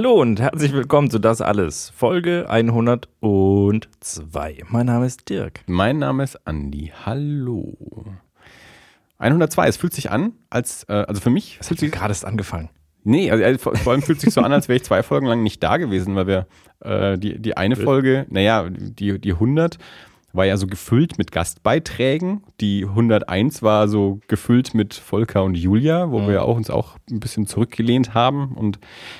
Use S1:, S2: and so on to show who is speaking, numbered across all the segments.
S1: Hallo und herzlich willkommen zu Das Alles, Folge 102. Mein Name ist Dirk.
S2: Mein Name ist Andi. Hallo. 102, es fühlt sich an, als, äh, also für mich.
S1: Es fühlt sich gerade erst angefangen.
S2: Nee, also, vor vor allem fühlt es sich so an, als wäre ich zwei Folgen lang nicht da gewesen, weil wir äh, die, die eine Folge, naja, die, die 100 war ja so gefüllt mit Gastbeiträgen. Die 101 war so gefüllt mit Volker und Julia, wo
S1: Mhm.
S2: wir ja auch uns auch ein bisschen zurückgelehnt haben und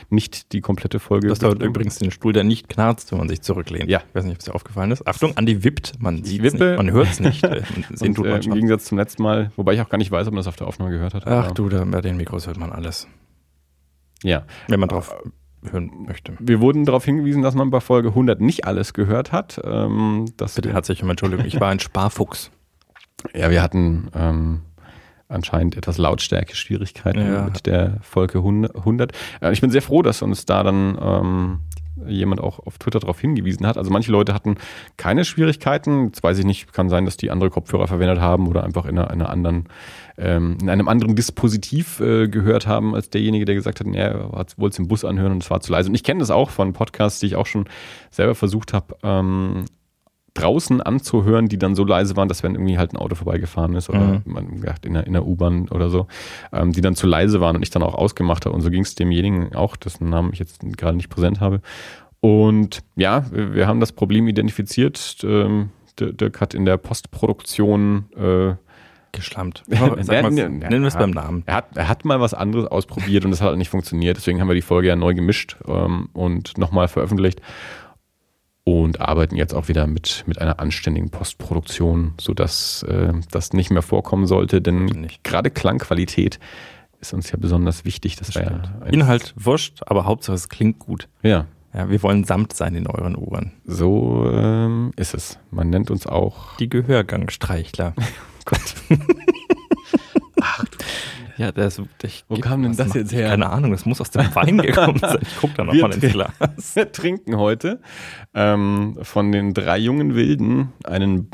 S2: nicht die komplette Folge.
S1: Das dauert übrigens den Stuhl, der nicht knarzt, wenn man sich zurücklehnt.
S2: Ja.
S1: Ich weiß nicht, ob es dir aufgefallen ist. Achtung, Andi wippt. Man sieht es nicht, man hört es nicht. Äh,
S2: und, äh, Im. Gegensatz zum letzten Mal, wobei ich auch gar nicht weiß, ob man das auf der Aufnahme gehört hat.
S1: Ach du, da, bei den Mikros hört man alles.
S2: Ja.
S1: Wenn man drauf hören möchte.
S2: Wir wurden darauf hingewiesen, dass man bei Folge 100 nicht alles gehört hat. Ähm,
S1: Bitte herzlich um Entschuldigung, ich war ein Sparfuchs.
S2: ja, wir hatten ähm, anscheinend etwas Lautstärke-Schwierigkeiten
S1: Ja.
S2: mit der Folge 100. Äh, ich bin sehr froh, dass uns da dann ähm, jemand auch auf Twitter darauf hingewiesen hat. Also manche Leute hatten keine Schwierigkeiten. Jetzt weiß ich nicht, kann sein, dass die andere Kopfhörer verwendet haben oder einfach in einer, einer anderen, ähm, in einem anderen Dispositiv äh, gehört haben als derjenige, der gesagt hat, nee, er wollte es im Bus anhören und es war zu leise. Und ich kenne das auch von Podcasts, die ich auch schon selber versucht habe, ähm, draußen anzuhören, die dann so leise waren, dass wenn irgendwie halt ein Auto vorbeigefahren ist oder
S1: Mhm.
S2: man gesagt, in der, in der U-Bahn oder so, ähm, die dann zu leise waren und ich dann auch ausgemacht habe. Und so ging es demjenigen auch, dessen Namen ich jetzt gerade nicht präsent habe. Und ja, wir haben das Problem identifiziert. Ähm, Dirk hat in der Postproduktion äh,
S1: Geschlammt. Nennen wir es beim Namen.
S2: er hat, er hat mal was anderes ausprobiert und das hat halt nicht funktioniert. Deswegen haben wir die Folge ja neu gemischt ähm, und nochmal veröffentlicht und arbeiten jetzt auch wieder mit, mit einer anständigen Postproduktion, sodass äh, das nicht mehr vorkommen sollte. Denn
S1: Nicht.
S2: gerade Klangqualität ist uns ja besonders wichtig. Das war ja
S1: Inhalt wurscht, aber Hauptsache es klingt gut.
S2: Ja,
S1: Ja, wir wollen samt sein in euren Ohren.
S2: so ähm, ist es. Man nennt uns auch.
S1: Die Gehörgangstreichler.
S2: Gott.
S1: Ja, das ich,
S2: Wo kam denn das jetzt her?
S1: Keine Ahnung, das muss aus dem Wein gekommen sein. Ich guck da nochmal ins Glas.
S2: Wir trinken heute ähm, von den drei jungen Wilden einen,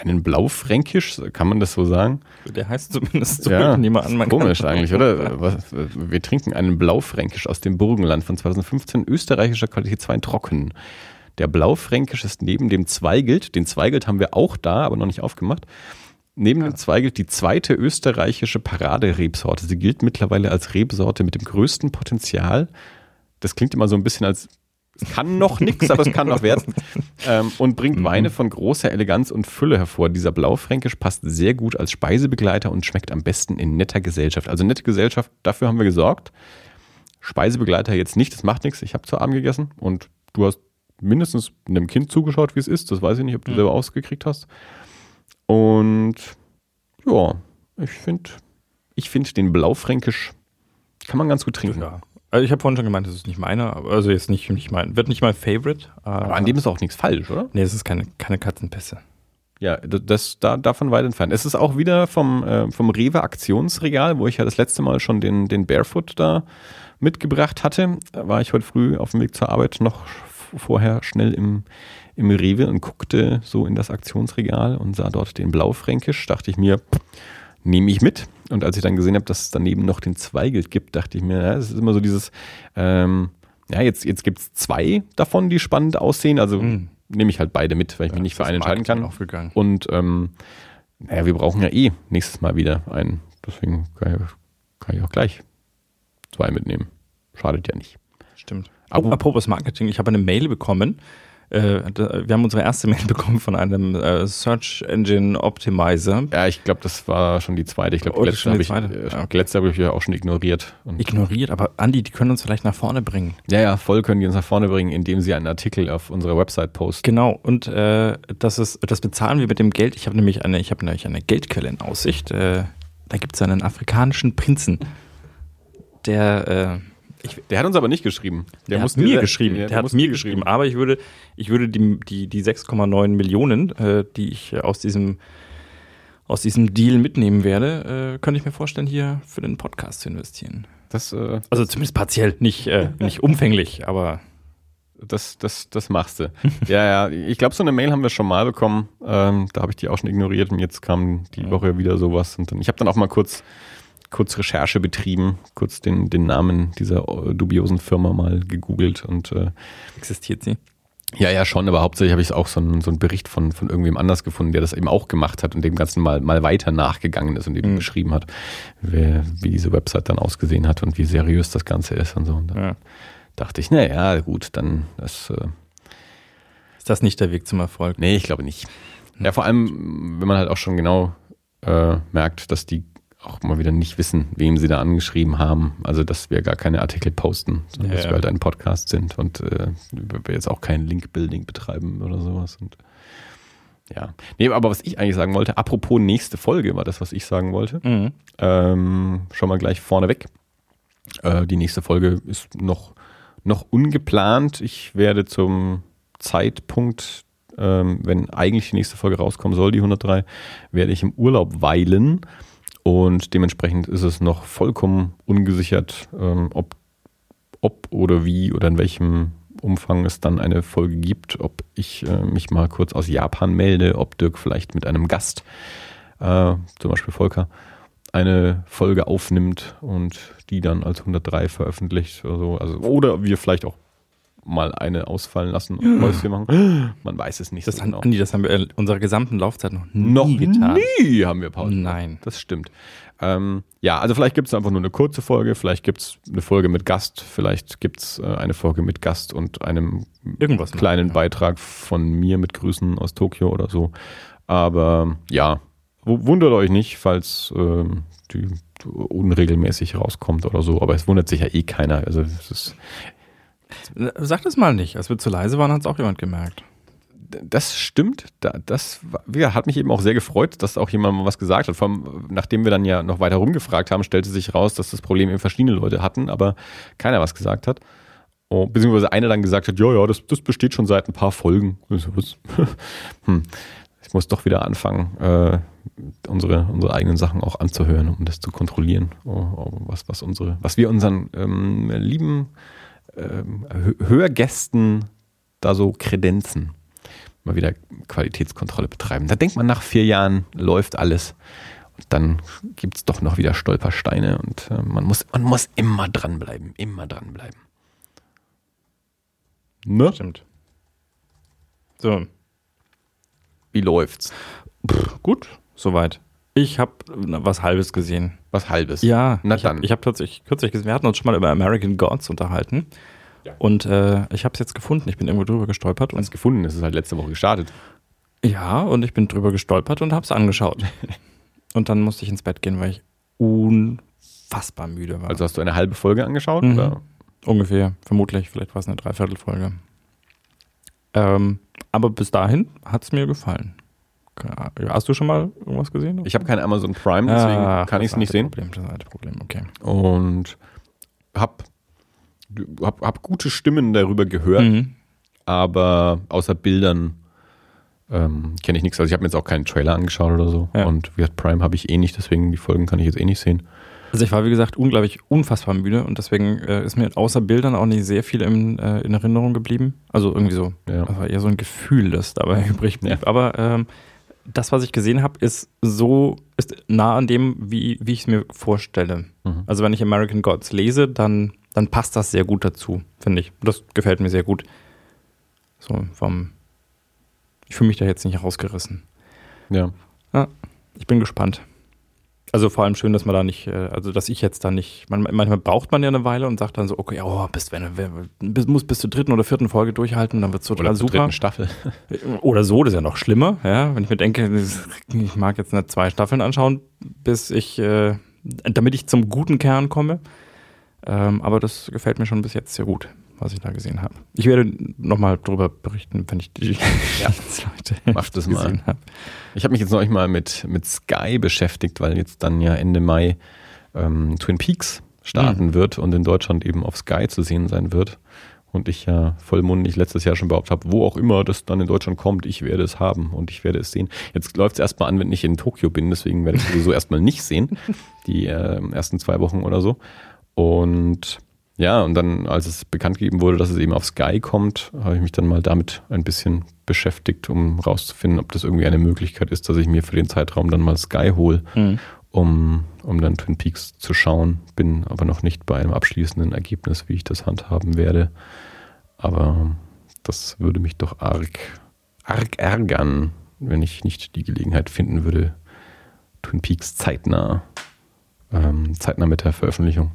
S2: einen Blaufränkisch, kann man das so sagen?
S1: Der heißt zumindest so.
S2: Ja,
S1: Ich nehme an, man
S2: Komisch eigentlich, oder? Was- Wir trinken einen Blaufränkisch aus dem Burgenland von 2015, österreichischer Qualität 2 trocken. Der Blaufränkisch ist neben dem Zweigelt, den Zweigelt haben wir auch da, aber noch nicht aufgemacht. Neben dem Zweigelt die zweite österreichische Paraderebsorte. Sie gilt mittlerweile als Rebsorte mit dem größten Potenzial. Das klingt immer so ein bisschen als, es kann noch nichts, aber es kann noch werden. Ähm, und bringt Weine von großer Eleganz und Fülle hervor. Dieser Blaufränkisch passt sehr gut als Speisebegleiter und schmeckt am besten in netter Gesellschaft. Also nette Gesellschaft, dafür haben wir gesorgt. Speisebegleiter jetzt nicht, das macht nichts. Ich habe zu Abend gegessen und du hast mindestens einem Kind zugeschaut, wie es ist. Das weiß ich nicht, ob du selber ausgekriegt hast. Und ja, ich finde ich find den Blaufränkisch kann man ganz gut trinken.
S1: Ja. Also ich habe vorhin schon gemeint, das ist nicht meiner, aber- also jetzt nicht, nicht mein, wird nicht mein Favorite.
S2: Aber an dem ist auch nichts falsch, oder?
S1: nee, es ist keine, keine Katzenpässe.
S2: Ja, das, da, davon weit entfernt. Es ist auch wieder vom, äh, vom Rewe Aktionsregal, wo ich ja das letzte Mal schon den, den Barefoot da mitgebracht hatte. Da war ich heute früh auf dem Weg zur Arbeit noch vorher schnell im, im Rewe und guckte so in das Aktionsregal und sah dort den Blaufränkisch. Dachte ich mir, nehme ich mit. Und als ich dann gesehen habe, dass es daneben noch den Zweigelt gibt, dachte ich mir, ja, es ist immer so dieses, ähm, ja, jetzt, jetzt gibt es zwei davon, die spannend aussehen. Also
S1: Mhm.
S2: nehme ich halt beide mit, weil ich mich nicht für einen entscheiden kann.
S1: Aufgegangen.
S2: Und ähm, naja, wir brauchen ja eh nächstes Mal wieder einen. Deswegen kann ich, kann ich auch gleich zwei mitnehmen. Schadet ja nicht.
S1: Stimmt.
S2: Aber-
S1: Oh, apropos Marketing, ich habe eine Mail bekommen. Äh, da, wir haben unsere erste Mail bekommen von einem äh, Search Engine Optimizer.
S2: Ja, ich glaube, das war schon die zweite. Ich glaube,
S1: Oh,
S2: die
S1: ist
S2: letzte habe ich, äh,
S1: Ja,
S2: letzte habe ich auch schon ignoriert. Und
S1: Ignoriert, aber Andi, die können uns vielleicht nach vorne bringen.
S2: ja, ja, voll können die uns nach vorne bringen, indem sie einen Artikel auf unserer Website posten.
S1: Genau, und äh, das, ist, das bezahlen wir mit dem Geld. Ich habe nämlich eine, ich habe nämlich eine Geldquelle in Aussicht. Äh, da gibt es einen afrikanischen Prinzen, der, äh, ich,
S2: Der hat uns aber nicht geschrieben.
S1: der, hat
S2: muss
S1: mir
S2: dir-
S1: geschrieben.
S2: Ja,
S1: Der, hat mir geschrieben. Aber ich würde, ich würde die, die, die 6,9 Millionen, äh, die ich aus diesem, aus diesem Deal mitnehmen werde, äh, könnte ich mir vorstellen, hier für den Podcast zu investieren.
S2: Das, äh,
S1: Also zumindest partiell, nicht, äh, nicht umfänglich, aber
S2: das, das, das machst du. ja, ja, ich glaube, so eine Mail haben wir schon mal bekommen. Ähm, da habe ich die auch schon ignoriert und jetzt kam die
S1: Ja.
S2: Woche wieder sowas. Und dann, ich habe dann auch mal kurz kurz Recherche betrieben, kurz den, den Namen dieser äh, dubiosen Firma mal gegoogelt und äh,
S1: Existiert sie?
S2: ja, ja, schon, aber hauptsächlich habe ich auch so einen, so einen Bericht von, von irgendwem anders gefunden, der das eben auch gemacht hat und dem Ganzen mal, mal weiter nachgegangen ist und eben
S1: Mhm.
S2: beschrieben hat, wie, wie diese Website dann ausgesehen hat und wie seriös das Ganze ist und so. Und da
S1: Ja.
S2: dachte ich, naja, gut, dann das, äh,
S1: Ist das nicht der Weg zum Erfolg?
S2: nee, ich glaube nicht. Ja, vor allem, wenn man halt auch schon genau äh, merkt, dass die auch mal wieder nicht wissen, wem sie da angeschrieben haben. Also, dass wir gar keine Artikel posten, sondern
S1: Ja,
S2: dass wir halt ein Podcast sind und äh, wir jetzt auch kein Link-Building betreiben oder sowas. Und ja. Nee, aber was ich eigentlich sagen wollte, apropos nächste Folge, war das, was ich sagen wollte.
S1: Mhm.
S2: Ähm, schon mal gleich vorneweg. Äh, die nächste Folge ist noch, noch ungeplant. Ich werde zum Zeitpunkt, ähm, wenn eigentlich die nächste Folge rauskommen soll, die 103, werde ich im Urlaub weilen. Und dementsprechend ist es noch vollkommen ungesichert, ähm, ob, ob oder wie oder in welchem Umfang es dann eine Folge gibt, ob ich äh, mich mal kurz aus Japan melde, ob Dirk vielleicht mit einem Gast, äh, zum Beispiel Volker, eine Folge aufnimmt und die dann als 103 veröffentlicht oder so. Also, oder wir vielleicht auch mal eine ausfallen lassen und was wir machen. Man weiß es nicht
S1: Das,
S2: so
S1: haben,
S2: genau.
S1: Andi, das haben wir in unserer gesamten Laufzeit noch nie
S2: Noch
S1: getan.
S2: nie haben wir Pause. gemacht.
S1: Nein.
S2: Das stimmt. Ähm, ja, also vielleicht gibt es einfach nur eine kurze Folge, vielleicht gibt es eine Folge mit Gast, vielleicht gibt es äh, eine Folge mit Gast und einem
S1: Irgendwas
S2: kleinen
S1: machen,
S2: Beitrag von mir mit Grüßen aus Tokio oder so. Aber ja, wu- wundert euch nicht, falls ähm, die unregelmäßig rauskommt oder so. Aber es wundert sich ja eh keiner. Also es ist,
S1: ja. Sag das mal nicht. Als wir zu leise waren, hat es auch jemand gemerkt.
S2: das stimmt. Da, das hat mich eben auch sehr gefreut, dass auch jemand mal was gesagt hat. Vor allem, nachdem wir dann ja noch weiter rumgefragt haben, stellte sich raus, dass das Problem eben verschiedene Leute hatten, aber keiner was gesagt hat. Oh, beziehungsweise einer dann gesagt hat, ja, ja, das, das besteht schon seit ein paar Folgen. Hm. Ich muss doch wieder anfangen, äh, unsere, unsere eigenen Sachen auch anzuhören, um das zu kontrollieren, oh, oh, was, was, unsere, was wir unseren ähm, lieben ähm, Hö- Hörgästen da so kredenzen. Mal wieder Qualitätskontrolle betreiben. Da denkt man, nach vier Jahren läuft alles. Und dann gibt es doch noch wieder Stolpersteine und äh, man, muss, man muss immer dranbleiben, immer dranbleiben. Ne?
S1: Stimmt. So,
S2: Wie läuft's?
S1: gut, soweit. Ich habe was Halbes gesehen.
S2: Was halbes?
S1: Ja,
S2: Na
S1: ich habe
S2: dann.
S1: ich hab tatsächlich kürzlich gesehen, wir hatten uns schon mal über American Gods unterhalten.
S2: Ja.
S1: Und äh, ich habe es jetzt gefunden. Ich bin irgendwo drüber gestolpert. Und,
S2: Hast gefunden, es ist halt letzte Woche gestartet.
S1: ja, und ich bin drüber gestolpert und habe es angeschaut. und dann musste ich ins Bett gehen, weil ich unfassbar müde war.
S2: Also hast du eine halbe Folge angeschaut?
S1: Mhm.
S2: Oder?
S1: Ungefähr, vermutlich. Vielleicht war es eine Dreiviertelfolge. Ähm, aber bis dahin hat es mir gefallen. Hast du schon mal irgendwas gesehen?
S2: Ich habe kein Amazon Prime, deswegen
S1: Ah,
S2: kann ich es nicht sehen.
S1: Problem, das alte Problem, okay.
S2: Und hab, hab, hab gute Stimmen darüber gehört,
S1: Mhm.
S2: aber außer Bildern ähm, kenne ich nichts. Also ich habe mir jetzt auch keinen Trailer angeschaut oder so.
S1: Ja.
S2: Und wie gesagt, Prime habe ich eh nicht, deswegen die Folgen kann ich jetzt eh nicht sehen.
S1: Also ich war, wie gesagt, unglaublich unfassbar müde und deswegen äh, ist mir außer Bildern auch nicht sehr viel in, äh, in Erinnerung geblieben. Also irgendwie so,
S2: Ja.
S1: das war eher so ein Gefühl, das dabei übrig blieb.
S2: Ja.
S1: Aber ähm, das, was ich gesehen habe, ist so, ist nah an dem, wie, wie ich es mir vorstelle.
S2: Mhm.
S1: Also wenn ich American Gods lese, dann, dann passt das sehr gut dazu, finde ich. Das gefällt mir sehr gut. So vom, ich fühle mich da jetzt nicht rausgerissen.
S2: Ja.
S1: Ich bin gespannt. Also vor allem schön, dass man da nicht, äh, also dass ich jetzt da nicht, man, manchmal braucht man ja eine Weile und sagt dann so, okay, oh, bis, wenn, bis, muss bis zur dritten oder vierten Folge durchhalten, dann wird es total
S2: Oder
S1: super.
S2: dritten Staffel.
S1: Oder so, das ist ja noch schlimmer, ja. Wenn ich mir denke, ich mag jetzt nicht zwei Staffeln anschauen, bis ich, äh, damit ich zum guten Kern komme. Ähm, aber das gefällt mir schon bis jetzt sehr gut, was ich da gesehen habe. Ich werde nochmal drüber berichten, wenn ich die
S2: Ja.
S1: Leute
S2: Mach das
S1: gesehen habe.
S2: Ich habe mich jetzt neulich mal mit, mit Sky beschäftigt, weil jetzt dann ja Ende Mai ähm, Twin Peaks starten
S1: Mhm.
S2: wird und in Deutschland eben auf Sky zu sehen sein wird. Und ich ja vollmundig letztes Jahr schon behauptet habe, wo auch immer das dann in Deutschland kommt, ich werde es haben und ich werde es sehen. Jetzt läuft es erstmal an, wenn ich in Tokio bin, deswegen werde ich es sowieso erstmal nicht sehen, die äh, ersten zwei Wochen oder so. Und ja, und dann, als es bekannt gegeben wurde, dass es eben auf Sky kommt, habe ich mich dann mal damit ein bisschen beschäftigt, um rauszufinden, ob das irgendwie eine Möglichkeit ist, dass ich mir für den Zeitraum dann mal Sky hole,
S1: Mhm.
S2: um um dann Twin Peaks zu schauen. Bin aber noch nicht bei einem abschließenden Ergebnis, wie ich das handhaben werde. Aber das würde mich doch arg, arg ärgern, wenn ich nicht die Gelegenheit finden würde, Twin Peaks zeitnah, ähm, zeitnah mit der Veröffentlichung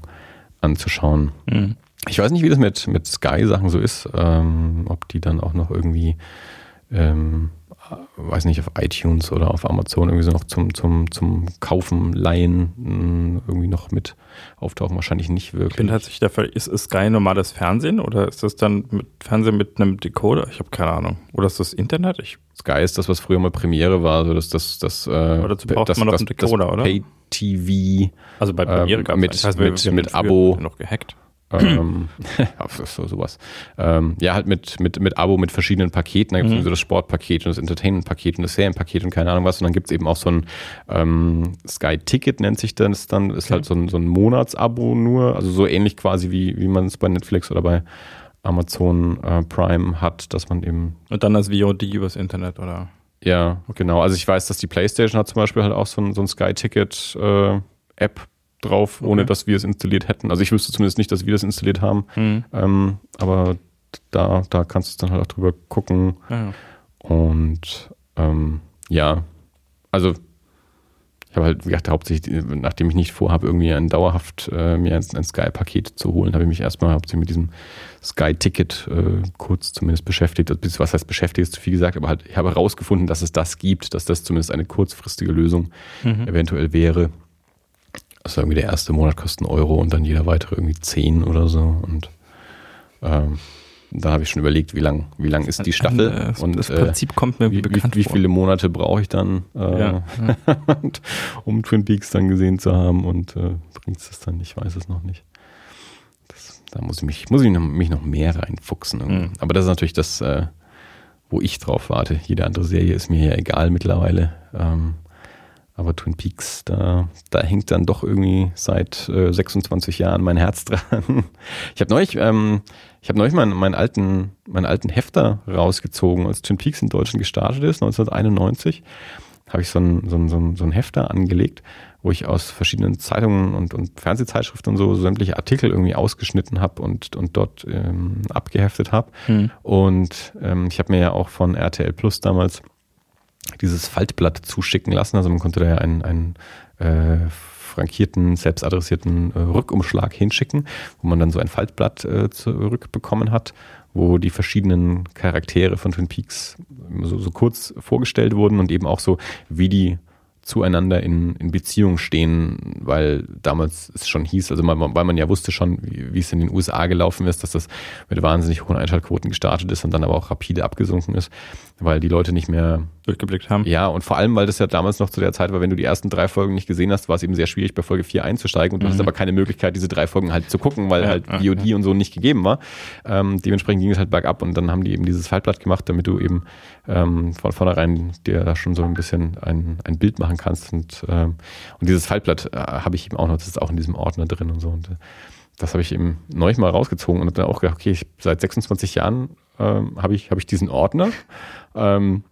S2: anzuschauen.
S1: Mhm.
S2: Ich weiß nicht, wie das mit, mit Sky-Sachen so ist, ähm, ob die dann auch noch irgendwie, ähm, weiß nicht, auf iTunes oder auf Amazon irgendwie so noch zum, zum, zum Kaufen, Leihen irgendwie noch mit auftauchen. Wahrscheinlich nicht
S1: Ich
S2: wirklich.
S1: bin tatsächlich der Fall, ist, ist Sky normales Fernsehen oder ist das dann mit Fernsehen mit einem Decoder? Ich habe keine Ahnung. Oder ist das Internet? Ich,
S2: Sky ist das, was früher mal Premiere war, so dass das, das, äh,
S1: dazu braucht
S2: das,
S1: man noch
S2: das,
S1: einen Decoder,
S2: das
S1: oder?
S2: Pay-TV
S1: also bei Premiere
S2: Ähm, mit-
S1: ich weiß,
S2: mit-
S1: wir haben
S2: mit
S1: früher
S2: Abo.
S1: noch gehackt.
S2: Ähm, so, sowas. Ähm, ja, halt mit, mit, mit Abo mit verschiedenen Paketen. Da gibt es
S1: Mhm.
S2: so das Sportpaket und das Entertainment-Paket und das Serienpaket und keine Ahnung was. Und dann gibt es eben auch so ein ähm, Sky-Ticket, nennt sich das dann. Ist
S1: Okay.
S2: halt so ein, so ein Monatsabo nur. Also so ähnlich quasi wie, wie man es bei Netflix oder bei Amazon äh, Prime hat, dass man eben
S1: Und dann das VOD übers Internet, oder?
S2: ja, genau. Also ich weiß, dass die PlayStation hat zum Beispiel halt auch so ein, so ein Sky-Ticket-App drauf, ohne
S1: Okay.
S2: dass wir es installiert hätten. Also ich wüsste zumindest nicht, dass wir das installiert haben.
S1: Mhm.
S2: Ähm, aber da, da kannst du dann halt auch drüber gucken.
S1: Ja, ja.
S2: Und ähm, ja, also ich habe halt wie gesagt, hauptsächlich, nachdem ich nicht vorhabe, irgendwie ein dauerhaft äh, mir ein, ein Sky-Paket zu holen, habe ich mich erstmal hauptsächlich mit diesem Sky-Ticket äh, kurz zumindest beschäftigt. Also, was heißt beschäftigt, ist zu viel gesagt, aber halt, ich habe herausgefunden, dass es das gibt, dass das zumindest eine kurzfristige Lösung
S1: Mhm.
S2: eventuell wäre. Also irgendwie der erste Monat kostet einen Euro und dann jeder weitere irgendwie 10 oder so. Und ähm, da habe ich schon überlegt, wie lang, wie lang ist die Staffel
S1: Äh, das,
S2: und
S1: das
S2: äh,
S1: Prinzip kommt mir
S2: wie, wie,
S1: bekannt
S2: wie
S1: vor.
S2: viele Monate brauche ich dann, äh,
S1: Ja.
S2: und- um Twin Peaks dann gesehen zu haben und äh, bringt es das dann? Ich weiß es noch nicht. Das, da muss ich mich, muss ich noch, mich noch mehr reinfuchsen.
S1: Mhm.
S2: Aber das ist natürlich das, äh, wo ich drauf warte. Jede andere Serie ist mir ja egal mittlerweile. Ähm, aber Twin Peaks, da, da hängt dann doch irgendwie seit äh, 26 Jahren mein Herz dran. Ich habe neulich, ähm, ich habe neulich meinen, meinen, alten, meinen alten Hefter rausgezogen, als Twin Peaks in Deutschland gestartet ist, 1991. Habe ich so einen, so, einen, so, einen, so einen Hefter angelegt, wo ich aus verschiedenen Zeitungen und, und Fernsehzeitschriften und so sämtliche Artikel irgendwie ausgeschnitten habe und, und dort ähm, abgeheftet habe.
S1: Mhm.
S2: Und ähm, ich habe mir ja auch von RTL Plus damals dieses Faltblatt zuschicken lassen. Also man konnte da ja einen, einen äh, frankierten, selbstadressierten äh, Rückumschlag hinschicken, wo man dann so ein Faltblatt äh, zurückbekommen hat, wo die verschiedenen Charaktere von Twin Peaks so, so kurz vorgestellt wurden und eben auch so, wie die zueinander in, in Beziehung stehen, weil damals es schon hieß, also man, weil man ja wusste schon, wie, wie es in den USA gelaufen ist, dass das mit wahnsinnig hohen Einschaltquoten gestartet ist und dann aber auch rapide abgesunken ist, weil die Leute nicht mehr
S1: Durchgeblickt haben.
S2: ja, und vor allem, weil das ja damals noch zu der Zeit war, wenn du die ersten drei Folgen nicht gesehen hast, war es eben sehr schwierig, bei Folge 4 einzusteigen. Und du
S1: Mhm.
S2: hast aber keine Möglichkeit, diese drei Folgen halt zu gucken, weil
S1: Ja,
S2: halt
S1: ja,
S2: VOD und so nicht gegeben war. Ähm, dementsprechend ging es halt bergab und dann haben die eben dieses Faltblatt gemacht, damit du eben ähm, von vornherein dir da schon so ein bisschen ein, ein Bild machen kannst. Und, ähm, und dieses Faltblatt äh, habe ich eben auch noch, das ist auch in diesem Ordner drin und so. Und äh, das habe ich eben neulich mal rausgezogen und habe dann auch gedacht, okay, ich, seit 26 Jahren ähm, habe ich, habe ich diesen Ordner. Ähm,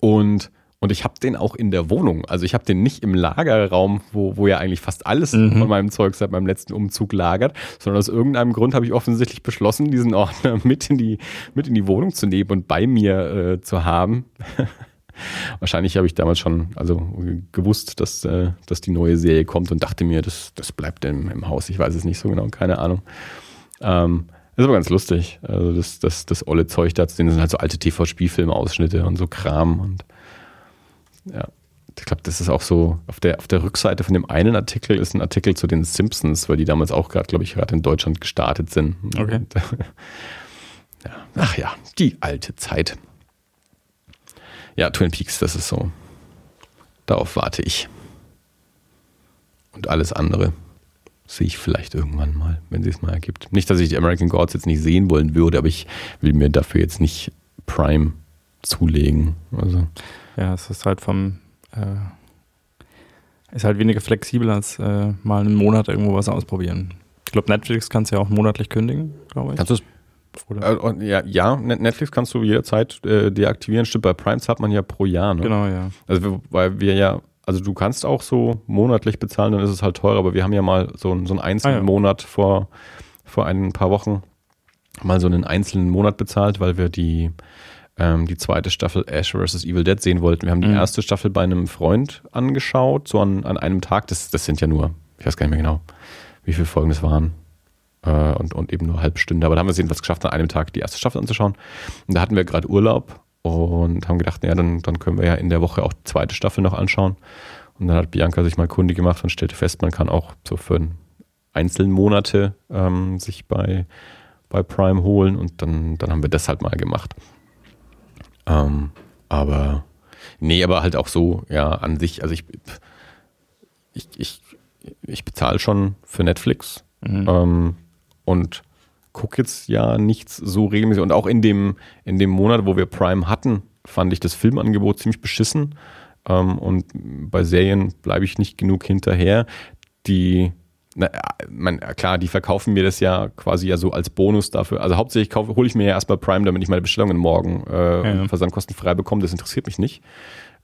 S2: und, und ich habe den auch in der Wohnung. Also ich habe den nicht im Lagerraum, wo, wo ja eigentlich fast alles
S1: Mhm.
S2: von meinem Zeug seit meinem letzten Umzug lagert, sondern aus irgendeinem Grund habe ich offensichtlich beschlossen, diesen Ordner mit in die, mit in die Wohnung zu nehmen und bei mir äh, zu haben. Wahrscheinlich habe ich damals schon also gewusst, dass, äh, dass die neue Serie kommt und dachte mir, das, das bleibt im, im Haus. Ich weiß es nicht so genau, keine Ahnung. Ähm, ist aber ganz lustig. Also das, das, das olle Zeug da zu sehen, das sind halt so alte TV-Spielfilme-Ausschnitte und so Kram und ja. Ich glaube, das ist auch so, auf der, auf der Rückseite von dem einen Artikel ist ein Artikel zu den Simpsons, weil die damals auch gerade, glaube ich, gerade in Deutschland gestartet sind.
S1: Okay.
S2: Und, ja. Ach ja, die alte Zeit. Ja, Twin Peaks, das ist so. Darauf warte ich. Und alles andere sehe ich vielleicht irgendwann mal, wenn sie es mal ergibt. Nicht, dass ich die American Gods jetzt nicht sehen wollen würde, aber ich will mir dafür jetzt nicht Prime zulegen. Also,
S1: Ja, es ist halt vom, äh, ist halt weniger flexibel als äh, mal einen Monat irgendwo was ausprobieren. Ich glaube, Netflix kannst du ja auch monatlich kündigen, glaube ich.
S2: kannst du es
S1: Oder?
S2: Äh, ja, ja, Net- Netflix kannst du jederzeit äh, deaktivieren. Stimmt, bei Prime hat man ja pro Jahr. Ne?
S1: Genau, ja.
S2: Also weil wir ja also du kannst auch so monatlich bezahlen, dann ist es halt teurer, aber wir haben ja mal so, einen- so einen einzelnen
S1: Ah, ja.
S2: Monat vor, vor ein paar Wochen mal so einen einzelnen Monat bezahlt, weil wir die, ähm, die zweite Staffel Ash vs. Evil Dead sehen wollten. Wir haben die
S1: Mhm.
S2: erste Staffel bei einem Freund angeschaut, so an, an einem Tag. Das, das sind ja nur, ich weiß gar nicht mehr genau, wie viele Folgen das waren. Äh, und, und eben nur eine halbe Stunde. Aber da haben wir es jedenfalls geschafft, an einem Tag die erste Staffel anzuschauen. Und da hatten wir gerade Urlaub und haben gedacht, ja, dann, dann können wir ja in der Woche auch die zweite Staffel noch anschauen. Und dann hat Bianca sich mal kundig gemacht und stellte fest, man kann auch so für einzelne Monate ähm, sich bei, bei Prime holen und dann, dann haben wir das halt mal gemacht. Ähm, aber nee, aber halt auch so, ja, an sich, also ich, ich, ich, ich bezahle schon für Netflix
S1: Mhm.
S2: ähm, und gucke jetzt ja nichts so regelmäßig. Und auch in dem, in dem Monat, wo wir Prime hatten, fand ich das Filmangebot ziemlich beschissen. Ähm, und bei Serien bleibe ich nicht genug hinterher. Die, na, man, klar, die verkaufen mir das ja quasi ja so als Bonus dafür. Also hauptsächlich kaufe, hole ich mir ja erstmal Prime, damit ich meine Bestellungen morgen äh,
S1: Ja.
S2: versandkostenfrei bekomme. Das interessiert mich nicht.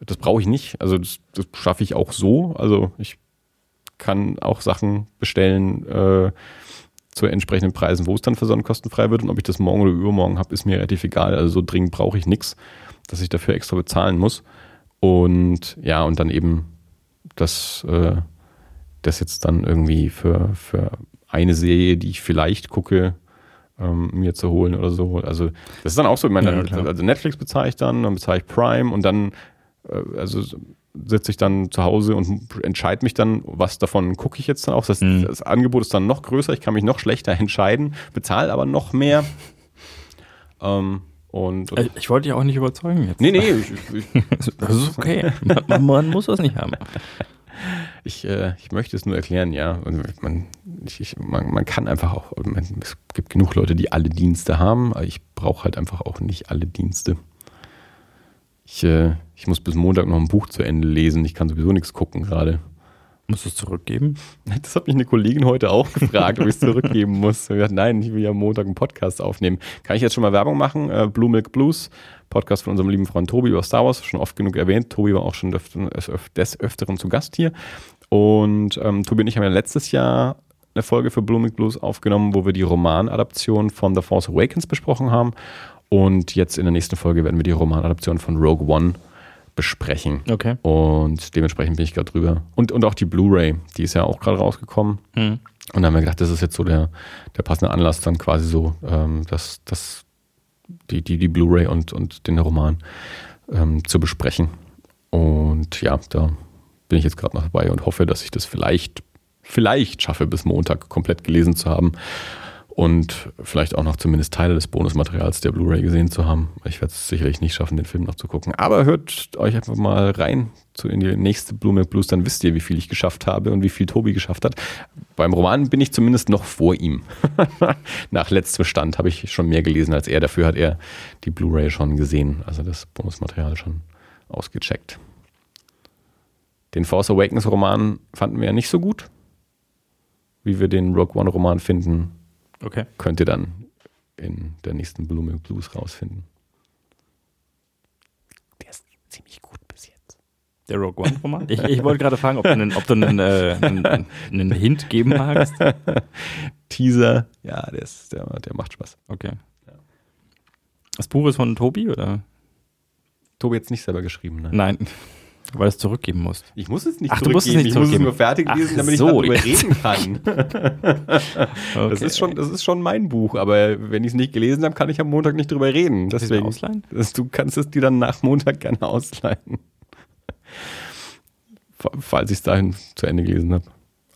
S2: Das brauche ich nicht. Also das, das schaffe ich auch so. Also ich kann auch Sachen bestellen äh, zu entsprechenden Preisen, wo es dann versandkostenfrei wird. Und ob ich das morgen oder übermorgen habe, ist mir relativ egal. Also so dringend brauche ich nichts, dass ich dafür extra bezahlen muss. Und ja, und dann eben das, äh, das jetzt dann irgendwie für, für eine Serie, die ich vielleicht gucke, ähm, mir zu holen oder so. Also das ist dann auch so, ich meine,
S1: Ja,
S2: also Netflix bezahle ich dann, dann bezahle ich Prime und dann äh, also sitze ich dann zu Hause und entscheide mich dann, was davon gucke ich jetzt dann auch. Das,
S1: Mhm.
S2: das Angebot ist dann noch größer, ich kann mich noch schlechter entscheiden, bezahle aber noch mehr. ähm, und
S1: Ich, ich wollte dich auch nicht überzeugen jetzt.
S2: nee, nee, ich, ich,
S1: Das ist okay. Man, muss das nicht haben.
S2: ich, äh, ich möchte es nur erklären, ja. Und man, ich, man, man kann einfach auch, man, es gibt genug Leute, die alle Dienste haben, aber ich brauche halt einfach auch nicht alle Dienste. Ich, äh, ich muss bis Montag noch ein Buch zu Ende lesen, ich kann sowieso nichts gucken gerade.
S1: Musst du es zurückgeben?
S2: Das hat mich eine Kollegin heute auch gefragt, ob ich es zurückgeben muss. Ich gesagt, nein, ich will ja am Montag einen Podcast aufnehmen. Kann ich jetzt schon mal Werbung machen? Äh, Blue Milk Blues, Podcast von unserem lieben Freund Tobi über Star Wars, schon oft genug erwähnt. Tobi war auch schon des Öfteren zu Gast hier. Und ähm, Tobi und ich haben ja letztes Jahr eine Folge für Blue Milk Blues aufgenommen, wo wir die Romanadaption von The Force Awakens besprochen haben. Und jetzt in der nächsten Folge werden wir die Romanadaption von Rogue One besprechen.
S1: Okay.
S2: Und dementsprechend bin ich gerade drüber. Und, und auch die Blu-ray, die ist ja auch gerade rausgekommen.
S1: Hm.
S2: Und dann haben wir gedacht, das ist jetzt so der, der passende Anlass, dann quasi so, ähm, das, das, die, die, die Blu-ray und, und den Roman ähm, zu besprechen. Und ja, da bin ich jetzt gerade noch dabei und hoffe, dass ich das vielleicht, vielleicht schaffe, bis Montag komplett gelesen zu haben. Und vielleicht auch noch zumindest Teile des Bonusmaterials der Blu-ray gesehen zu haben. Ich werde es sicherlich nicht schaffen, den Film noch zu gucken. Aber hört euch einfach mal rein zu in die nächste Blue Milk Blues, dann wisst ihr, wie viel ich geschafft habe und wie viel Tobi geschafft hat. Beim Roman bin ich zumindest noch vor ihm. Nach letztem Stand habe ich schon mehr gelesen als er. Dafür hat er die Blu-ray schon gesehen, also das Bonusmaterial schon ausgecheckt. Den Force Awakens Roman fanden wir ja nicht so gut. Wie wir den Rogue One Roman finden,
S1: Okay.
S2: könnt ihr dann in der nächsten Blue Milk Blues rausfinden. Der ist ziemlich gut bis jetzt.
S1: Der Rogue One Roman? Ich, ich wollte gerade fragen, ob du einen, ob du einen, äh, einen, einen Hint geben magst.
S2: Teaser, ja, der, ist, der, der macht Spaß.
S1: Okay. Das Buch ist von Tobi oder?
S2: Tobi jetzt nicht selber geschrieben, ne?
S1: Nein. Weil du es zurückgeben musst.
S2: Ich muss es nicht
S1: Ach, du musst es
S2: zurückgeben,
S1: nicht
S2: ich muss es
S1: zurückgeben.
S2: nur fertig
S1: Ach
S2: lesen, damit
S1: so,
S2: ich darüber reden kann.
S1: Okay.
S2: Das, ist schon, das ist schon mein Buch, aber wenn ich es nicht gelesen habe, kann ich am Montag nicht drüber reden.
S1: Kannst
S2: Deswegen,
S1: ausleihen?
S2: du kannst es dir dann nach Montag gerne ausleihen. Fa- Falls ich es dahin zu Ende gelesen habe.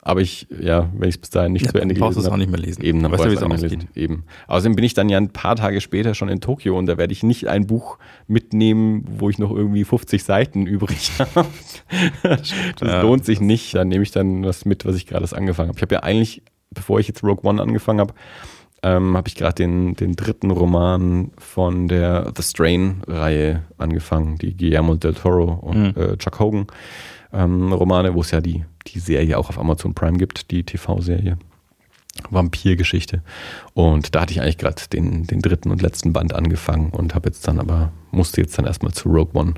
S2: Aber ich, ja, wenn ich es bis dahin nicht
S1: Ja,
S2: zu Ende
S1: dann brauchst du
S2: gelesen
S1: es auch
S2: habe.
S1: nicht mehr lesen.
S2: Eben, dann
S1: weißt du, wie es
S2: auch
S1: ausgeht.
S2: nicht. Eben. Außerdem bin ich dann ja ein paar Tage später schon in Tokio und da werde ich nicht ein Buch mitnehmen, wo ich noch irgendwie 50 Seiten übrig habe. Das
S1: Ja,
S2: lohnt sich nicht. Dann nehme ich dann was mit, was ich gerade erst angefangen habe. Ich habe ja eigentlich, bevor ich jetzt Rogue One angefangen habe, ähm, habe ich gerade den, den dritten Roman von der The Strain-Reihe angefangen, die Guillermo del Toro und
S1: Mhm.
S2: äh, Chuck Hogan ähm, Romane, wo es ja die, die Serie auch auf Amazon Prime gibt, die TV-Serie. Vampirgeschichte. Und da hatte ich eigentlich gerade den, den dritten und letzten Band angefangen und habe jetzt dann aber, musste jetzt dann erstmal zu Rogue One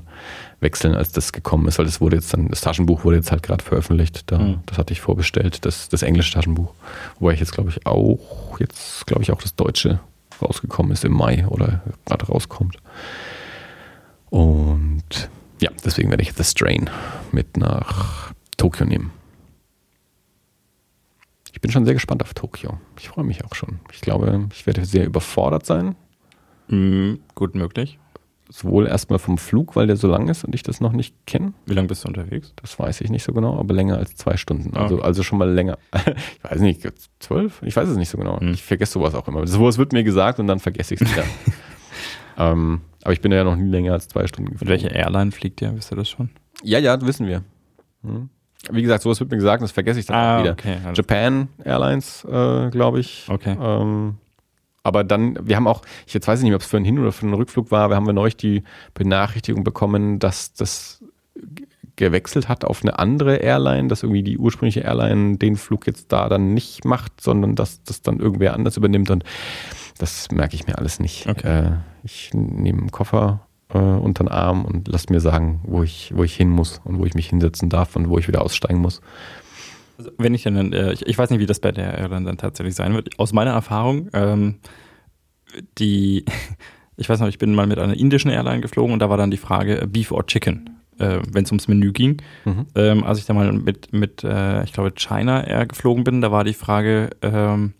S2: wechseln, als das gekommen ist, weil das wurde jetzt dann, das Taschenbuch wurde jetzt halt gerade veröffentlicht. Da, mhm. Das hatte ich vorbestellt, das, das englische Taschenbuch. Wobei ich jetzt, glaube ich, auch, jetzt glaube ich auch das deutsche rausgekommen ist im Mai oder gerade rauskommt. Und ja, deswegen werde ich das Strain mit nach Tokio nehmen. Ich bin schon sehr gespannt auf Tokio. Ich freue mich auch schon. Ich glaube, ich werde sehr überfordert sein.
S1: Mm, gut möglich.
S2: Sowohl erstmal vom Flug, weil der so lang ist und ich das noch nicht kenne.
S1: Wie lange bist du unterwegs?
S2: Das weiß ich nicht so genau, aber länger als zwei Stunden. Also, okay. also schon mal länger. ich weiß nicht, zwölf? Ich weiß es nicht so genau. Hm. Ich vergesse sowas auch immer. Sowas wird mir gesagt und dann vergesse ich es wieder. ähm, aber ich bin ja noch nie länger als zwei Stunden
S1: geflogen. Mit welcher Airline fliegt ihr? Wisst ihr das schon?
S2: Ja, ja, wissen wir. Hm. Wie gesagt, sowas wird mir gesagt, das vergesse ich dann ah, wieder. Okay, Japan Airlines, äh, glaube ich.
S1: Okay.
S2: Ähm, aber dann, wir haben auch, ich jetzt weiß ich nicht, ob es für einen Hin- oder für einen Rückflug war, aber haben wir neulich die Benachrichtigung bekommen, dass das gewechselt hat auf eine andere Airline, dass irgendwie die ursprüngliche Airline den Flug jetzt da dann nicht macht, sondern dass das dann irgendwer anders übernimmt und das merke ich mir alles nicht. Okay. Äh, ich nehme einen Koffer äh, unter den Arm und lass mir sagen, wo ich, wo ich hin muss und wo ich mich hinsetzen darf und wo ich wieder aussteigen muss.
S1: Also wenn ich dann, äh, ich, ich, weiß nicht, wie das bei der Airline dann tatsächlich sein wird. Aus meiner Erfahrung, ähm, die, ich weiß noch, ich bin mal mit einer indischen Airline geflogen und da war dann die Frage äh, Beef or Chicken, äh, wenn es ums Menü ging. Mhm. Ähm, als ich dann mal mit, mit äh, ich glaube, China Air geflogen bin, da war die Frage ähm,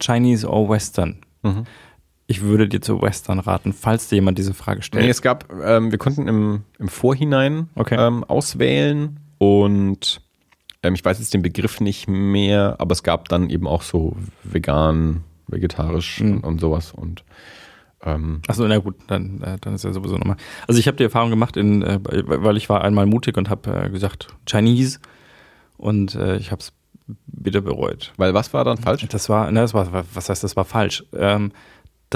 S1: Chinese or Western. Mhm. Ich würde dir zu Western raten, falls dir jemand diese Frage stellt.
S2: Nee, es gab, ähm, wir konnten im, im Vorhinein
S1: okay.
S2: ähm, auswählen und ähm, ich weiß jetzt den Begriff nicht mehr, aber es gab dann eben auch so vegan, vegetarisch mhm. und, und, sowas und
S1: ähm, Achso, na gut, dann, äh, dann ist ja sowieso nochmal. Also ich habe die Erfahrung gemacht, in, äh, weil ich war einmal mutig und habe äh, gesagt Chinese und ich habe es bitter bereut.
S2: Weil was war dann falsch?
S1: Das war, ne, das war, was heißt, das war falsch. Ähm,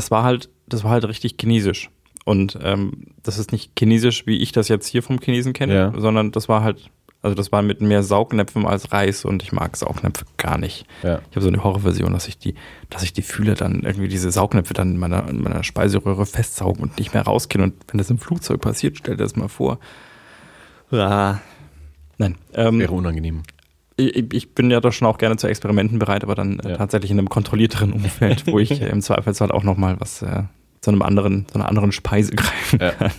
S1: das war halt, das war halt richtig chinesisch. Und ähm, das ist nicht chinesisch, wie ich das jetzt hier vom Chinesen kenne, ja. sondern das war halt, also das war mit mehr Saugnäpfen als Reis und ich mag Saugnäpfe gar nicht. Ja. Ich habe so eine Horrorversion, dass ich die, dass ich die fühle, dann irgendwie diese Saugnäpfe dann in meiner, in meiner Speiseröhre festsaugen und nicht mehr rauskriegen. Und wenn das im Flugzeug passiert, stell dir das mal vor. Ah. Nein.
S2: Ähm, wäre unangenehm
S1: ich, ich, bin ja doch schon auch gerne zu Experimenten bereit, aber dann äh, ja. tatsächlich in einem kontrollierteren Umfeld, wo ich im Zweifelsfall auch nochmal was äh, zu einem anderen, zu einer anderen Speise greifen kann. Ja.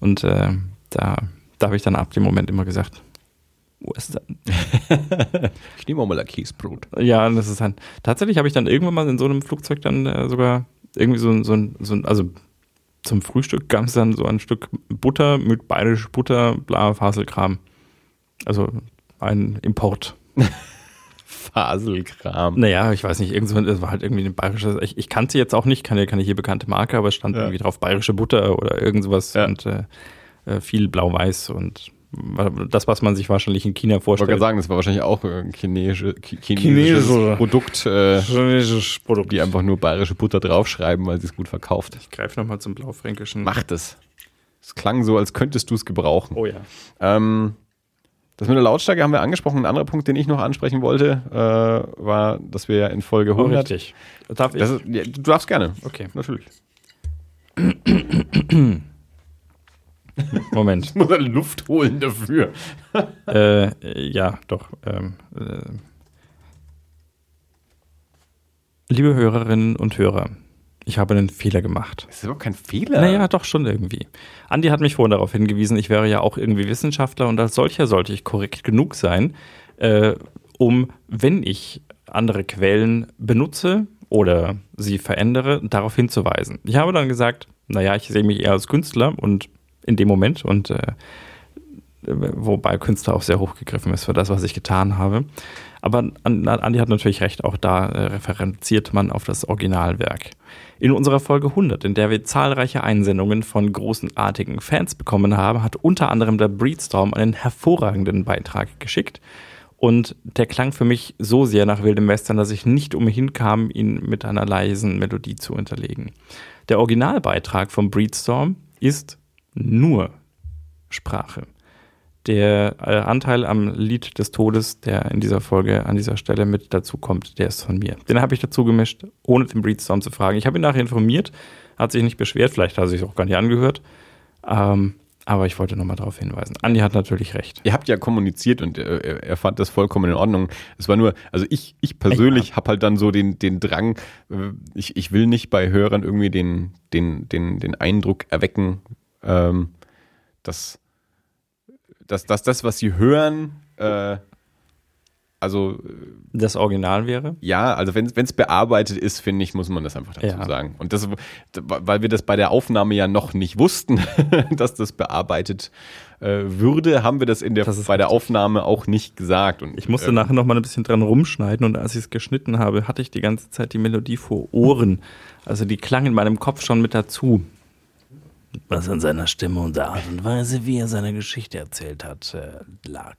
S1: Und äh, da, da habe ich dann ab dem Moment immer gesagt, wo ist denn?
S2: ich nehme auch mal ein Käsebrot.
S1: Ja, das ist halt. Tatsächlich habe ich dann irgendwann mal in so einem Flugzeug dann äh, sogar irgendwie so, so, so ein, also zum Frühstück gab es dann so ein Stück Butter mit bayerisch Butter, bla, Faselkram. Also ein Import.
S2: Faselkram.
S1: Naja, ich weiß nicht, irgendwann, das war halt irgendwie ein bayerisches, ich, ich kannte jetzt auch nicht, keine, keine hier bekannte Marke, aber es stand ja. irgendwie drauf bayerische Butter oder irgend sowas ja. und äh, äh viel blau-weiß und das, was man sich wahrscheinlich in China vorstellt. Ich
S2: wollte sagen, das war wahrscheinlich auch ein chinesische, chinesisches Chinese. Produkt, äh, chinesisches Produkt, die einfach nur bayerische Butter draufschreiben, weil sie es gut verkauft.
S1: Ich greife nochmal zum blaufränkischen.
S2: Macht es. Es klang so, als könntest du es gebrauchen.
S1: Oh ja.
S2: Ähm, das mit der Lautstärke haben wir angesprochen. Ein anderer Punkt, den ich noch ansprechen wollte, äh, war, dass wir ja in Folge 100. Oh,
S1: richtig.
S2: Darf ich? Ist, ja, du darfst gerne.
S1: Okay. Natürlich. Moment.
S2: Ich muss eine Luft holen dafür.
S1: äh, ja, doch. Ähm, äh. Liebe Hörerinnen und Hörer, ich habe einen Fehler gemacht.
S2: Das ist überhaupt kein Fehler.
S1: Naja, doch schon irgendwie. Andi hat mich vorhin darauf hingewiesen, ich wäre ja auch irgendwie Wissenschaftler und als solcher sollte ich korrekt genug sein, äh, um, wenn ich andere Quellen benutze oder sie verändere, darauf hinzuweisen. Ich habe dann gesagt, naja, ich sehe mich eher als Künstler und in dem Moment und äh, wobei Künstler auch sehr hochgegriffen ist für das, was ich getan habe. Aber Andi hat natürlich recht, auch da äh, referenziert man auf das Originalwerk. In unserer Folge 100, in der wir zahlreiche Einsendungen von großenartigen Fans bekommen haben, hat unter anderem der Breedstorm einen hervorragenden Beitrag geschickt. Und der klang für mich so sehr nach Wildem Western, dass ich nicht umhin kam, ihn mit einer leisen Melodie zu unterlegen. Der Originalbeitrag vom Breedstorm ist nur Sprache. Der äh, Anteil am Lied des Todes, der in dieser Folge an dieser Stelle mit dazu kommt, der ist von mir. Den habe ich dazu gemischt, ohne den Breedstorm zu fragen. Ich habe ihn nachher informiert, hat sich nicht beschwert, vielleicht hat er sich auch gar nicht angehört. Ähm, aber ich wollte nochmal darauf hinweisen. Andi hat natürlich recht.
S2: Ihr habt ja kommuniziert und äh, er, fand das vollkommen in Ordnung. Es war nur, also ich, ich persönlich habe halt dann so den, den Drang, äh, ich, ich will nicht bei Hörern irgendwie den, den, den, den Eindruck erwecken, ähm, dass, dass, dass das, was sie hören, äh, also
S1: Das Original wäre?
S2: ja, also wenn es bearbeitet ist, finde ich, muss man das einfach dazu
S1: Ja.
S2: sagen. Und das, weil wir das bei der Aufnahme ja noch nicht wussten, dass das bearbeitet äh, würde, haben wir das in der
S1: Das
S2: bei der
S1: richtig.
S2: Aufnahme auch nicht gesagt. Und
S1: Ich musste
S2: ähm,
S1: nachher noch mal ein bisschen dran rumschneiden und als ich es geschnitten habe, hatte ich die ganze Zeit die Melodie vor Ohren. Also die klang in meinem Kopf schon mit dazu. Was an seiner Stimme und der Art und Weise, wie er seine Geschichte erzählt hat, äh, lag.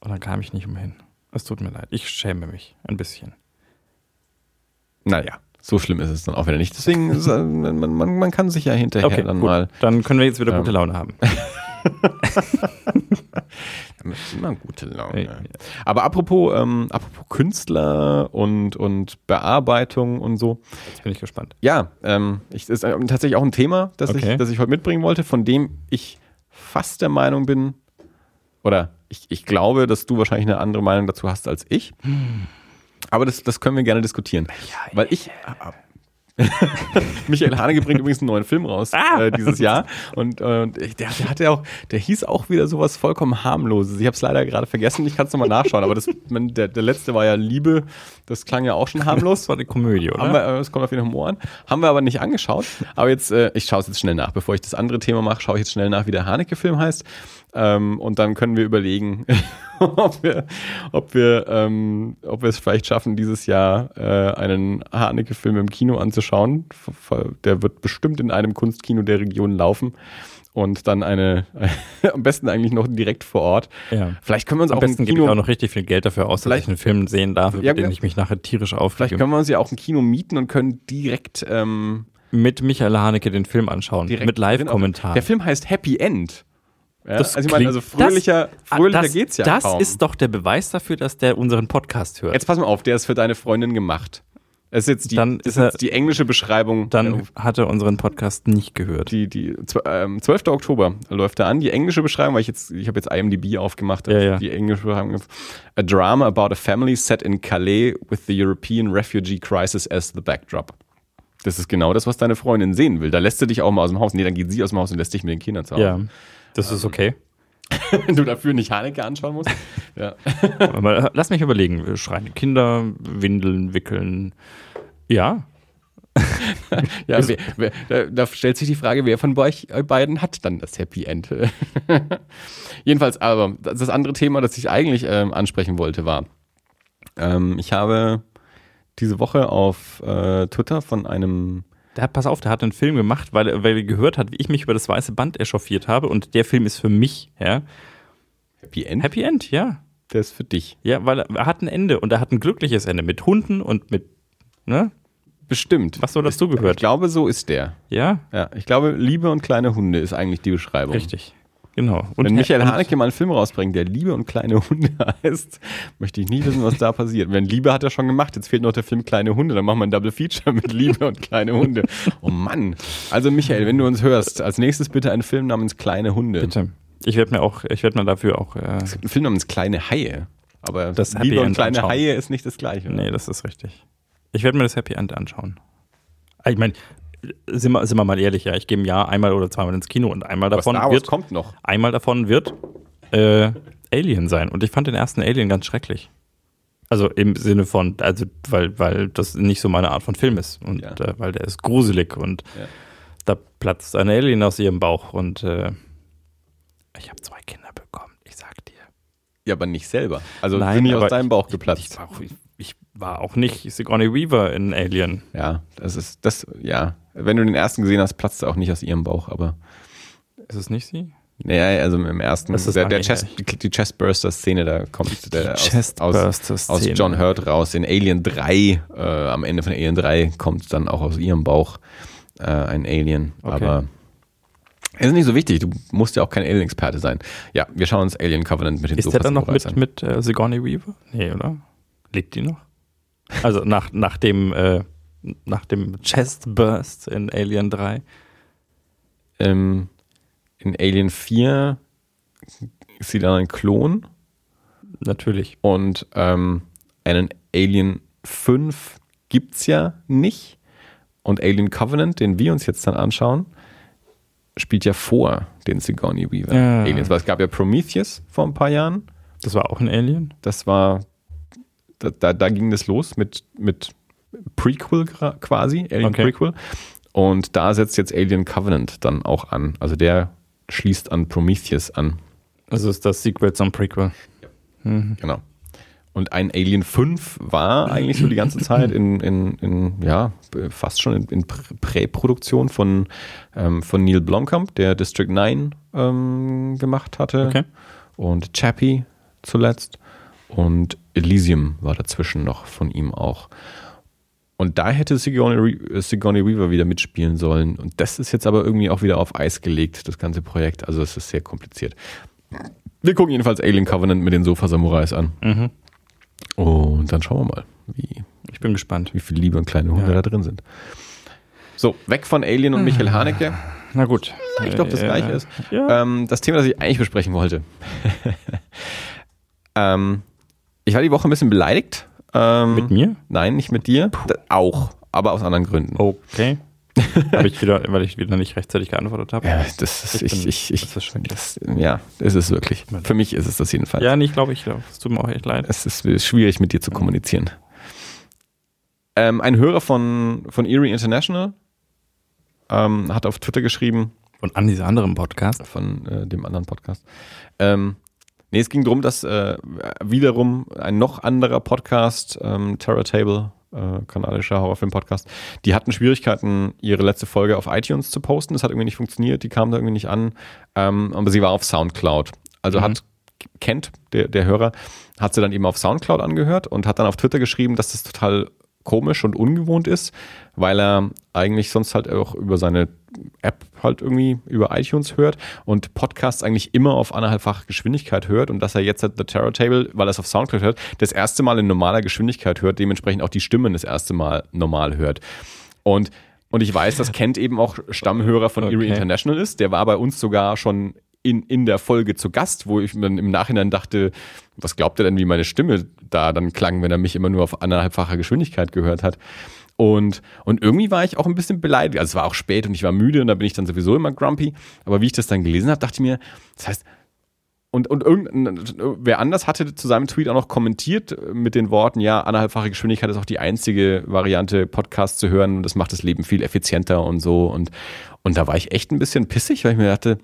S1: Und dann kam ich nicht umhin. Es tut mir leid. Ich schäme mich ein bisschen.
S2: Naja, so schlimm ist es dann auch wieder nicht. Deswegen, äh, man, man, man kann sich ja hinterher
S1: Okay,
S2: dann
S1: gut.
S2: mal
S1: Dann können wir jetzt wieder
S2: Ähm.
S1: gute Laune haben.
S2: Das ist immer gute Laune.
S1: Ja.
S2: Aber apropos, ähm, apropos Künstler und, und Bearbeitung und so.
S1: Jetzt bin ich gespannt.
S2: Ja, ähm, ich, das ist äh, tatsächlich auch ein Thema, das,
S1: Okay.
S2: ich, das ich heute mitbringen wollte, von dem ich fast der Meinung bin, oder ich, ich glaube, dass du wahrscheinlich eine andere Meinung dazu hast als ich. Aber das, das können wir gerne diskutieren. Weil ich. Michael Haneke bringt übrigens einen neuen Film raus äh, dieses Jahr. Und, äh, der, der hatte auch, der hieß auch wieder sowas vollkommen harmloses. Ich habe es leider gerade vergessen, ich kann es nochmal nachschauen, aber das, man, der, der letzte war ja Liebe, das klang ja auch schon harmlos.
S1: Das war eine Komödie, oder?
S2: Wir, äh, es kommt auf jeden Humor an. Haben wir aber nicht angeschaut. Aber jetzt, äh, ich schaue es jetzt schnell nach. Bevor ich das andere Thema mache, schaue ich jetzt schnell nach, wie der Haneke-Film heißt. Ähm, und dann können wir überlegen, ob wir, ob wir, ähm, ob wir es vielleicht schaffen, dieses Jahr äh, einen Haneke-Film im Kino anzuschauen. Der wird bestimmt in einem Kunstkino der Region laufen. Und dann eine, am besten eigentlich noch direkt vor Ort.
S1: Ja.
S2: Vielleicht können wir uns
S1: Am
S2: auch
S1: besten
S2: ein
S1: gebe
S2: Kino
S1: ich auch noch richtig viel Geld dafür aus, dass
S2: Vielleicht-
S1: ich einen Film sehen darf, über
S2: Ja,
S1: den ich mich nachher tierisch
S2: Vielleicht
S1: aufrege.
S2: können wir uns ja auch ein Kino mieten und können direkt ähm,
S1: Mit Michael Haneke den Film anschauen.
S2: direkt
S1: mit Live-Kommentar.
S2: auf- Der Film heißt Happy End. Ja,
S1: Das
S2: also ich meine, also fröhlicher,
S1: Ah,
S2: fröhlicher
S1: das,
S2: geht's ja
S1: Das
S2: kaum.
S1: ist doch der Beweis dafür, dass der unseren Podcast hört.
S2: jetzt pass mal auf, der ist für deine Freundin gemacht. Es ist jetzt die,
S1: Dann
S2: das
S1: ist er-
S2: die englische Beschreibung.
S1: Dann
S2: äh,
S1: hat er unseren Podcast nicht gehört.
S2: die, die zw- ähm, 12. Oktober läuft er an. Die englische Beschreibung, weil ich jetzt, ich habe jetzt IMDb aufgemacht.
S1: Ja, ja.
S2: Die englische Beschreibung. A drama about a family set in Calais with the European refugee crisis as the backdrop. Das ist genau das, was deine Freundin sehen will. Da lässt sie dich auch mal aus dem Haus. Nee, dann geht sie aus dem Haus und lässt dich mit den Kindern zu Hause.
S1: Ja, das ist okay.
S2: Wenn du dafür nicht Haneke anschauen musst. ja.
S1: Aber lass mich überlegen. Schreiende Kinder, Windeln wickeln. Ja,
S2: Ja, wer, wer, da, da stellt sich die Frage, wer von euch äh, beiden hat dann das Happy End? Jedenfalls, aber das das andere Thema, das ich eigentlich ähm, ansprechen wollte, war, ähm, ich habe diese Woche auf äh, Twitter von einem,
S1: der hat, pass auf, der hat einen Film gemacht, weil, er- weil er gehört hat, wie ich mich über das weiße Band echauffiert habe. Und der Film ist für mich, ja.
S2: Happy End,
S1: Happy End, ja.
S2: der ist für dich.
S1: Ja, weil er, hat ein Ende und er hat ein glückliches Ende mit Hunden und mit, ne?
S2: Bestimmt.
S1: Was so dazu
S2: Ich
S1: gehört.
S2: glaube, so ist der.
S1: Ja,
S2: Ja, ich glaube, Liebe und kleine Hunde ist eigentlich die Beschreibung.
S1: richtig. Genau. Und
S2: Wenn Michael Haneke mal einen Film rausbringt, der Liebe und kleine Hunde heißt, möchte ich nie wissen, was da passiert. Wenn Liebe hat er schon gemacht, jetzt fehlt noch der Film Kleine Hunde, dann machen wir ein Double Feature mit Liebe und kleine Hunde. Oh Mann. Also Michael, wenn du uns hörst, als nächstes bitte einen Film namens Kleine Hunde.
S1: Bitte. Ich werde mir auch, ich werde mir dafür auch, äh,
S2: Es gibt einen Film namens Kleine Haie. Aber
S1: Das Happy
S2: Liebe und
S1: End
S2: kleine
S1: anschauen.
S2: Haie ist nicht das gleiche.
S1: nee, das ist richtig. Ich werde mir das Happy End anschauen. Ich meine, sind wir, sind wir mal ehrlich, ja, ich gehe im Jahr einmal oder zweimal ins Kino und einmal davon
S2: Star Wars
S1: wird,
S2: kommt noch.
S1: einmal davon wird äh, Alien sein. Und ich fand den ersten Alien ganz schrecklich. Also im Sinne von, also weil, weil das nicht so meine Art von Film ist. Und
S2: Ja.
S1: äh, weil der ist gruselig und
S2: Ja.
S1: da platzt ein Alien aus ihrem Bauch. Und äh, ich habe zwei Kinder bekommen, ich sag dir.
S2: Ja, aber nicht selber. Also
S1: Nein,
S2: sind nicht aus deinem Bauch
S1: Ich,
S2: geplatzt.
S1: auch, ich, ich war auch nicht Sigourney Weaver in Alien.
S2: Ja, das ist, das, ja. Wenn du den ersten gesehen hast, platzt er auch nicht aus ihrem Bauch, aber.
S1: Ist es nicht sie?
S2: Naja, also im ersten,
S1: Das ist
S2: der, der Chest, die, Chestburster-Szene, da kommt der aus, aus, aus John Hurt raus. In Alien 3, äh, am Ende von Alien 3 kommt dann auch aus ihrem Bauch äh, ein Alien.
S1: Okay.
S2: Aber Ist nicht so wichtig, du musst ja auch kein Alien-Experte sein. Ja, wir schauen uns Alien Covenant mit den
S1: Ist der dann noch mit,
S2: an.
S1: mit äh, Sigourney Weaver? Nee, oder? Lebt die noch? Also nach, nach dem, äh, nach dem Chest Burst in Alien 3.
S2: Ähm, in Alien 4 ist sie dann ein Klon
S1: Natürlich.
S2: und ähm, einen Alien 5 gibt's ja nicht. Und Alien Covenant, den wir uns jetzt dann anschauen, spielt ja vor den Sigourney Weaver
S1: Ja.
S2: Aliens. Weil es gab ja Prometheus vor ein paar Jahren.
S1: Das war auch ein Alien?
S2: Das war, da, da, da ging das los mit, mit Prequel quasi, Alien
S1: Okay.
S2: Prequel. Und da setzt jetzt Alien Covenant dann auch an. Also der schließt an Prometheus an.
S1: Also ist das Sequel zum Prequel. Mhm.
S2: Genau. Und ein Alien 5 war eigentlich so die ganze Zeit in, in, in ja, fast schon in, in Prä- Präproduktion von, ähm, von Neil Blomkamp, der District 9 ähm, gemacht hatte.
S1: Okay.
S2: Und Chappie zuletzt. Und Elysium war dazwischen noch von ihm auch. Und da hätte Sigourney, Re- Sigourney Weaver wieder mitspielen sollen. Und das ist jetzt aber irgendwie auch wieder auf Eis gelegt, das ganze Projekt. Also es ist sehr kompliziert. Wir gucken jedenfalls Alien Covenant mit den Sofa-Samurais an.
S1: Mhm.
S2: Und dann schauen wir mal, wie,
S1: Ich bin gespannt.
S2: wie viel liebe und kleine Hunde
S1: Ja.
S2: da drin sind. So, weg von Alien und Michael Haneke.
S1: Na gut.
S2: Ich glaube, das
S1: Äh,
S2: gleiche ist.
S1: Ja.
S2: Ähm, das Thema, das ich eigentlich besprechen wollte. ähm, ich war die Woche ein bisschen beleidigt. Ähm,
S1: Mit mir?
S2: Nein, nicht mit dir. Da, auch, aber aus anderen Gründen.
S1: Okay. Habe ich wieder, weil ich wieder nicht rechtzeitig geantwortet habe.
S2: Ja, das ist,
S1: Ich
S2: ich,
S1: bin-
S2: ich, ich,
S1: das ist
S2: das, ja, ist es wirklich. Für mich ist es das jedenfalls.
S1: Ja, nee, ich glaube, ich glaube, es tut mir auch echt leid.
S2: Es ist schwierig, mit dir zu kommunizieren. Ähm, ein Hörer von, von Erie International ähm, hat auf Twitter geschrieben,
S1: Und an diesem anderen Podcast.
S2: von äh, dem anderen Podcast. Ähm, nee, es ging darum, dass äh, wiederum ein noch anderer Podcast, ähm, Terror Table, äh, kanadischer Horrorfilm-Podcast, die hatten Schwierigkeiten, ihre letzte Folge auf iTunes zu posten. Das hat irgendwie nicht funktioniert, die kam da irgendwie nicht an. Ähm, aber sie war auf Soundcloud. Also
S1: Mhm.
S2: hat kennt der, der Hörer, hat sie dann eben auf Soundcloud angehört und hat dann auf Twitter geschrieben, dass das total komisch und ungewohnt ist, weil er eigentlich sonst halt auch über seine App halt irgendwie über iTunes hört und Podcasts eigentlich immer auf anderthalbfache Geschwindigkeit hört und dass er jetzt halt The Terror Table, weil er es auf Soundcloud hört, das erste Mal in normaler Geschwindigkeit hört, dementsprechend auch die Stimmen das erste Mal normal hört. Und und ich weiß, dass Kent eben auch Stammhörer von
S1: Okay.
S2: Erie International ist. Der war bei uns sogar schon in, in der Folge zu Gast, wo ich dann im Nachhinein dachte, was glaubt er denn, wie meine Stimme da dann klang, wenn er mich immer nur auf anderthalbfacher Geschwindigkeit gehört hat. Und, und irgendwie war ich auch ein bisschen beleidigt. Also es war auch spät und ich war müde und da bin ich dann sowieso immer grumpy. Aber wie ich das dann gelesen habe, dachte ich mir, das heißt, und, und irgendein, wer anders hatte zu seinem Tweet auch noch kommentiert mit den Worten, ja, anderthalbfache Geschwindigkeit ist auch die einzige Variante, Podcast zu hören und das macht das Leben viel effizienter und so. Und, und da war ich echt ein bisschen pissig, weil ich mir dachte,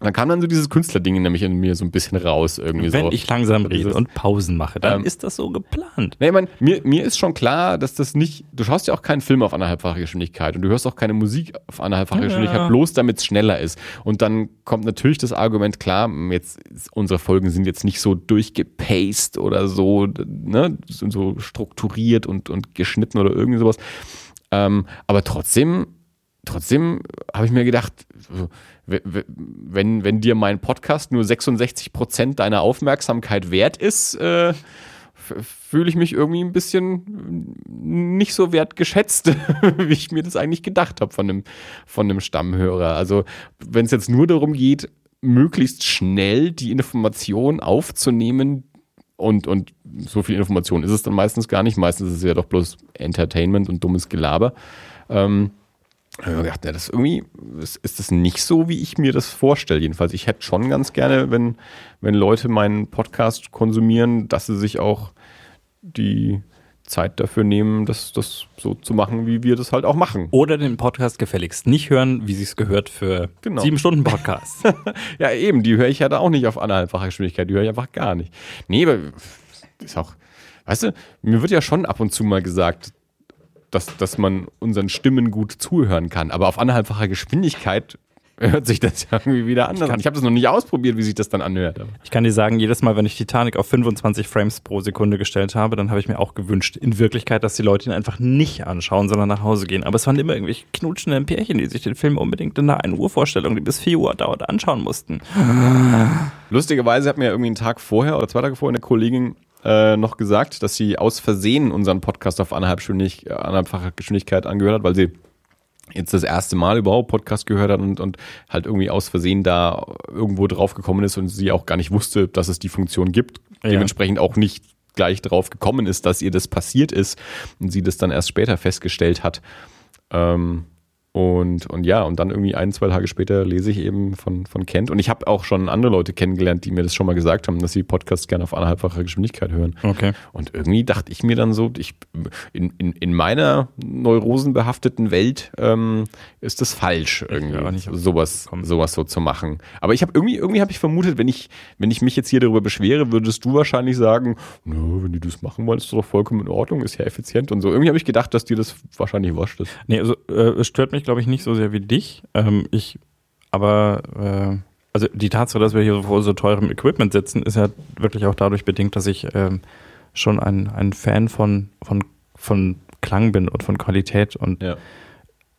S2: dann kam dann so dieses Künstlerding nämlich in mir so ein bisschen raus irgendwie
S1: Wenn
S2: so.
S1: ich langsam rede und Pausen mache, dann
S2: Ähm,
S1: ist das so geplant.
S2: Nee, ich mein, mir, mir ist schon klar, dass das nicht, du schaust ja auch keinen Film auf anderthalbfache Geschwindigkeit und du hörst auch keine Musik auf anderthalbfache
S1: Ja.
S2: Geschwindigkeit, bloß damit es schneller ist. Und dann kommt natürlich das Argument, klar, jetzt, unsere Folgen sind jetzt nicht so durchgepaced oder so, ne, sind so strukturiert und, und geschnitten oder irgendwie sowas. Ähm, aber trotzdem, trotzdem habe ich mir gedacht, so, wenn, wenn dir mein Podcast nur 66 Prozent deiner Aufmerksamkeit wert ist, äh, fühle ich mich irgendwie ein bisschen nicht so wertgeschätzt, wie ich mir das eigentlich gedacht habe von einem, von einem Stammhörer. Also wenn es jetzt nur darum geht, möglichst schnell die Information aufzunehmen, und, und so viel Information ist es dann meistens gar nicht. Meistens ist es ja doch bloß Entertainment und dummes Gelaber. Ähm, hab ich mir gedacht, ja, das irgendwie ist, ist das nicht so, wie ich mir das vorstelle. Jedenfalls, ich hätte schon ganz gerne, wenn, wenn Leute meinen Podcast konsumieren, dass sie sich auch die Zeit dafür nehmen, das, das so zu machen, wie wir das halt auch machen.
S1: Oder den Podcast gefälligst nicht hören, wie sich's gehört für
S2: Genau.
S1: sieben Stunden Podcast.
S2: Ja, eben, die höre ich ja da auch nicht auf anderthalbfacher Geschwindigkeit, die höre ich einfach gar nicht. Nee, aber ist auch, weißt du, mir wird ja schon ab und zu mal gesagt, dass, dass man unseren Stimmen gut zuhören kann, aber auf anderthalbfacher Geschwindigkeit hört sich das ja irgendwie wieder anders an. Ich habe das noch nicht ausprobiert, wie sich das dann anhört.
S1: Ich kann dir sagen, jedes Mal, wenn ich Titanic auf 25 Frames pro Sekunde gestellt habe, dann habe ich mir auch gewünscht, in Wirklichkeit, dass die Leute ihn einfach nicht anschauen, sondern nach Hause gehen. Aber es waren immer irgendwelche knutschenden Pärchen, die sich den Film unbedingt in einer 1 Uhr Vorstellung, die bis 4 Uhr dauert, anschauen mussten.
S2: Lustigerweise hat mir irgendwie einen Tag vorher oder zwei Tage vorher eine Kollegin äh, noch gesagt, dass sie aus Versehen unseren Podcast auf anderthalb, Stündig, äh, anderthalbfacher Geschwindigkeit angehört hat, weil sie jetzt das erste Mal überhaupt Podcast gehört hat und, und halt irgendwie aus Versehen da irgendwo drauf gekommen ist und sie auch gar nicht wusste, dass es die Funktion gibt.
S1: Ja.
S2: Dementsprechend auch nicht gleich drauf gekommen ist, dass ihr das passiert ist und sie das dann erst später festgestellt hat. Ähm, und, und ja, und dann irgendwie ein, zwei Tage später lese ich eben von, von Kent. Und ich habe auch schon andere Leute kennengelernt, die mir das schon mal gesagt haben, dass sie Podcasts gerne auf anderthalbfacher Geschwindigkeit hören.
S1: Okay.
S2: Und irgendwie dachte ich mir dann so, ich, in, in, in meiner neurosenbehafteten Welt ähm, ist das falsch, irgendwie
S1: nicht
S2: sowas, sowas so zu machen. Aber ich habe irgendwie, irgendwie habe ich vermutet, wenn ich, wenn ich mich jetzt hier darüber beschwere, würdest du wahrscheinlich sagen, "Nö, wenn die das machen wollen, ist doch vollkommen in Ordnung, ist ja effizient und so. Irgendwie habe ich gedacht, dass dir das wahrscheinlich wurscht ist.
S1: Nee, also äh, es stört mich, glaube ich, nicht so sehr wie dich. Ähm, ich, aber äh, also die Tatsache, dass wir hier vor so teurem Equipment sitzen, ist ja wirklich auch dadurch bedingt, dass ich ähm, schon ein, ein Fan von, von, von Klang bin und von Qualität. Und
S2: Ja.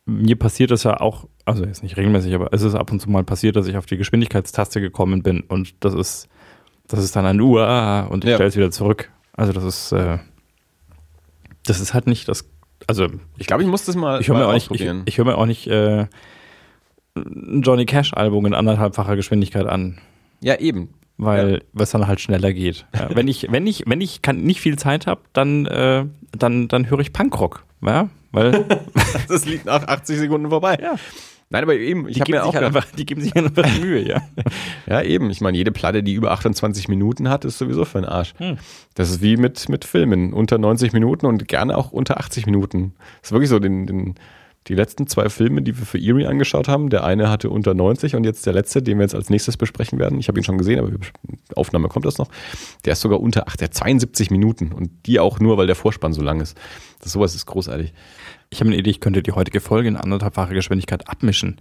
S1: mir passiert es ja auch, also jetzt nicht regelmäßig, aber es ist ab und zu mal passiert, dass ich auf die Geschwindigkeitstaste gekommen bin und das ist, das ist dann ein Uah und ich
S2: Ja.
S1: stelle es wieder zurück. Also das ist, äh, das ist halt nicht das, also
S2: Ich glaube, ich muss das mal,
S1: ich höre mir auch nicht, ich, ich höre mir auch nicht äh, ein Johnny Cash Album in anderthalbfacher Geschwindigkeit an,
S2: ja, eben.
S1: weil es dann halt schneller geht. Ja, wenn ich wenn ich wenn ich kann, nicht viel Zeit habe, dann äh, dann dann höre ich Punkrock, ja, weil
S2: Das liegt nach 80 Sekunden vorbei.
S1: ja,
S2: Nein, aber eben, ich
S1: die,
S2: habe
S1: geben
S2: mir auch
S1: halt einfach, die geben sich einfach Mühe, ja.
S2: ja eben, ich meine, jede Platte, die über 28 Minuten hat, ist sowieso für den Arsch.
S1: Hm.
S2: Das ist wie mit, mit Filmen, unter 90 Minuten und gerne auch unter 80 Minuten. Das ist wirklich so, den, den, die letzten zwei Filme, die wir für Erie angeschaut haben, der eine hatte unter 90 und jetzt der letzte, den wir jetzt als nächstes besprechen werden. Ich habe ihn schon gesehen, aber die Aufnahme kommt das noch. Der ist sogar unter, ach, der 72 Minuten und die auch nur, weil der Vorspann so lang ist. Das, sowas ist großartig.
S1: Ich habe eine Idee, ich könnte die heutige Folge in anderthalbfacher Geschwindigkeit abmischen.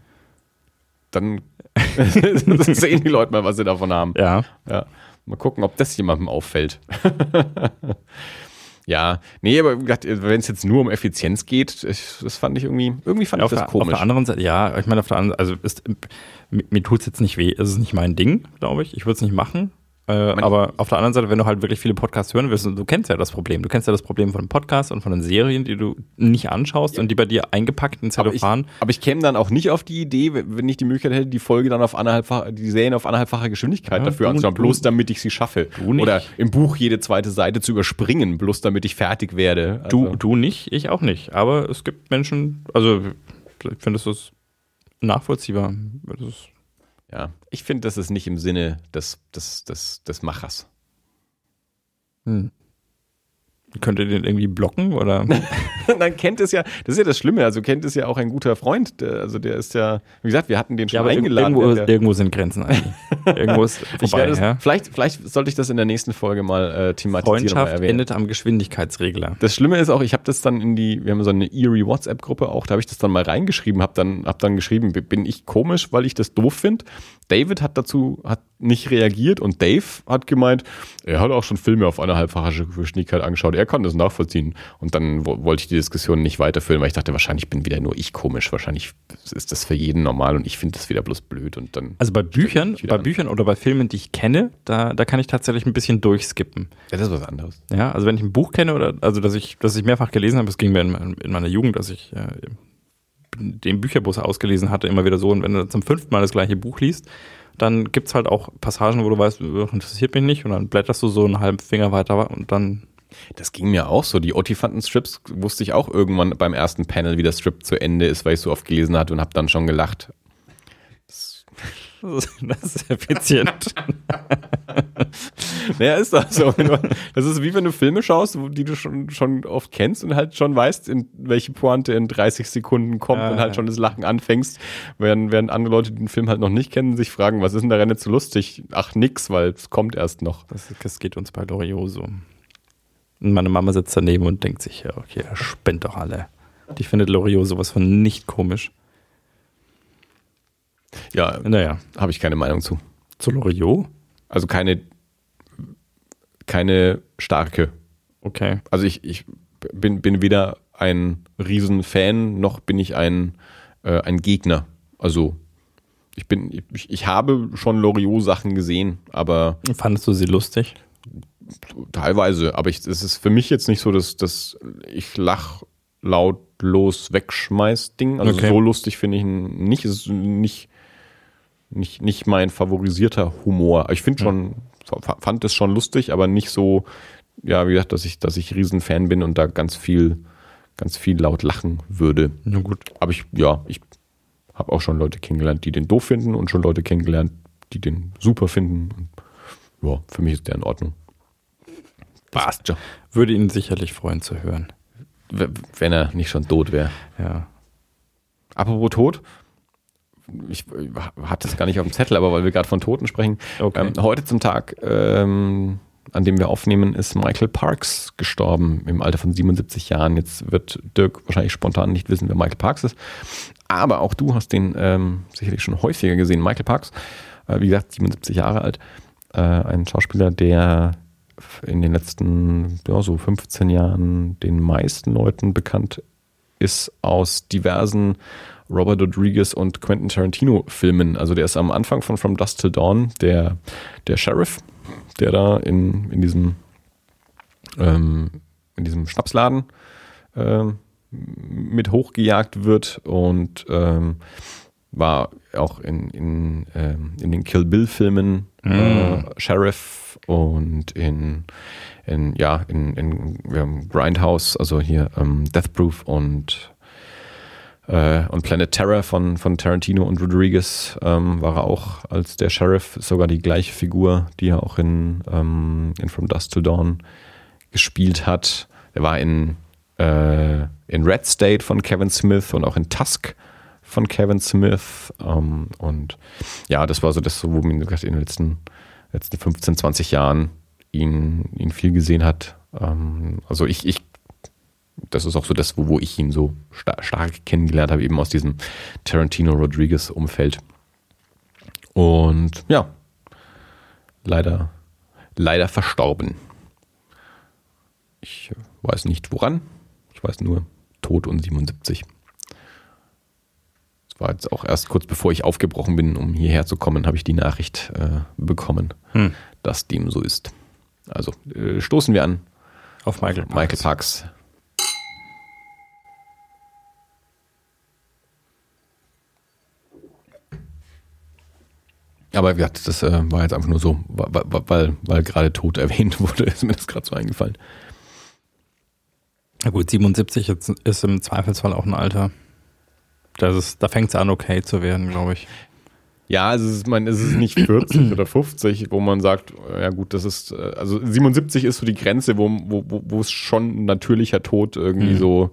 S2: Dann sehen die Leute mal, was sie davon haben.
S1: Ja.
S2: Ja. Mal gucken, ob das jemandem auffällt. ja, nee, aber wenn es jetzt nur um Effizienz geht, ich, das fand ich irgendwie, irgendwie fand
S1: Auf
S2: ich das
S1: der, auf
S2: komisch.
S1: der anderen Seite, ja, ich meine, auf der anderen also ist, mir, mir tut es jetzt nicht weh. Es ist nicht mein Ding, glaube ich. Ich würde es nicht machen. Äh, aber auf der anderen Seite, wenn du halt wirklich viele Podcasts hören willst, du kennst ja das Problem. Du kennst ja das Problem von Podcasts und von den Serien, die du nicht anschaust und die bei dir eingepackt in
S2: aber ich,
S1: Zellophan.
S2: aber ich käme dann auch nicht auf die Idee, wenn ich die Möglichkeit hätte, die Folge dann auf anderthalbfach, die Serien auf anderthalbfacher Geschwindigkeit
S1: Ja,
S2: dafür
S1: du-
S2: anzuschauen,
S1: du-
S2: bloß damit ich sie schaffe.
S1: Du nicht.
S2: Oder im Buch jede zweite Seite zu überspringen, bloß damit ich fertig werde.
S1: Du,
S2: Also-
S1: du nicht, ich auch nicht. Aber es gibt Menschen, also ich finde, es ist nachvollziehbar. Das ist,
S2: Ja, ich finde, das ist nicht im Sinne des, des, des, des Machers.
S1: hm. Könnt ihr den irgendwie blocken oder?
S2: Nein, Kent ist ja, das ist ja das Schlimme, also Kent ist ja auch ein guter Freund, der, also der ist ja, wie gesagt, wir hatten den schon eingeladen.
S1: irgendwo,
S2: der,
S1: irgendwo sind Grenzen eigentlich. irgendwo ist
S2: ich
S1: vorbei.
S2: es,
S1: ja?
S2: vielleicht, vielleicht sollte ich das in der nächsten Folge mal äh, thematisieren.
S1: Freundschaft endet am Geschwindigkeitsregler.
S2: Das Schlimme ist auch, ich habe das dann in die, wir haben so eine Eerie WhatsApp-Gruppe auch, da habe ich das dann mal reingeschrieben, habe dann, hab dann geschrieben, bin ich komisch, weil ich das doof finde. David hat dazu, hat nicht reagiert und Dave hat gemeint, er hat auch schon Filme auf eineinhalbfacher Geschwindigkeit angeschaut, er kann das nachvollziehen. Und dann wo, wollte ich die Diskussion nicht weiterführen, weil ich dachte, wahrscheinlich bin wieder nur ich komisch, wahrscheinlich ist das für jeden normal und ich finde das wieder bloß blöd und dann.
S1: Also bei Büchern, bei
S2: an.
S1: Büchern oder bei Filmen, die ich kenne, da, da kann ich tatsächlich ein bisschen durchskippen.
S2: Ja, das ist was anderes.
S1: Ja, also wenn ich ein Buch kenne oder also dass ich, dass ich mehrfach gelesen habe, es ging mir in, in meiner Jugend, dass ich äh, den Bücherbus ausgelesen hatte, immer wieder so. Und wenn du zum fünften Mal das gleiche Buch liest, dann gibt's halt auch Passagen, wo du weißt, interessiert mich nicht, und dann blätterst du so einen halben Finger weiter und dann.
S2: Das ging mir auch so. Die Ottifanten-Strips wusste ich auch irgendwann beim ersten Panel, wie der Strip zu Ende ist, weil ich so oft gelesen hatte und habe dann schon gelacht.
S1: Das ist effizient.
S2: Naja, ist das so. Das ist wie wenn du Filme schaust, die du schon, schon oft kennst und halt schon weißt, in welche Pointe in 30 Sekunden kommt
S1: Ja,
S2: und halt schon das Lachen anfängst, während, während andere Leute, die den Film halt noch nicht kennen, sich fragen, was ist denn daran jetzt so lustig? Ach, nix, weil es kommt erst noch.
S1: Das, das geht uns bei Loriot so. Und meine Mama sitzt daneben und denkt sich, ja, okay, er spinnt doch alle. Die findet Loriot sowas von nicht komisch.
S2: Ja,
S1: Naja.
S2: habe ich keine Meinung zu.
S1: Zu Loriot?
S2: Also keine, keine starke.
S1: Okay.
S2: Also ich, ich bin, bin weder ein Riesenfan, noch bin ich ein, äh, ein Gegner. Also ich bin, ich, ich habe schon Loriot-Sachen gesehen, aber
S1: Fandest du sie lustig?
S2: Teilweise. Aber es ist für mich jetzt nicht so, dass, dass ich lach lautlos wegschmeiß Ding. Also
S1: Okay.
S2: so lustig finde ich nicht. Es ist nicht, nicht, nicht mein favorisierter Humor. Ich finde schon, fa- fand es schon lustig, aber nicht so, ja, wie gesagt, dass ich, dass ich Riesenfan bin und da ganz viel, ganz viel laut lachen würde.
S1: Na gut.
S2: Aber ich, ja, ich habe auch schon Leute kennengelernt, die den doof finden und schon Leute kennengelernt, die den super finden. Ja, für mich ist der in Ordnung. Passt schon.
S1: Würde ihn sicherlich freuen zu hören.
S2: Wenn er nicht schon tot wäre.
S1: Ja.
S2: Apropos tot, ich äh, hatte es gar nicht auf dem Zettel, aber weil wir gerade von Toten sprechen.
S1: Okay.
S2: Ähm, heute zum Tag, ähm, an dem wir aufnehmen, ist Michael Parks gestorben im Alter von 77 Jahren. Jetzt wird Dirk wahrscheinlich spontan nicht wissen, wer Michael Parks ist. Aber auch du hast den ähm, sicherlich schon häufiger gesehen. Michael Parks, äh, wie gesagt, 77 Jahre alt. Äh, ein Schauspieler, der in den letzten ja, so 15 Jahren den meisten Leuten bekannt ist aus diversen Robert Rodriguez und Quentin Tarantino Filmen. Also der ist am Anfang von From Dusk Till Dawn der, der Sheriff, der da in, in diesem ähm, in diesem Schnapsladen ähm, mit hochgejagt wird und ähm, war auch in, in, ähm, in den Kill Bill Filmen äh, Sheriff und in, in ja, in, in ähm, Grindhouse, also hier ähm, Death Proof und äh, und Planet Terror von, von Tarantino und Rodriguez ähm, war er auch als der Sheriff, sogar die gleiche Figur, die er auch in, ähm, in From Dusk to Dawn gespielt hat. Er war in, äh, in Red State von Kevin Smith und auch in Tusk von Kevin Smith. Ähm, und ja, das war so das, wo man gesagt, in den letzten, letzten 15, 20 Jahren ihn, ihn viel gesehen hat. Ähm, also ich, ich das ist auch so das, wo, wo ich ihn so star stark kennengelernt habe, eben aus diesem Tarantino-Rodriguez-Umfeld. Und ja, leider, leider verstorben. Ich äh, weiß nicht woran. Ich weiß nur, tot und 77. War jetzt auch erst kurz bevor ich aufgebrochen bin, um hierher zu kommen, habe ich die Nachricht äh, bekommen,
S1: Hm.
S2: dass dem so ist. Also äh, stoßen wir an.
S1: Auf Michael Parks.
S2: Michael Parks. Aber wie gesagt, das äh, war jetzt einfach nur so, weil, weil, weil gerade tot erwähnt wurde, ist mir das gerade so eingefallen.
S1: Na gut, 77 ist, ist im Zweifelsfall auch ein Alter. Das ist, da fängt es an, okay zu werden, glaube ich.
S2: Ja, also es ist, mein, es ist nicht 40 oder 50, wo man sagt, ja gut, das ist, äh, also 77 ist so die Grenze, wo, wo, wo- es schon natürlicher Tod irgendwie
S1: Mhm.
S2: so,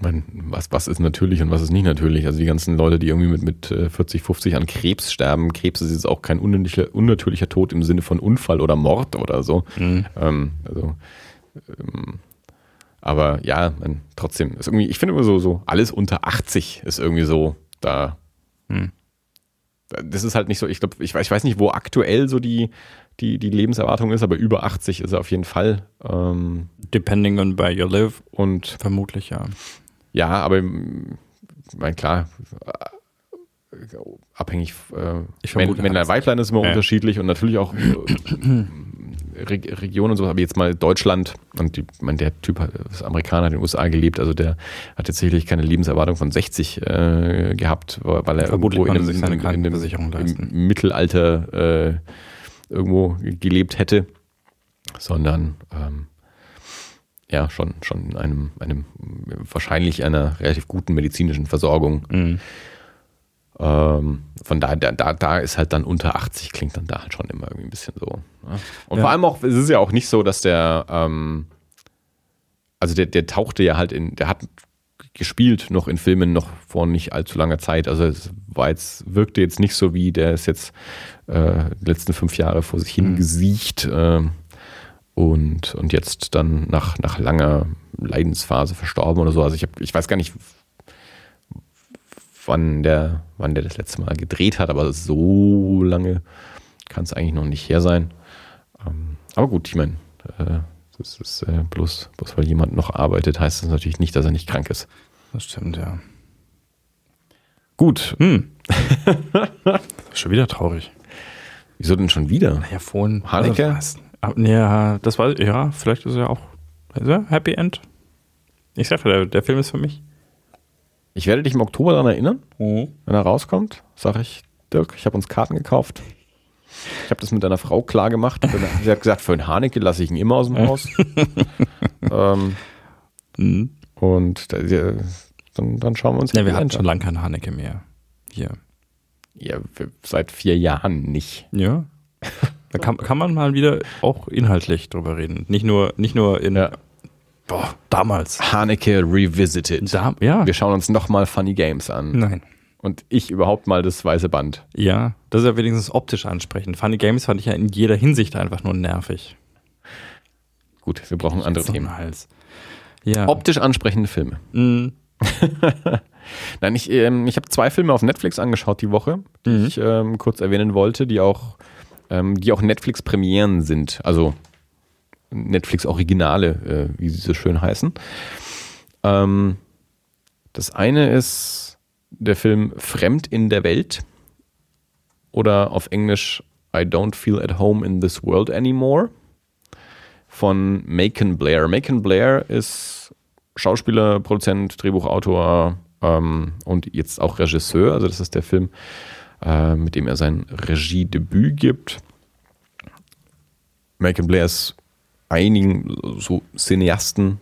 S2: mein, was, was ist natürlich und was ist nicht natürlich? Also die ganzen Leute, die irgendwie mit, mit äh, 40, 50 an Krebs sterben, Krebs ist jetzt auch kein unnatürlicher, unnatürlicher Tod im Sinne von Unfall oder Mord oder so.
S1: Mhm.
S2: Ähm, also, ähm, aber ja, man, trotzdem, ist irgendwie, ich finde immer so, so, alles unter 80 ist irgendwie so, da,
S1: Hm.
S2: das ist halt nicht so, ich glaube, ich weiß, ich weiß nicht, wo aktuell so die, die, die Lebenserwartung ist, aber über 80 ist er auf jeden Fall. Ähm,
S1: Depending on where you live,
S2: und
S1: vermutlich ja.
S2: ja, aber ähm, ich mein, klar, äh, abhängig, äh,
S1: 80.
S2: Weiblein ist immer
S1: Ja.
S2: unterschiedlich und natürlich auch äh, Re Regionen und so, aber jetzt mal Deutschland und die, mein, der Typ hat, ist Amerikaner, hat in den USA gelebt, also der hat jetzt sicherlich keine Lebenserwartung von 60 äh, gehabt, weil er
S1: Vermutlich
S2: irgendwo in einem,
S1: sich seine
S2: in,
S1: leisten.
S2: im Mittelalter äh, irgendwo gelebt hätte, sondern ähm, ja, schon, schon in einem, einem wahrscheinlich einer relativ guten medizinischen Versorgung.
S1: Mhm.
S2: Ähm, von daher, da, da, da ist halt dann unter 80 klingt dann da halt schon immer irgendwie ein bisschen so. Ne? Und
S1: Ja.
S2: vor allem auch, es ist ja auch nicht so, dass der, ähm, also der, der tauchte ja halt in, der hat gespielt noch in Filmen noch vor nicht allzu langer Zeit. Also es war jetzt, wirkte jetzt nicht so wie der ist jetzt äh, die letzten fünf Jahre vor sich hingesiecht ähm, und, und jetzt dann nach, nach langer Leidensphase verstorben oder so. Also ich, hab, ich weiß gar nicht, wann der, wann der das letzte Mal gedreht hat, aber so lange kann es eigentlich noch nicht her sein. Ähm, aber gut, ich meine, äh, das ist äh, bloß, bloß weil jemand noch arbeitet, heißt das natürlich nicht, dass er nicht krank ist.
S1: Das stimmt, ja.
S2: Gut.
S1: Hm. Schon wieder traurig.
S2: Wieso denn schon wieder?
S1: Ja, vorhin.
S2: Haneke?
S1: Also, ja, das war, ja, vielleicht ist er auch er Happy End. Ich sage, der, der Film ist für mich.
S2: Ich werde dich im Oktober daran erinnern,
S1: Mhm.
S2: wenn er rauskommt, sage ich, Dirk, ich habe uns Karten gekauft. Ich habe das mit deiner Frau klar gemacht. Sie hat gesagt, für einen Haneke lasse ich ihn immer aus dem Haus. ähm,
S1: Mhm.
S2: und ja, dann, dann schauen wir uns
S1: Ja, wir hatten schon
S2: an.
S1: lange keinen Haneke mehr. Hier.
S2: Ja, seit vier Jahren nicht.
S1: Ja. Da kann, kann man mal wieder auch inhaltlich drüber reden. Nicht nur, nicht nur in.
S2: Ja.
S1: Boah, damals.
S2: Haneke Revisited.
S1: Da, ja.
S2: Wir schauen uns nochmal Funny Games an.
S1: Nein.
S2: Und ich überhaupt mal das weiße Band.
S1: Ja, das ist ja wenigstens optisch ansprechend. Funny Games fand ich ja in jeder Hinsicht einfach nur nervig.
S2: Gut, wir brauchen andere
S1: So ein
S2: Themen.
S1: Hals. Ja.
S2: Optisch ansprechende Filme.
S1: Mhm.
S2: Nein, ich, ähm, ich habe zwei Filme auf Netflix angeschaut die Woche, die
S1: Mhm.
S2: ich ähm, kurz erwähnen wollte, die auch, ähm, die auch Netflix-Premieren sind. Also Netflix-Originale, äh, wie sie so schön heißen. Ähm, das eine ist der Film Fremd in der Welt oder auf Englisch I Don't Feel at Home in This World Anymore von Macon Blair. Macon Blair ist Schauspieler, Produzent, Drehbuchautor ähm, und jetzt auch Regisseur. Also das ist der Film, äh, mit dem er sein Regiedebüt gibt. Macon Blair ist einigen so Cineasten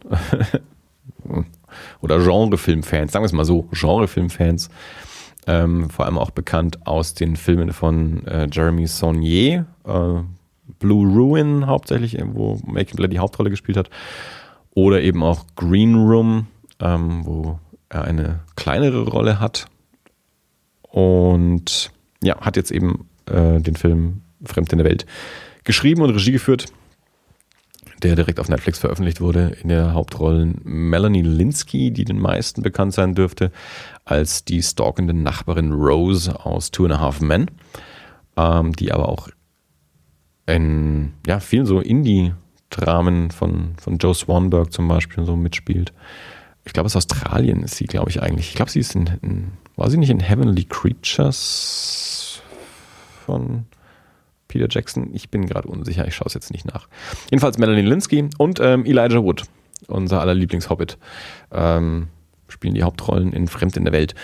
S2: oder Genrefilmfans, sagen wir es mal so, Genrefilmfans, ähm, vor allem auch bekannt aus den Filmen von äh, Jeremy Saunier, äh, Blue Ruin hauptsächlich, wo Macon Blair die Hauptrolle gespielt hat, oder eben auch Green Room, ähm, wo er eine kleinere Rolle hat. Und ja, hat jetzt eben äh, den Film Fremd in der Welt geschrieben und Regie geführt, der direkt auf Netflix veröffentlicht wurde. In der Hauptrolle Melanie Linsky, die den meisten bekannt sein dürfte, als die stalkende Nachbarin Rose aus Two and a Half Men, ähm, die aber auch in ja, vielen so Indie-Dramen von, von Joe Swanberg zum Beispiel so mitspielt. Ich glaube, aus Australien ist sie, glaube ich, eigentlich. Ich glaube, sie ist in, in, war sie nicht in Heavenly Creatures von Peter Jackson? Ich bin gerade unsicher, ich schaue es jetzt nicht nach. Jedenfalls Melanie Linsky und ähm, Elijah Wood, unser aller Lieblingshobbit, ähm, spielen die Hauptrollen in Fremd in der Welt.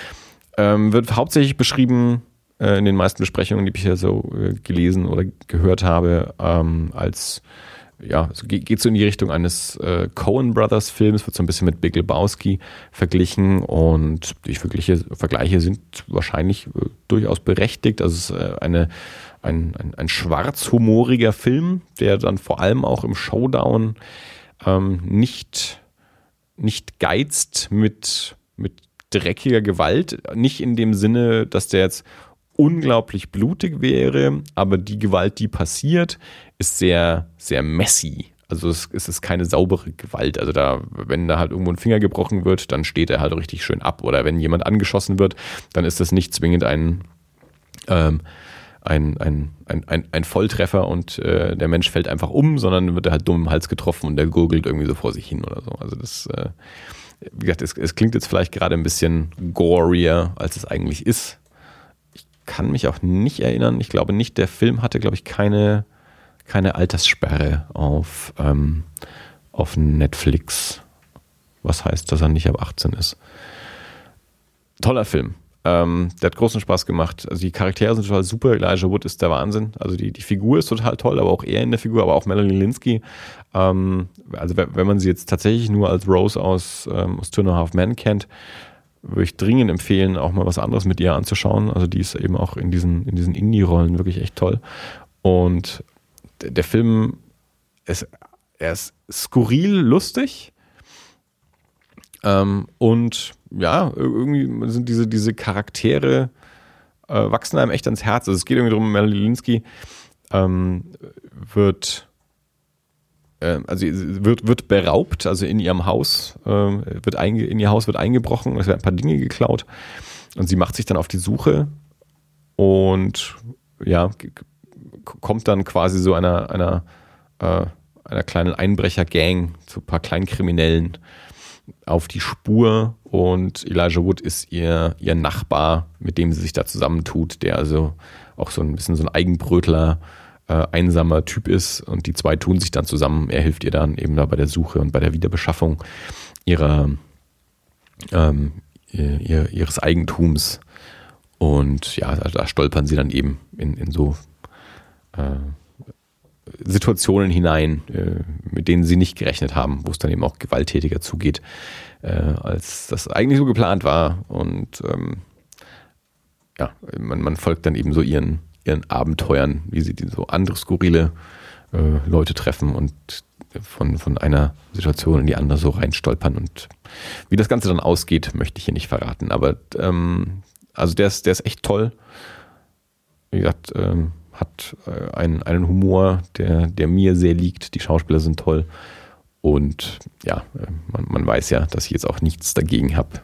S2: Ähm, wird hauptsächlich beschrieben äh, in den meisten Besprechungen, die ich bisher so äh, gelesen oder gehört habe, ähm, als ja, es geht, so in die Richtung eines äh, Coen Brothers Films, wird so ein bisschen mit Big Lebowski verglichen und die Vergleiche, Vergleiche sind wahrscheinlich äh, durchaus berechtigt. Also es ist äh, eine, ein, ein, ein schwarzhumoriger Film, der dann vor allem auch im Showdown ähm, nicht, nicht geizt mit, mit dreckiger Gewalt. Nicht in dem Sinne, dass der jetzt unglaublich blutig wäre, aber die Gewalt, die passiert, ist sehr, sehr messy. Also es, ist keine saubere Gewalt. Also da, wenn da halt irgendwo ein Finger gebrochen wird, dann steht er halt richtig schön ab. Oder wenn jemand angeschossen wird, dann ist das nicht zwingend ein, ähm, ein, ein, ein, ein, ein Volltreffer und äh, der Mensch fällt einfach um, sondern wird er halt dumm im Hals getroffen und der gurgelt irgendwie so vor sich hin oder so. Also das, äh, wie gesagt, es, es klingt jetzt vielleicht gerade ein bisschen gorier, als es eigentlich ist. Ich kann mich auch nicht erinnern. Ich glaube nicht, der Film hatte, glaube ich, keine, keine Alterssperre auf, ähm, auf Netflix. Was heißt, dass er nicht ab 18 ist. Toller Film. Ähm, der hat großen Spaß gemacht. Also die Charaktere sind total super. Elijah Wood ist der Wahnsinn. Also die, die Figur ist total toll, aber auch er in der Figur, aber auch Melanie Linsky. Ähm, also wenn man sie jetzt tatsächlich nur als Rose aus, ähm, aus Two and Half Men kennt, würde ich dringend empfehlen, auch mal was anderes mit ihr anzuschauen. Also die ist eben auch in diesen, in diesen Indie-Rollen wirklich echt toll. Und der, der Film ist, er ist skurril lustig. Ähm, und ja, irgendwie sind diese, diese Charaktere äh, wachsen einem echt ans Herz. Also es geht irgendwie darum, Melanie Linsky ähm, wird äh, also wird, wird beraubt, also in ihrem Haus, äh, wird einge, in ihr Haus wird eingebrochen, es werden ein paar Dinge geklaut Und sie macht sich dann auf die Suche und ja, kommt dann quasi so einer, einer, äh, einer kleinen Einbrechergang, zu ein paar Kleinkriminellen auf die Spur und Elijah Wood ist ihr, ihr Nachbar, mit dem sie sich da zusammentut, der also auch so ein bisschen so ein Eigenbrötler, äh, einsamer Typ ist und die zwei tun sich dann zusammen. Er hilft ihr dann eben da bei der Suche und bei der Wiederbeschaffung ihrer, ähm, ihr, ihres Eigentums. Und ja, da, stolpern sie dann eben in, in so äh, Situationen hinein, äh, mit denen sie nicht gerechnet haben, wo es dann eben auch gewalttätiger zugeht, äh, als das eigentlich so geplant war. Und ähm, ja, man, man, folgt dann eben so ihren, ihren Abenteuern, wie sie so andere skurrile äh, Leute treffen und von, von einer Situation in die andere so reinstolpern. Und wie das Ganze dann ausgeht, möchte ich hier nicht verraten. Aber ähm, also der ist, der ist echt toll. Wie gesagt, ähm, hat äh, einen, einen Humor, der, der mir sehr liegt. Die Schauspieler sind toll. Und ja, äh, man, man weiß ja, dass ich jetzt auch nichts dagegen habe,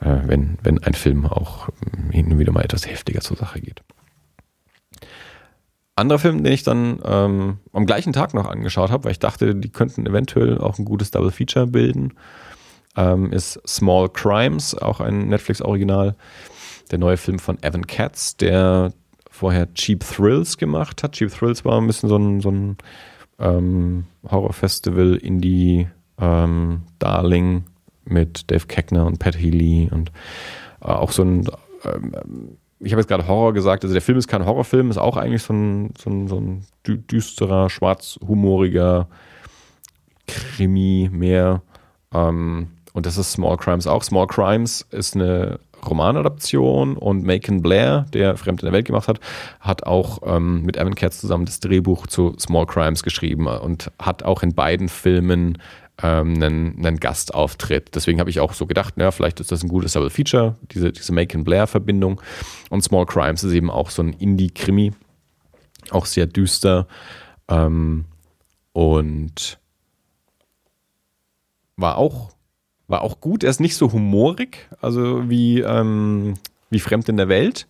S2: äh, wenn, wenn ein Film auch äh, hin und wieder mal etwas heftiger zur Sache geht. Anderer Film, den ich dann ähm, am gleichen Tag noch angeschaut habe, weil ich dachte, die könnten eventuell auch ein gutes Double Feature bilden, ähm, ist Small Crimes, auch ein Netflix-Original. Der neue Film von Evan Katz, der vorher Cheap Thrills gemacht hat. Cheap Thrills war ein bisschen so ein, so ein ähm, Horrorfestival Indie ähm, Darling mit Dave Keckner und Pat Healy und äh, auch so ein ähm, ich habe jetzt gerade Horror gesagt, also der Film ist kein Horrorfilm, ist auch eigentlich so ein, so ein, so ein düsterer, schwarzhumoriger Krimi mehr. Ähm, und das ist Small Crimes auch. Small Crimes ist eine Romanadaption und Macon Blair, der Fremd in der Welt gemacht hat, hat auch ähm, mit Evan Katz zusammen das Drehbuch zu Small Crimes geschrieben und hat auch in beiden Filmen ähm, einen, einen Gastauftritt. Deswegen habe ich auch so gedacht, na, vielleicht ist das ein gutes Double Feature, diese, diese Macon Blair-Verbindung. Und Small Crimes ist eben auch so ein Indie-Krimi, auch sehr düster. Ähm, und war auch war auch gut. Er ist nicht so humorig, also wie, ähm, wie Fremd in der Welt.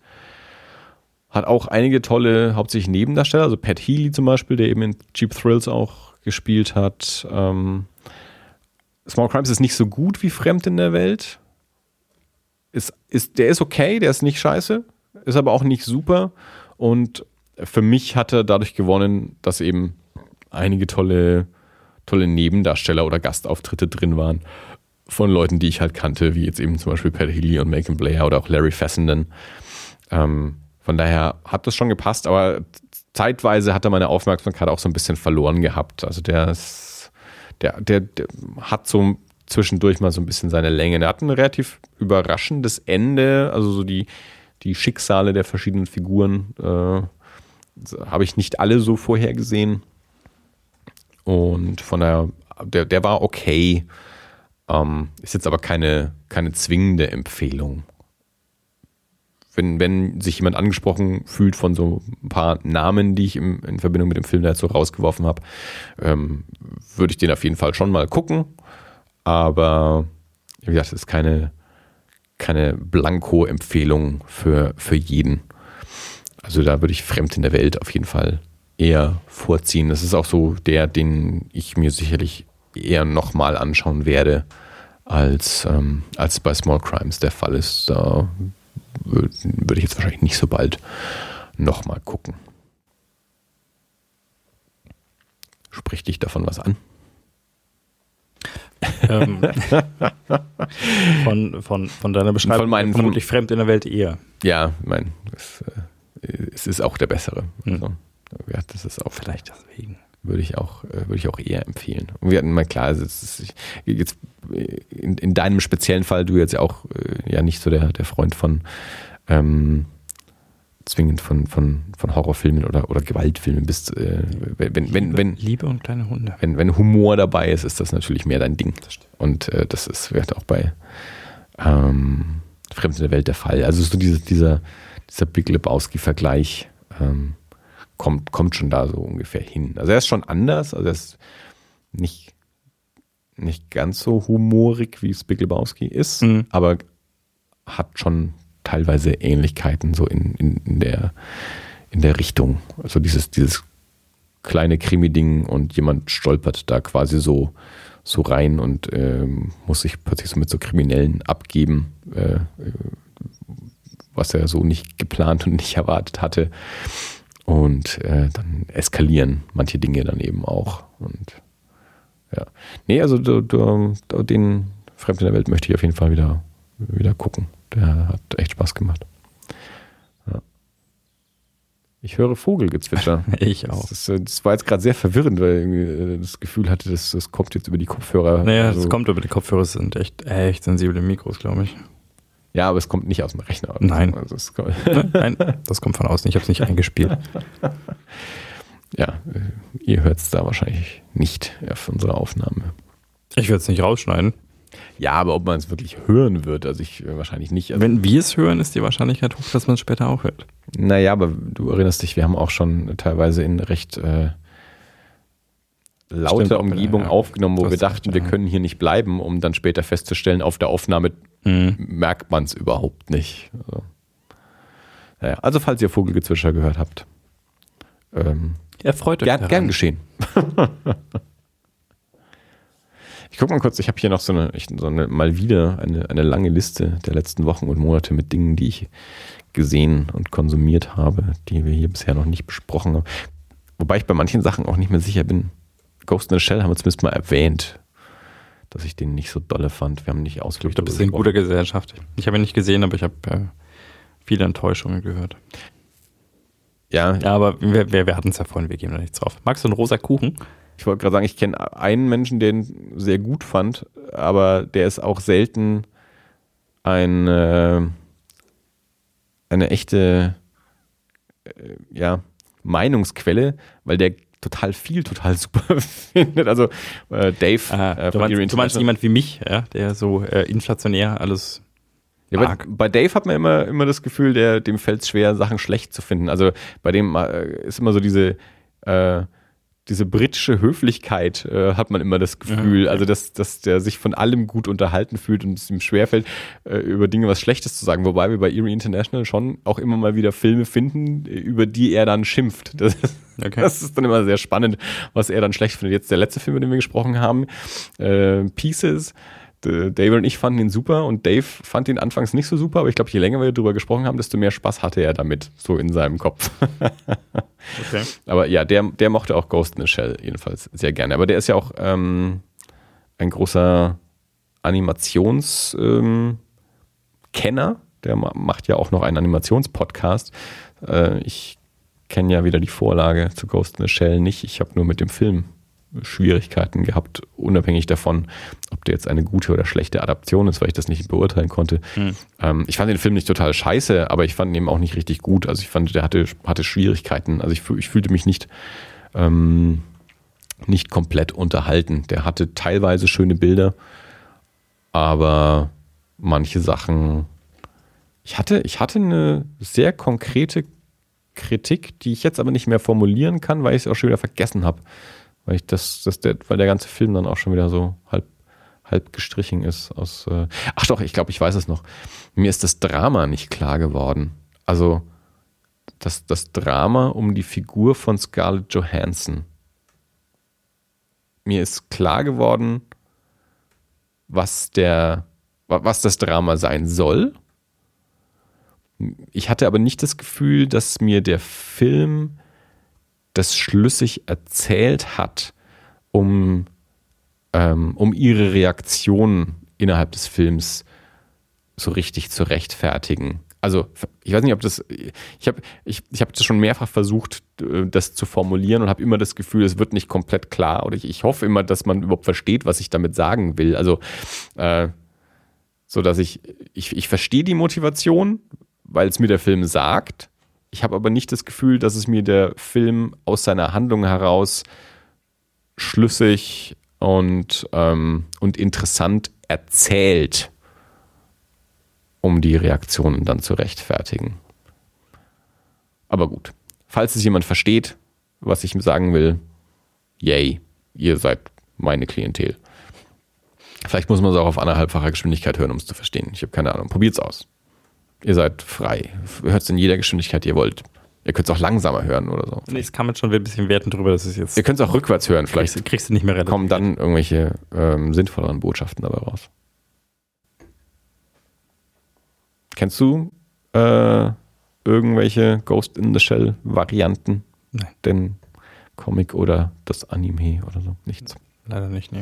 S2: Hat auch einige tolle, hauptsächlich Nebendarsteller, also Pat Healy zum Beispiel, der eben in Cheap Thrills auch gespielt hat. Ähm, Small Crimes ist nicht so gut wie Fremd in der Welt. Ist, ist, der ist okay, der ist nicht scheiße, ist aber auch nicht super. Und für mich hat er dadurch gewonnen, dass eben einige tolle, tolle Nebendarsteller oder Gastauftritte drin waren von Leuten, die ich halt kannte, wie jetzt eben zum Beispiel Pat Healy und Macon Blair oder auch Larry Fessenden. Ähm, von daher hat das schon gepasst, aber zeitweise hat er meine Aufmerksamkeit auch so ein bisschen verloren gehabt. Also der ist, der, der, der hat so zwischendurch mal so ein bisschen seine Länge. Er hat ein relativ überraschendes Ende, also so die, die Schicksale der verschiedenen Figuren äh, habe ich nicht alle so vorhergesehen. Und von daher, der, der war okay. Ähm, ist jetzt aber keine, keine zwingende Empfehlung. Wenn, wenn sich jemand angesprochen fühlt von so ein paar Namen, die ich im, in Verbindung mit dem Film dazu rausgeworfen habe, ähm, würde ich den auf jeden Fall schon mal gucken. Aber wie gesagt, es ist keine, keine Blanko-Empfehlung für, für jeden. Also da würde ich Fremd in der Welt auf jeden Fall eher vorziehen. Das ist auch so der, den ich mir sicherlich eher nochmal anschauen werde, als, ähm, als bei Small Crimes der Fall ist. Da würde würd ich jetzt wahrscheinlich nicht so bald nochmal gucken. Spricht dich davon was an?
S1: ähm, von, von, von deiner Beschreibung
S2: von meinen,
S1: vermutlich fremd in der Welt eher.
S2: Ja, mein, es, äh, es ist auch der bessere.
S1: Hm.
S2: Also, ja, das ist auch vielleicht deswegen würde ich auch, äh, würde ich auch eher empfehlen. Und wir hatten mal klar, ist, jetzt in, in, deinem speziellen Fall, du jetzt ja auch äh, ja nicht so der, der Freund von ähm, zwingend von, von, von Horrorfilmen oder, oder Gewaltfilmen bist. Äh, wenn, wenn, wenn,
S1: Liebe und kleine Hunde.
S2: Wenn, wenn Humor dabei ist, ist das natürlich mehr dein Ding. Und äh, das ist wird auch bei ähm, Fremd in der Welt der Fall. Also so diese, dieser, dieser Big Lebowski-Vergleich. Ähm, kommt, kommt schon da so ungefähr hin. Also er ist schon anders, also er ist nicht, nicht ganz so humorig, wie es Big Lebowski ist, mhm. aber hat schon teilweise Ähnlichkeiten so in, in, in, der, in der Richtung. Also dieses, dieses kleine Krimi-Ding und jemand stolpert da quasi so, so rein und ähm, muss sich plötzlich so mit so Kriminellen abgeben, äh, was er so nicht geplant und nicht erwartet hatte. Und äh, dann eskalieren manche Dinge dann eben auch. Und ja. Nee, also du, du, den Fremd in der Welt möchte ich auf jeden Fall wieder, wieder gucken. Der hat echt Spaß gemacht. Ja. Ich höre Vogelgezwitscher.
S1: ich auch.
S2: Das, das war jetzt gerade sehr verwirrend, weil ich das Gefühl hatte, dass das kommt jetzt über die Kopfhörer.
S1: Naja, also, das kommt über die Kopfhörer, das sind echt, echt sensible Mikros, glaube ich.
S2: Ja, aber es kommt nicht aus dem Rechner.
S1: Nein. Also das Nein, das kommt von außen. Ich habe es nicht eingespielt.
S2: ja, äh, ihr hört es da wahrscheinlich nicht auf unserer Aufnahme.
S1: Ich werde es nicht rausschneiden.
S2: Ja, aber ob man es wirklich hören wird, also ich äh, wahrscheinlich nicht. Also
S1: Wenn wir es hören, ist die Wahrscheinlichkeit hoch, dass man es später auch hört.
S2: Naja, aber du erinnerst dich, wir haben auch schon teilweise in recht äh, lauter Stimmt, Umgebung ja. aufgenommen, wo wir dachten, wir können hier nicht bleiben, um dann später festzustellen, auf der Aufnahme mhm. merkt man es überhaupt nicht. Also, naja, also falls ihr Vogelgezwitscher gehört habt,
S1: ähm, erfreut euch
S2: gern, gern geschehen. ich gucke mal kurz, ich habe hier noch so eine, so eine, mal wieder eine, eine lange Liste der letzten Wochen und Monate mit Dingen, die ich gesehen und konsumiert habe, die wir hier bisher noch nicht besprochen haben. Wobei ich bei manchen Sachen auch nicht mehr sicher bin. Ghost in the Shell haben wir zumindest mal erwähnt dass ich den nicht so dolle fand. Wir haben nicht ausführlich
S1: Ich glaube, das ist in guter Gesellschaft. Ich habe ihn nicht gesehen, aber ich habe äh, viele Enttäuschungen gehört. Ja. Ja, aber wir, wir, wir hatten es ja vorhin, wir geben da nichts drauf. Magst du einen rosa Kuchen?
S2: Ich wollte gerade sagen, ich kenne einen Menschen, den sehr gut fand, aber der ist auch selten ein, äh, eine echte äh, ja, Meinungsquelle, weil der total viel total super findet. Also äh, Dave.
S1: Aha, äh, du, meinst, du meinst jemand wie mich, ja, der so äh, inflationär alles
S2: ja, bei, bei, Dave hat man immer, immer das Gefühl, der, dem fällt es schwer, Sachen schlecht zu finden. Also bei dem äh, ist immer so diese, äh, diese britische Höflichkeit, äh, hat man immer das Gefühl. Ja, Also, dass, dass der sich von allem gut unterhalten fühlt und es ihm schwerfällt, äh, über Dinge was Schlechtes zu sagen. Wobei wir bei Erie International schon auch immer mal wieder Filme finden, über die er dann schimpft. Das ist, okay. das ist dann immer sehr spannend, was er dann schlecht findet. Jetzt der letzte Film, über den wir gesprochen haben, äh, Pieces äh, Dave und ich fanden ihn super und Dave fand ihn anfangs nicht so super, aber ich glaube, je länger wir darüber gesprochen haben, desto mehr Spaß hatte er damit, so in seinem Kopf. okay. Aber ja, der, der mochte auch Ghost in the Shell jedenfalls sehr gerne. Aber der ist ja auch ähm, ein großer Animationskenner. Ähm, der macht ja auch noch einen Animationspodcast. Äh, ich kenne ja wieder die Vorlage zu Ghost in the Shell nicht. Ich habe nur mit dem Film Schwierigkeiten gehabt, unabhängig davon, ob der jetzt eine gute oder schlechte Adaption ist, weil ich das nicht beurteilen konnte. Hm. Ähm, ich fand den Film nicht total scheiße, aber ich fand ihn eben auch nicht richtig gut. Also ich fand, der hatte, hatte Schwierigkeiten. Also ich, ich fühlte mich nicht, ähm, nicht komplett unterhalten. Der hatte teilweise schöne Bilder, aber manche Sachen. Ich hatte, ich hatte eine sehr konkrete Kritik, die ich jetzt aber nicht mehr formulieren kann, weil ich es auch schon wieder vergessen habe. Weil ich das, das der, weil der ganze Film dann auch schon wieder so halb, halb gestrichen ist aus. Äh Ach doch, ich glaube, ich weiß es noch. Mir ist das Drama nicht klar geworden. Also das, das Drama um die Figur von Scarlett Johansson. Mir ist klar geworden, was der, was das Drama sein soll. Ich hatte aber nicht das Gefühl, dass mir der Film das schlüssig erzählt hat, um, ähm, um ihre Reaktion innerhalb des Films so richtig zu rechtfertigen. Also, ich weiß nicht, ob das. Ich habe ich, ich hab das schon mehrfach versucht, äh, das zu formulieren und habe immer das Gefühl, es wird nicht komplett klar. Oder ich, ich hoffe immer, dass man überhaupt versteht, was ich damit sagen will. Also, äh, so dass ich, ich, ich verstehe die Motivation, weil es mir der Film sagt, ich habe aber nicht das Gefühl, dass es mir der Film aus seiner Handlung heraus schlüssig und, ähm, und interessant erzählt, um die Reaktionen dann zu rechtfertigen. Aber gut, falls es jemand versteht, was ich sagen will, yay, ihr seid meine Klientel. Vielleicht muss man es auch auf anderthalbfacher Geschwindigkeit hören, um es zu verstehen. Ich habe keine Ahnung. Probiert's aus. Ihr seid frei. Hört es in jeder Geschwindigkeit, die ihr wollt. Ihr könnt es auch langsamer hören oder so.
S1: Nee, es kam jetzt schon ein bisschen werten drüber, dass es jetzt.
S2: Ihr könnt es auch rückwärts hören. Vielleicht
S1: kriegst, kriegst du nicht mehr relativ.
S2: kommen dann irgendwelche ähm, sinnvolleren Botschaften dabei raus. Kennst du äh, irgendwelche Ghost in the Shell Varianten?
S1: Nein.
S2: Den Comic oder das Anime oder so? Nichts.
S1: Leider nicht, nee.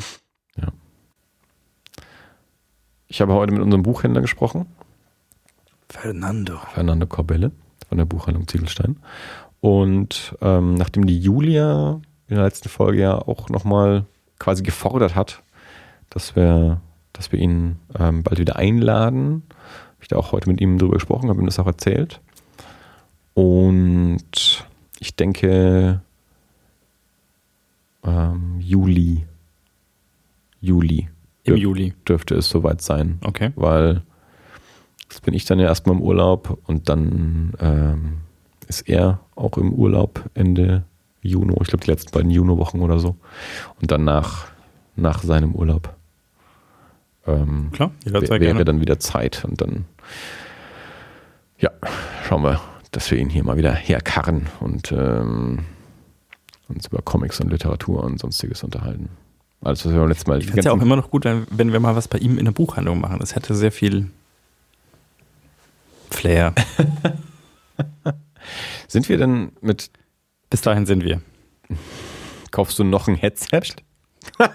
S2: Ich habe heute mit unserem Buchhändler gesprochen,
S1: Fernando.
S2: Fernando Corbelle von der Buchhandlung Ziegelstein. Und ähm, nachdem die Julia in der letzten Folge ja auch nochmal quasi gefordert hat, dass wir, dass wir ihn ähm, bald wieder einladen, habe ich da auch heute mit ihm drüber gesprochen, habe ihm das auch erzählt. Und ich denke, ähm, Juli, Juli
S1: Im. Juli.
S2: dürfte es soweit sein
S1: Okay.
S2: weil jetzt bin ich dann ja erstmal im Urlaub und dann ähm, ist er auch im Urlaub Ende Juni, ich glaube die letzten beiden Juni-Wochen oder so. Und dann nach, seinem Urlaub ähm,
S1: Klar, jederzeit
S2: wäre
S1: gerne.
S2: dann wieder Zeit und dann ja, schauen wir, dass wir ihn hier mal wieder herkarren und ähm, uns über Comics und Literatur und sonstiges unterhalten. Alles, was wir beim letzten Mal
S1: Ich finde es ja auch immer noch gut, wenn wir mal was bei ihm in der Buchhandlung machen. Das hätte sehr viel Flair.
S2: Sind wir denn mit
S1: Bis dahin sind wir.
S2: Kaufst du noch ein Headset?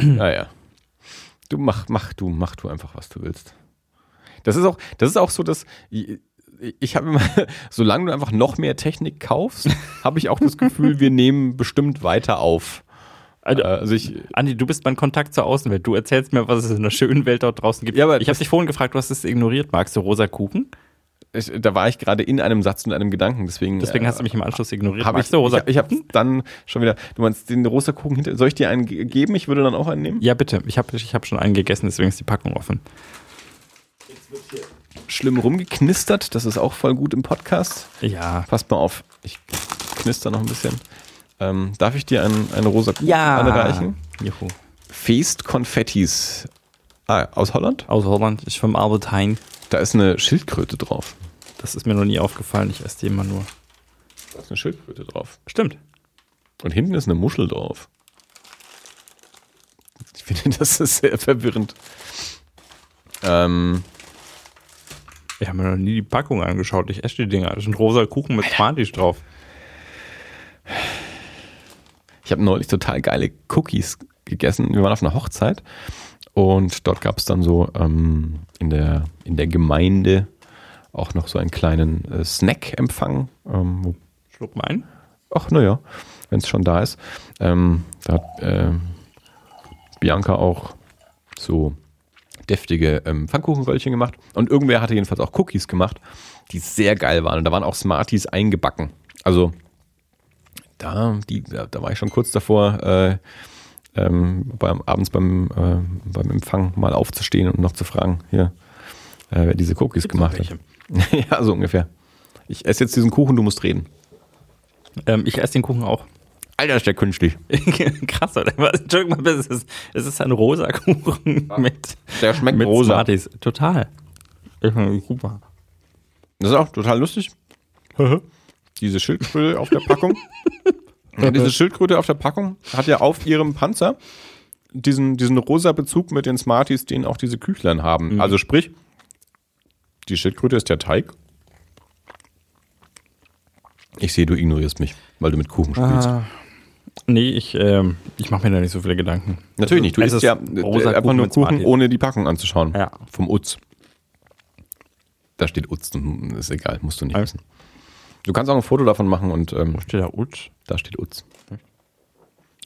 S2: naja. Du mach, mach du, mach du einfach, was du willst. Das ist auch, das ist auch so, dass ich, ich habe immer, solange du einfach noch mehr Technik kaufst, habe ich auch das Gefühl, wir nehmen bestimmt weiter auf.
S1: Also,
S2: Also ich,
S1: Andi, du bist mein Kontakt zur Außenwelt. Du erzählst mir, was es in der schönen Welt dort draußen gibt.
S2: Ja, aber
S1: ich habe dich vorhin gefragt, du hast es ignoriert. Magst du rosa Kuchen?
S2: ich, da war ich gerade in einem Satz und einem Gedanken, deswegen.
S1: Deswegen
S2: äh,
S1: hast du mich im Anschluss ignoriert.
S2: Hab ich,
S1: du rosa
S2: ich, ich habe dann schon wieder. Du meinst den rosa Kuchen hinter. Soll ich dir einen ge- geben? Ich würde dann auch einen nehmen.
S1: Ja, bitte. Ich habe ich hab schon einen gegessen, deswegen ist die Packung offen.
S2: Schlimm rumgeknistert. Das ist auch voll gut im Podcast.
S1: Ja.
S2: Passt mal auf. Ich knister noch ein bisschen. Ähm, darf ich dir einen, einen rosa Kuchen anreichen?
S1: Juhu.
S2: Feast Konfettis. Ah, aus Holland?
S1: Aus Holland, ich vom Albert Heijn.
S2: Da ist eine Schildkröte drauf.
S1: Das ist mir noch nie aufgefallen. Ich esse die immer nur.
S2: Da ist eine Schildkröte drauf.
S1: Stimmt.
S2: Und hinten ist eine Muschel drauf. Ich finde, das ist sehr verwirrend. Ähm,
S1: Ich habe mir noch nie die Packung angeschaut. Ich esse die Dinger. Das ist ein rosa Kuchen mit Smarties drauf.
S2: Ich habe neulich total geile Cookies gegessen. Wir waren auf einer Hochzeit und dort gab es dann so ähm, in, der, in der Gemeinde auch noch so einen kleinen äh, Snack-Empfang. Ähm,
S1: Schluck mal ein.
S2: ach, naja, wenn es schon da ist. Ähm, da hat ähm, Bianca auch so deftige ähm, Pfannkuchenröllchen gemacht. Und irgendwer hatte jedenfalls auch Cookies gemacht, die sehr geil waren. Und da waren auch Smarties eingebacken. Also da, die, da, war ich schon kurz davor, äh, ähm, beim, abends beim, äh, beim Empfang mal aufzustehen und noch zu fragen, hier, äh, wer diese Cookies gemacht hat. ja, so ungefähr. Ich esse jetzt diesen Kuchen, du musst reden.
S1: Ähm, ich esse den Kuchen auch.
S2: Alter, ist der künstlich.
S1: Krass, oder? Was? Entschuldigung mal, es ist, es ist ein rosa Kuchen mit,
S2: Der schmeckt
S1: mit
S2: rosa.
S1: Smarties. Total. Ich finde super.
S2: Das ist auch total lustig. Diese Schildkröte auf der Packung. ja, diese Schildkröte auf der Packung hat ja auf ihrem Panzer diesen, diesen rosa Bezug mit den Smarties, den auch diese Küchlein haben.
S1: Mhm.
S2: Also sprich, die Schildkröte ist der Teig. Ich sehe, du ignorierst mich, weil du mit Kuchen spielst.
S1: Ah, nee, ich, ähm, ich mache mir da nicht so viele Gedanken.
S2: Natürlich nicht. Du
S1: Es
S2: isst ja
S1: rosa
S2: äh, einfach
S1: Kuchen
S2: nur Kuchen,
S1: Smarties.
S2: ohne die Packung anzuschauen.
S1: Ja.
S2: Vom Utz. Da steht Utz, ist egal, musst du nicht
S1: Ja.
S2: wissen. Du kannst auch ein Foto davon machen und ähm,
S1: Steht da Utsch?
S2: da steht Utz.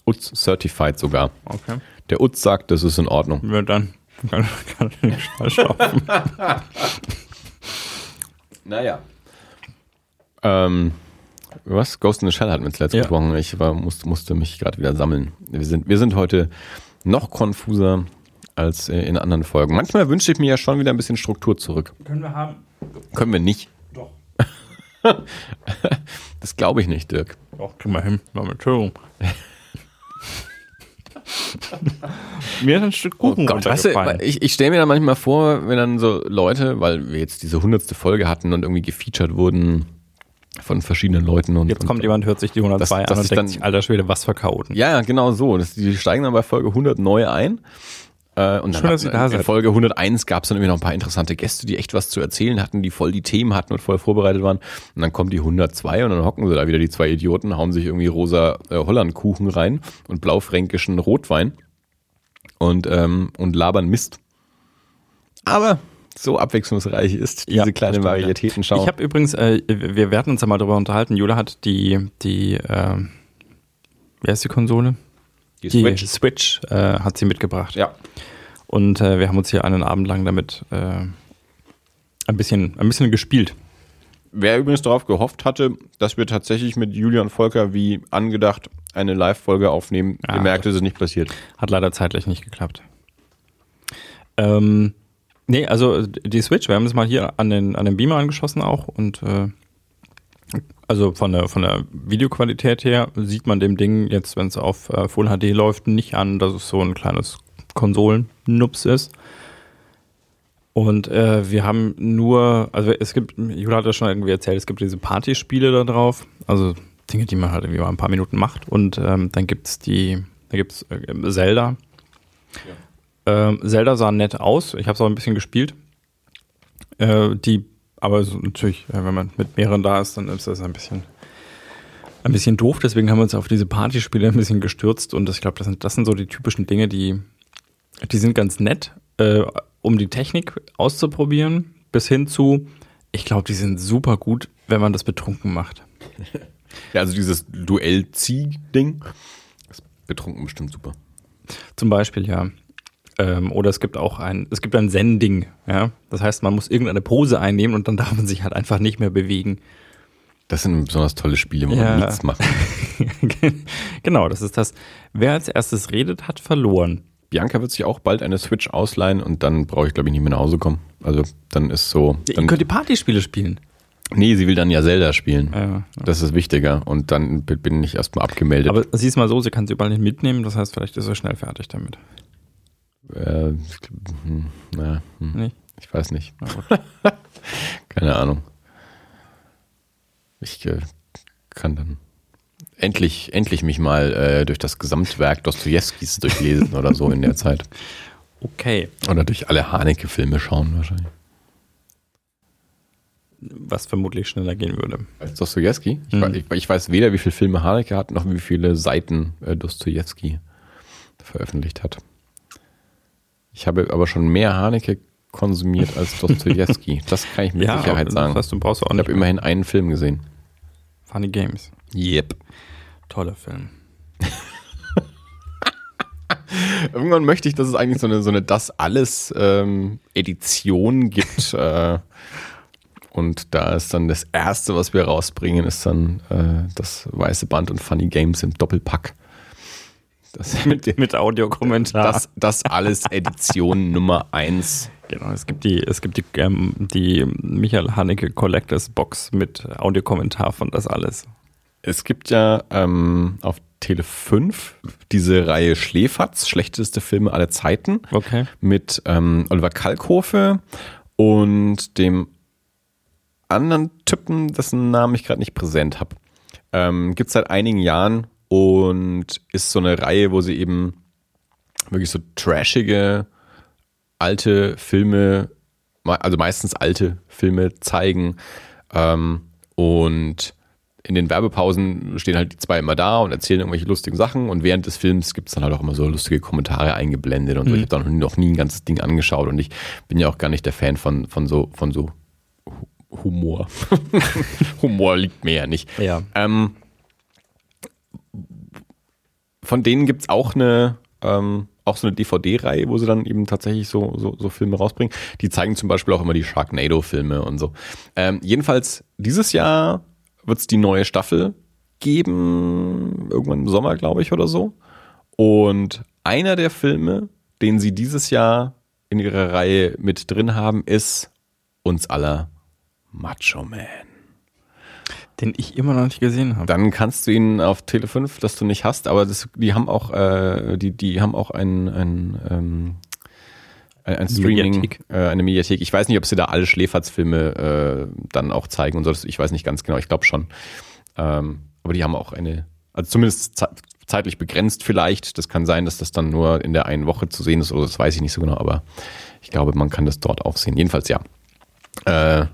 S2: Utz Certified sogar.
S1: Okay.
S2: Der Utz sagt, das ist in Ordnung.
S1: Ja, dann kann, kann ich nicht falsch laufen.
S2: Naja. Ähm, was? Ghost in the Shell hatten wir zuletzt
S1: Ja.
S2: gesprochen. Ich war, musste, musste mich gerade wieder sammeln. Wir sind, wir sind heute noch konfuser als äh, in anderen Folgen. Manchmal wünsche ich mir ja schon wieder ein bisschen Struktur zurück.
S1: Können wir haben?
S2: Können wir nicht. Das glaube ich nicht, Dirk.
S1: Doch, kriegen wir hin. Mal mit Entschuldigung. Mir hat ein Stück Kuchen
S2: Oh Gott, weißt du, ich, ich stelle mir dann manchmal vor, wenn dann so Leute, weil wir jetzt diese hundertste Folge hatten und irgendwie gefeatured wurden von verschiedenen Leuten und
S1: Jetzt
S2: und,
S1: kommt jemand, hört sich die 102
S2: Das- das
S1: an und
S2: ist
S1: denkt
S2: dann-
S1: sich, alter Schwede, was für Chaoten.
S2: Ja, ja, genau so. Das, die steigen dann bei Folge 100 neu ein. Äh, und dann
S1: Schön, dass da
S2: in
S1: seid.
S2: Folge 101 gab es dann irgendwie noch ein paar interessante Gäste, die echt was zu erzählen hatten, die voll die Themen hatten und voll vorbereitet waren. Und dann kommt die 102 und dann hocken sie da wieder, die zwei Idioten, hauen sich irgendwie rosa äh, Hollandkuchen rein und blaufränkischen Rotwein und, ähm, und labern Mist. Aber so abwechslungsreich ist diese
S1: Ja,
S2: kleine. Varietätenschau.
S1: Ich habe übrigens, äh, wir werden uns ja mal darüber unterhalten, Jula hat die, die, äh, wer ist die Konsole?
S2: Die
S1: Die
S2: Switch.
S1: Switch äh, hat sie mitgebracht.
S2: Ja.
S1: Und äh, wir haben uns hier einen Abend lang damit äh, ein, bisschen, ein bisschen gespielt.
S2: Wer übrigens darauf gehofft hatte, dass wir tatsächlich mit Julian Volker wie angedacht eine Live-Folge aufnehmen,
S1: Ah,
S2: der merkte, es ist nicht passiert.
S1: Hat leider zeitlich nicht geklappt. Ähm, nee, also die Switch, wir haben es mal hier an den, an den Beamer angeschossen auch und äh, also von der, von der Videoqualität her sieht man dem Ding jetzt, wenn es auf äh, Full HD läuft, nicht an, dass es so ein kleines Konsolen-Nups ist. Und äh, wir haben nur, also es gibt, Jula hat ja schon irgendwie erzählt, es gibt diese Partyspiele da drauf, also Dinge, die man halt irgendwie mal ein paar Minuten macht. Und ähm, dann gibt's die, da gibt's äh, Zelda. Ähm, Zelda sah nett aus, ich habe es auch ein bisschen gespielt. Äh, die, aber so natürlich, wenn man mit mehreren da ist, dann ist das ein bisschen ein bisschen doof, deswegen haben wir uns auf diese Partyspiele ein bisschen gestürzt und das, ich glaube, das sind, das sind so die typischen Dinge, die, die sind ganz nett, äh, um die Technik auszuprobieren, bis hin zu, ich glaube, die sind super gut, wenn man das betrunken macht.
S2: Ja, also dieses Duell-Zieh-Ding ist betrunken bestimmt super.
S1: Zum Beispiel, ja. Ähm, oder es gibt auch ein, es gibt ein Zen-Ding, ja. Das heißt, man muss irgendeine Pose einnehmen und dann darf man sich halt einfach nicht mehr bewegen.
S2: Das sind besonders tolle Spiele, wo
S1: Ja.
S2: man nichts macht.
S1: genau, das ist das. Wer als erstes redet, hat verloren.
S2: Bianca wird sich auch bald eine Switch ausleihen und dann brauche ich, glaube ich, nicht mehr nach Hause kommen. Also dann ist so.
S1: Ihr
S2: Dann,
S1: könnt die Partyspiele spielen.
S2: nee, sie will dann ja Zelda spielen.
S1: Ja.
S2: Das ist wichtiger. Und dann bin ich erstmal abgemeldet.
S1: Aber siehst mal so, sie kann sie überall nicht mitnehmen, das heißt, vielleicht ist sie schnell fertig damit.
S2: Äh, hm, na, hm,
S1: Nicht?
S2: ich weiß nicht. Keine Ahnung. Ich äh, kann dann endlich, endlich mich mal äh, durch das Gesamtwerk Dostojewskis durchlesen oder so in der Zeit.
S1: Okay.
S2: Oder durch alle Haneke-Filme schauen wahrscheinlich.
S1: Was vermutlich schneller gehen würde.
S2: Als Dostojewski? Ich,
S1: Mhm.
S2: ich, ich weiß weder, wie viele Filme Haneke hat, noch wie viele Seiten äh, Dostojewski veröffentlicht hat. Ich habe aber schon mehr Haneke konsumiert als Dostojewski. Das kann ich mit Sicherheit
S1: aber
S2: sagen.
S1: Das heißt, du brauchst auch
S2: Ich habe immerhin einen Film gesehen.
S1: Funny Games.
S2: Yep.
S1: Toller Film.
S2: Irgendwann möchte ich, dass es eigentlich so eine, so eine Das alles ähm, Edition gibt. äh, und da ist dann das erste, was wir rausbringen, ist dann äh, das weiße Band und Funny Games im Doppelpack. Das,
S1: Mit, mit Audiokommentar.
S2: das, das alles Edition Nummer eins.
S1: Genau, es gibt die, es gibt die, ähm, die Michael Haneke Collectors Box mit Audiokommentar von das alles.
S2: Es gibt ja ähm, auf Tele 5 diese Reihe Schläferz, schlechteste Filme aller Zeiten.
S1: Okay.
S2: mit ähm, Oliver Kalkofe und dem anderen Typen, dessen Namen ich gerade nicht präsent habe. Ähm, Gibt es seit einigen Jahren und ist so eine Reihe, wo sie eben wirklich so trashige alte Filme, me- also meistens alte Filme zeigen. Ähm, und in den Werbepausen stehen halt die zwei immer da und erzählen irgendwelche lustigen Sachen und während des Films gibt es dann halt auch immer so lustige Kommentare eingeblendet und so. Ich habe da noch nie- ein ganzes Ding angeschaut und ich bin ja auch gar nicht der Fan von, von so, von so Hu- Humor. Humor liegt mir ja nicht.
S1: Ja.
S2: Ähm, von denen gibt es auch eine, ähm, auch so eine DVD-Reihe, wo sie dann eben tatsächlich so, so, so Filme rausbringen. Die zeigen zum Beispiel auch immer die Sharknado-Filme und so. Ähm, jedenfalls, dieses Jahr wird es die neue Staffel geben, irgendwann im Sommer, glaube ich, oder so. Und einer der Filme, den sie dieses Jahr in ihrer Reihe mit drin haben, ist uns aller Macho Man.
S1: Den ich immer noch nicht gesehen habe.
S2: Dann kannst du ihn auf Tele 5, das du nicht hast, aber das, die haben auch, äh, die, die haben auch ein, ein, ähm, ein, ein Streaming,
S1: Mediathek.
S2: Äh, eine Mediathek. Ich weiß nicht, ob sie da alle Schläferz-Filme äh, dann auch zeigen und so. Ich weiß nicht ganz genau, ich glaube schon. Ähm, aber die haben auch eine, also zumindest ze zeitlich begrenzt vielleicht. Das kann sein, dass das dann nur in der einen Woche zu sehen ist oder das weiß ich nicht so genau, aber ich glaube, man kann das dort auch sehen. Jedenfalls ja. Äh,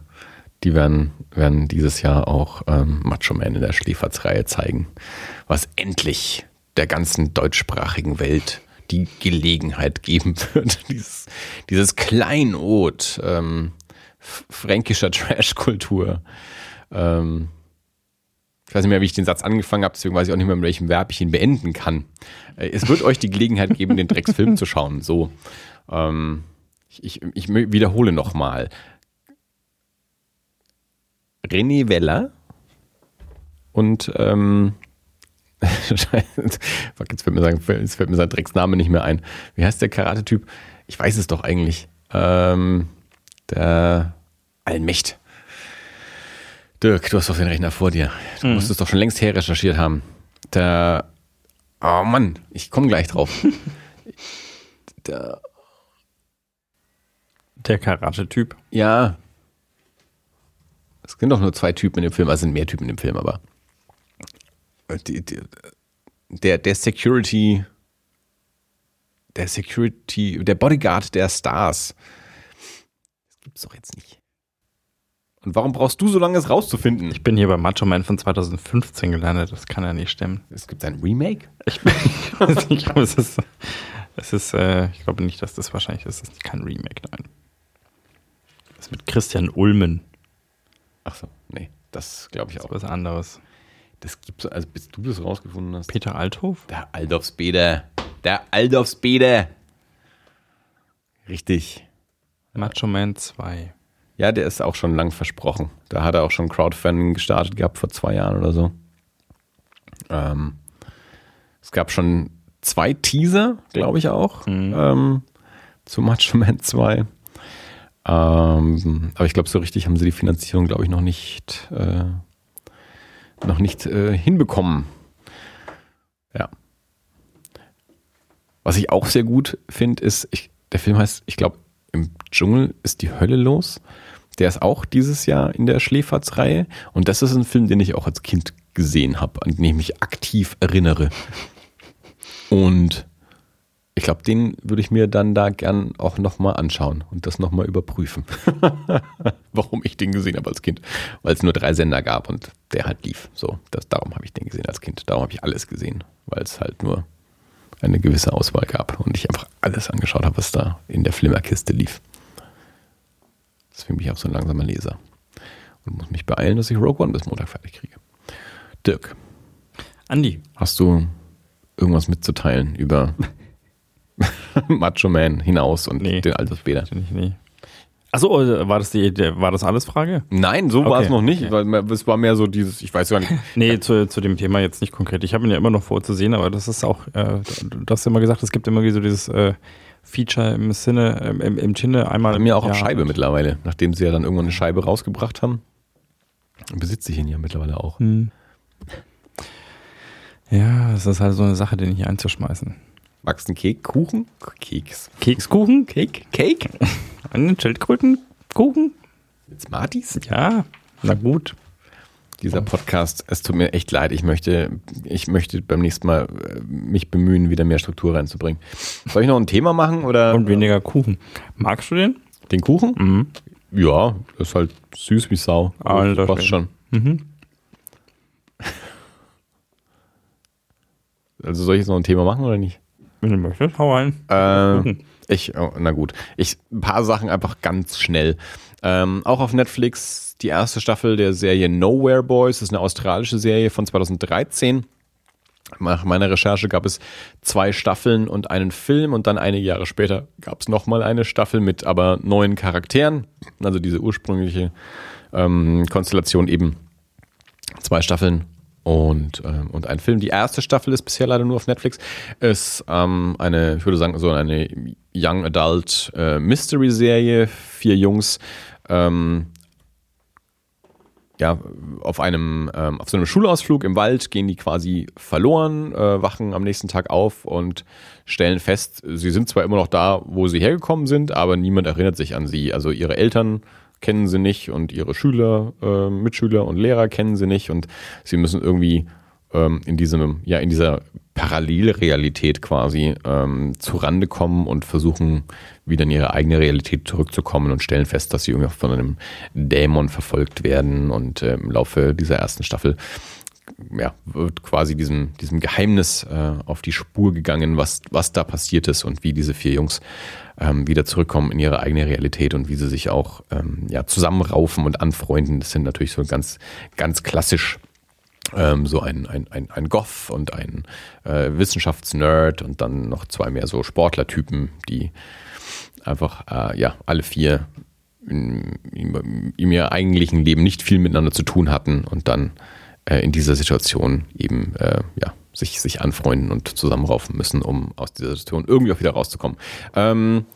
S2: die werden, werden dieses Jahr auch ähm, Macho Man in der Schläferz-Reihe zeigen, was endlich der ganzen deutschsprachigen Welt die Gelegenheit geben wird, dieses, dieses Kleinod ähm, fränkischer Trash-Kultur. Ähm, ich weiß nicht mehr, wie ich den Satz angefangen habe, deswegen weiß ich auch nicht mehr, mit welchem Verb ich ihn beenden kann. Äh, Es wird euch die Gelegenheit geben, den Drecksfilm zu schauen. So. Ähm, ich, ich, ich wiederhole nochmal. René Weller und ähm, fuck, jetzt fällt mir, sein, jetzt fällt mir sein Drecksname nicht mehr ein. Wie heißt der Karate-Typ? Ich weiß es doch eigentlich. Ähm, der Allmächt. Dirk, du hast doch den Rechner vor dir. Du musst es doch schon längst herrecherchiert haben. Der. Oh Mann, ich komme gleich drauf. der,
S1: Der Karate-Typ.
S2: ja. Es sind doch nur zwei Typen in dem Film, also es sind mehr Typen in dem Film, aber. Die, die, der, der Security. Der Security. Der Bodyguard der Stars. Das gibt's doch jetzt nicht. Und warum brauchst du so lange, es rauszufinden?
S1: Ich bin hier bei Macho Man von 2015 gelandet. Das kann ja nicht stimmen.
S2: Es gibt ein Remake?
S1: Ich, ich weiß nicht, aber es ist, es ist äh, ich glaube nicht, dass das wahrscheinlich ist. Es ist kein Remake, nein. Das ist mit Christian Ulmen.
S2: Ach so, nee, das glaube ich
S1: Das ist
S2: auch.
S1: was anderes.
S2: Das gibt's, also bis du das rausgefunden hast.
S1: Peter Althof?
S2: Der Aldorfsbede. Der Aldorfsbede. Richtig.
S1: Macho Man 2.
S2: Ja, der ist auch schon lang versprochen. Da hat er auch schon Crowdfunding gestartet gehabt vor zwei Jahren oder so. Ähm, es gab schon zwei Teaser, glaube ich auch, ähm, zu Macho Man 2. Ähm, aber ich glaube, so richtig haben sie die Finanzierung, glaube ich, noch nicht, äh, noch nicht äh, hinbekommen. Ja. Was ich auch sehr gut finde, ist, ich, der Film heißt, ich glaube, im Dschungel ist die Hölle los. Der ist auch dieses Jahr in der Schläferz-Reihe. Und das ist ein Film, den ich auch als Kind gesehen habe, an den ich mich aktiv erinnere. Und ich glaube, den würde ich mir dann da gern auch nochmal anschauen und das nochmal überprüfen. Warum ich den gesehen habe als Kind. Weil es nur drei Sender gab und der halt lief. So, das, darum habe ich den gesehen als Kind. Darum habe ich alles gesehen, weil es halt nur eine gewisse Auswahl gab und ich einfach alles angeschaut habe, was da in der Flimmerkiste lief. Deswegen bin ich auch so ein langsamer Leser. Und muss mich beeilen, dass ich Rogue One bis Montag fertig kriege. Dirk,
S1: Andi.
S2: hast du irgendwas mitzuteilen über Macho Man hinaus und
S1: Nee.
S2: den Altersbäder?
S1: Ich nicht. Achso, war das die, war das alles Frage?
S2: Nein, so war
S1: Okay,
S2: es noch nicht.
S1: okay.
S2: Weil es war mehr so dieses, ich weiß gar nicht.
S1: Nee, zu, zu dem Thema jetzt nicht konkret. Ich habe ihn ja immer noch vorzusehen, aber das ist auch, äh, du hast ja immer gesagt, es gibt immer so dieses äh, Feature im Sinne, im, im Sinne einmal.
S2: Bei mir auch auf. Scheibe mittlerweile. Nachdem sie ja dann irgendwann eine Scheibe rausgebracht haben, besitze ich ihn ja mittlerweile auch.
S1: Hm. Ja, es ist halt so eine Sache, den nicht einzuschmeißen.
S2: Magst du einen Kek? Kuchen? Keks.
S1: Kekskuchen?
S2: Cake? Cake?
S1: Einen Schildkrötenkuchen?
S2: Mit Smarties?
S1: Ja, na gut.
S2: Dieser Podcast, es tut mir echt leid. Ich möchte, ich möchte beim nächsten Mal äh, mich bemühen, wieder mehr Struktur reinzubringen. Soll ich noch ein Thema machen oder
S1: Und weniger Kuchen. Magst du den?
S2: den Kuchen?
S1: Mhm.
S2: Ja, das ist halt süß wie Sau.
S1: Alter
S2: passt
S1: Schwede.
S2: schon.
S1: Mhm.
S2: Also soll ich jetzt noch ein Thema machen oder nicht?
S1: Wenn du möchtest, hau rein.
S2: Äh, ich, oh, na gut. Ich, ein paar Sachen einfach ganz schnell. Ähm, auch auf Netflix die erste Staffel der Serie Nowhere Boys. Das ist eine australische Serie von 2013. Nach meiner Recherche gab es zwei Staffeln und einen Film und dann einige Jahre später gab es nochmal eine Staffel mit aber neuen Charakteren. Also diese ursprüngliche ähm, Konstellation eben zwei Staffeln und, ähm, und ein Film. Die erste Staffel ist bisher leider nur auf Netflix. Ist ähm, eine, ich würde sagen, so eine Young Adult äh, Mystery Serie. Vier Jungs ähm, ja, auf einem, ähm, auf so einem Schulausflug im Wald gehen die quasi verloren, äh, wachen am nächsten Tag auf und stellen fest, sie sind zwar immer noch da, wo sie hergekommen sind, aber niemand erinnert sich an sie. Also ihre Eltern kennen sie nicht und ihre Schüler, äh, Mitschüler und Lehrer kennen sie nicht und sie müssen irgendwie ähm, in diesem, ja, in dieser Parallelrealität quasi ähm, zurande kommen und versuchen, wieder in ihre eigene Realität zurückzukommen und stellen fest, dass sie irgendwie von einem Dämon verfolgt werden und äh, im Laufe dieser ersten Staffel ja, wird quasi diesem, diesem Geheimnis äh, auf die Spur gegangen, was, was da passiert ist und wie diese vier Jungs ähm, wieder zurückkommen in ihre eigene Realität und wie sie sich auch ähm, ja, zusammenraufen und anfreunden. Das sind natürlich so ganz, ganz klassisch ähm, so ein, ein, ein, ein Goth und ein äh, Wissenschaftsnerd und dann noch zwei mehr so Sportlertypen, die einfach äh, ja alle vier in, in, in ihrem eigentlichen Leben nicht viel miteinander zu tun hatten und dann äh, in dieser Situation eben äh, ja, sich, sich anfreunden und zusammenraufen müssen, um aus dieser Situation irgendwie auch wieder rauszukommen. Ähm,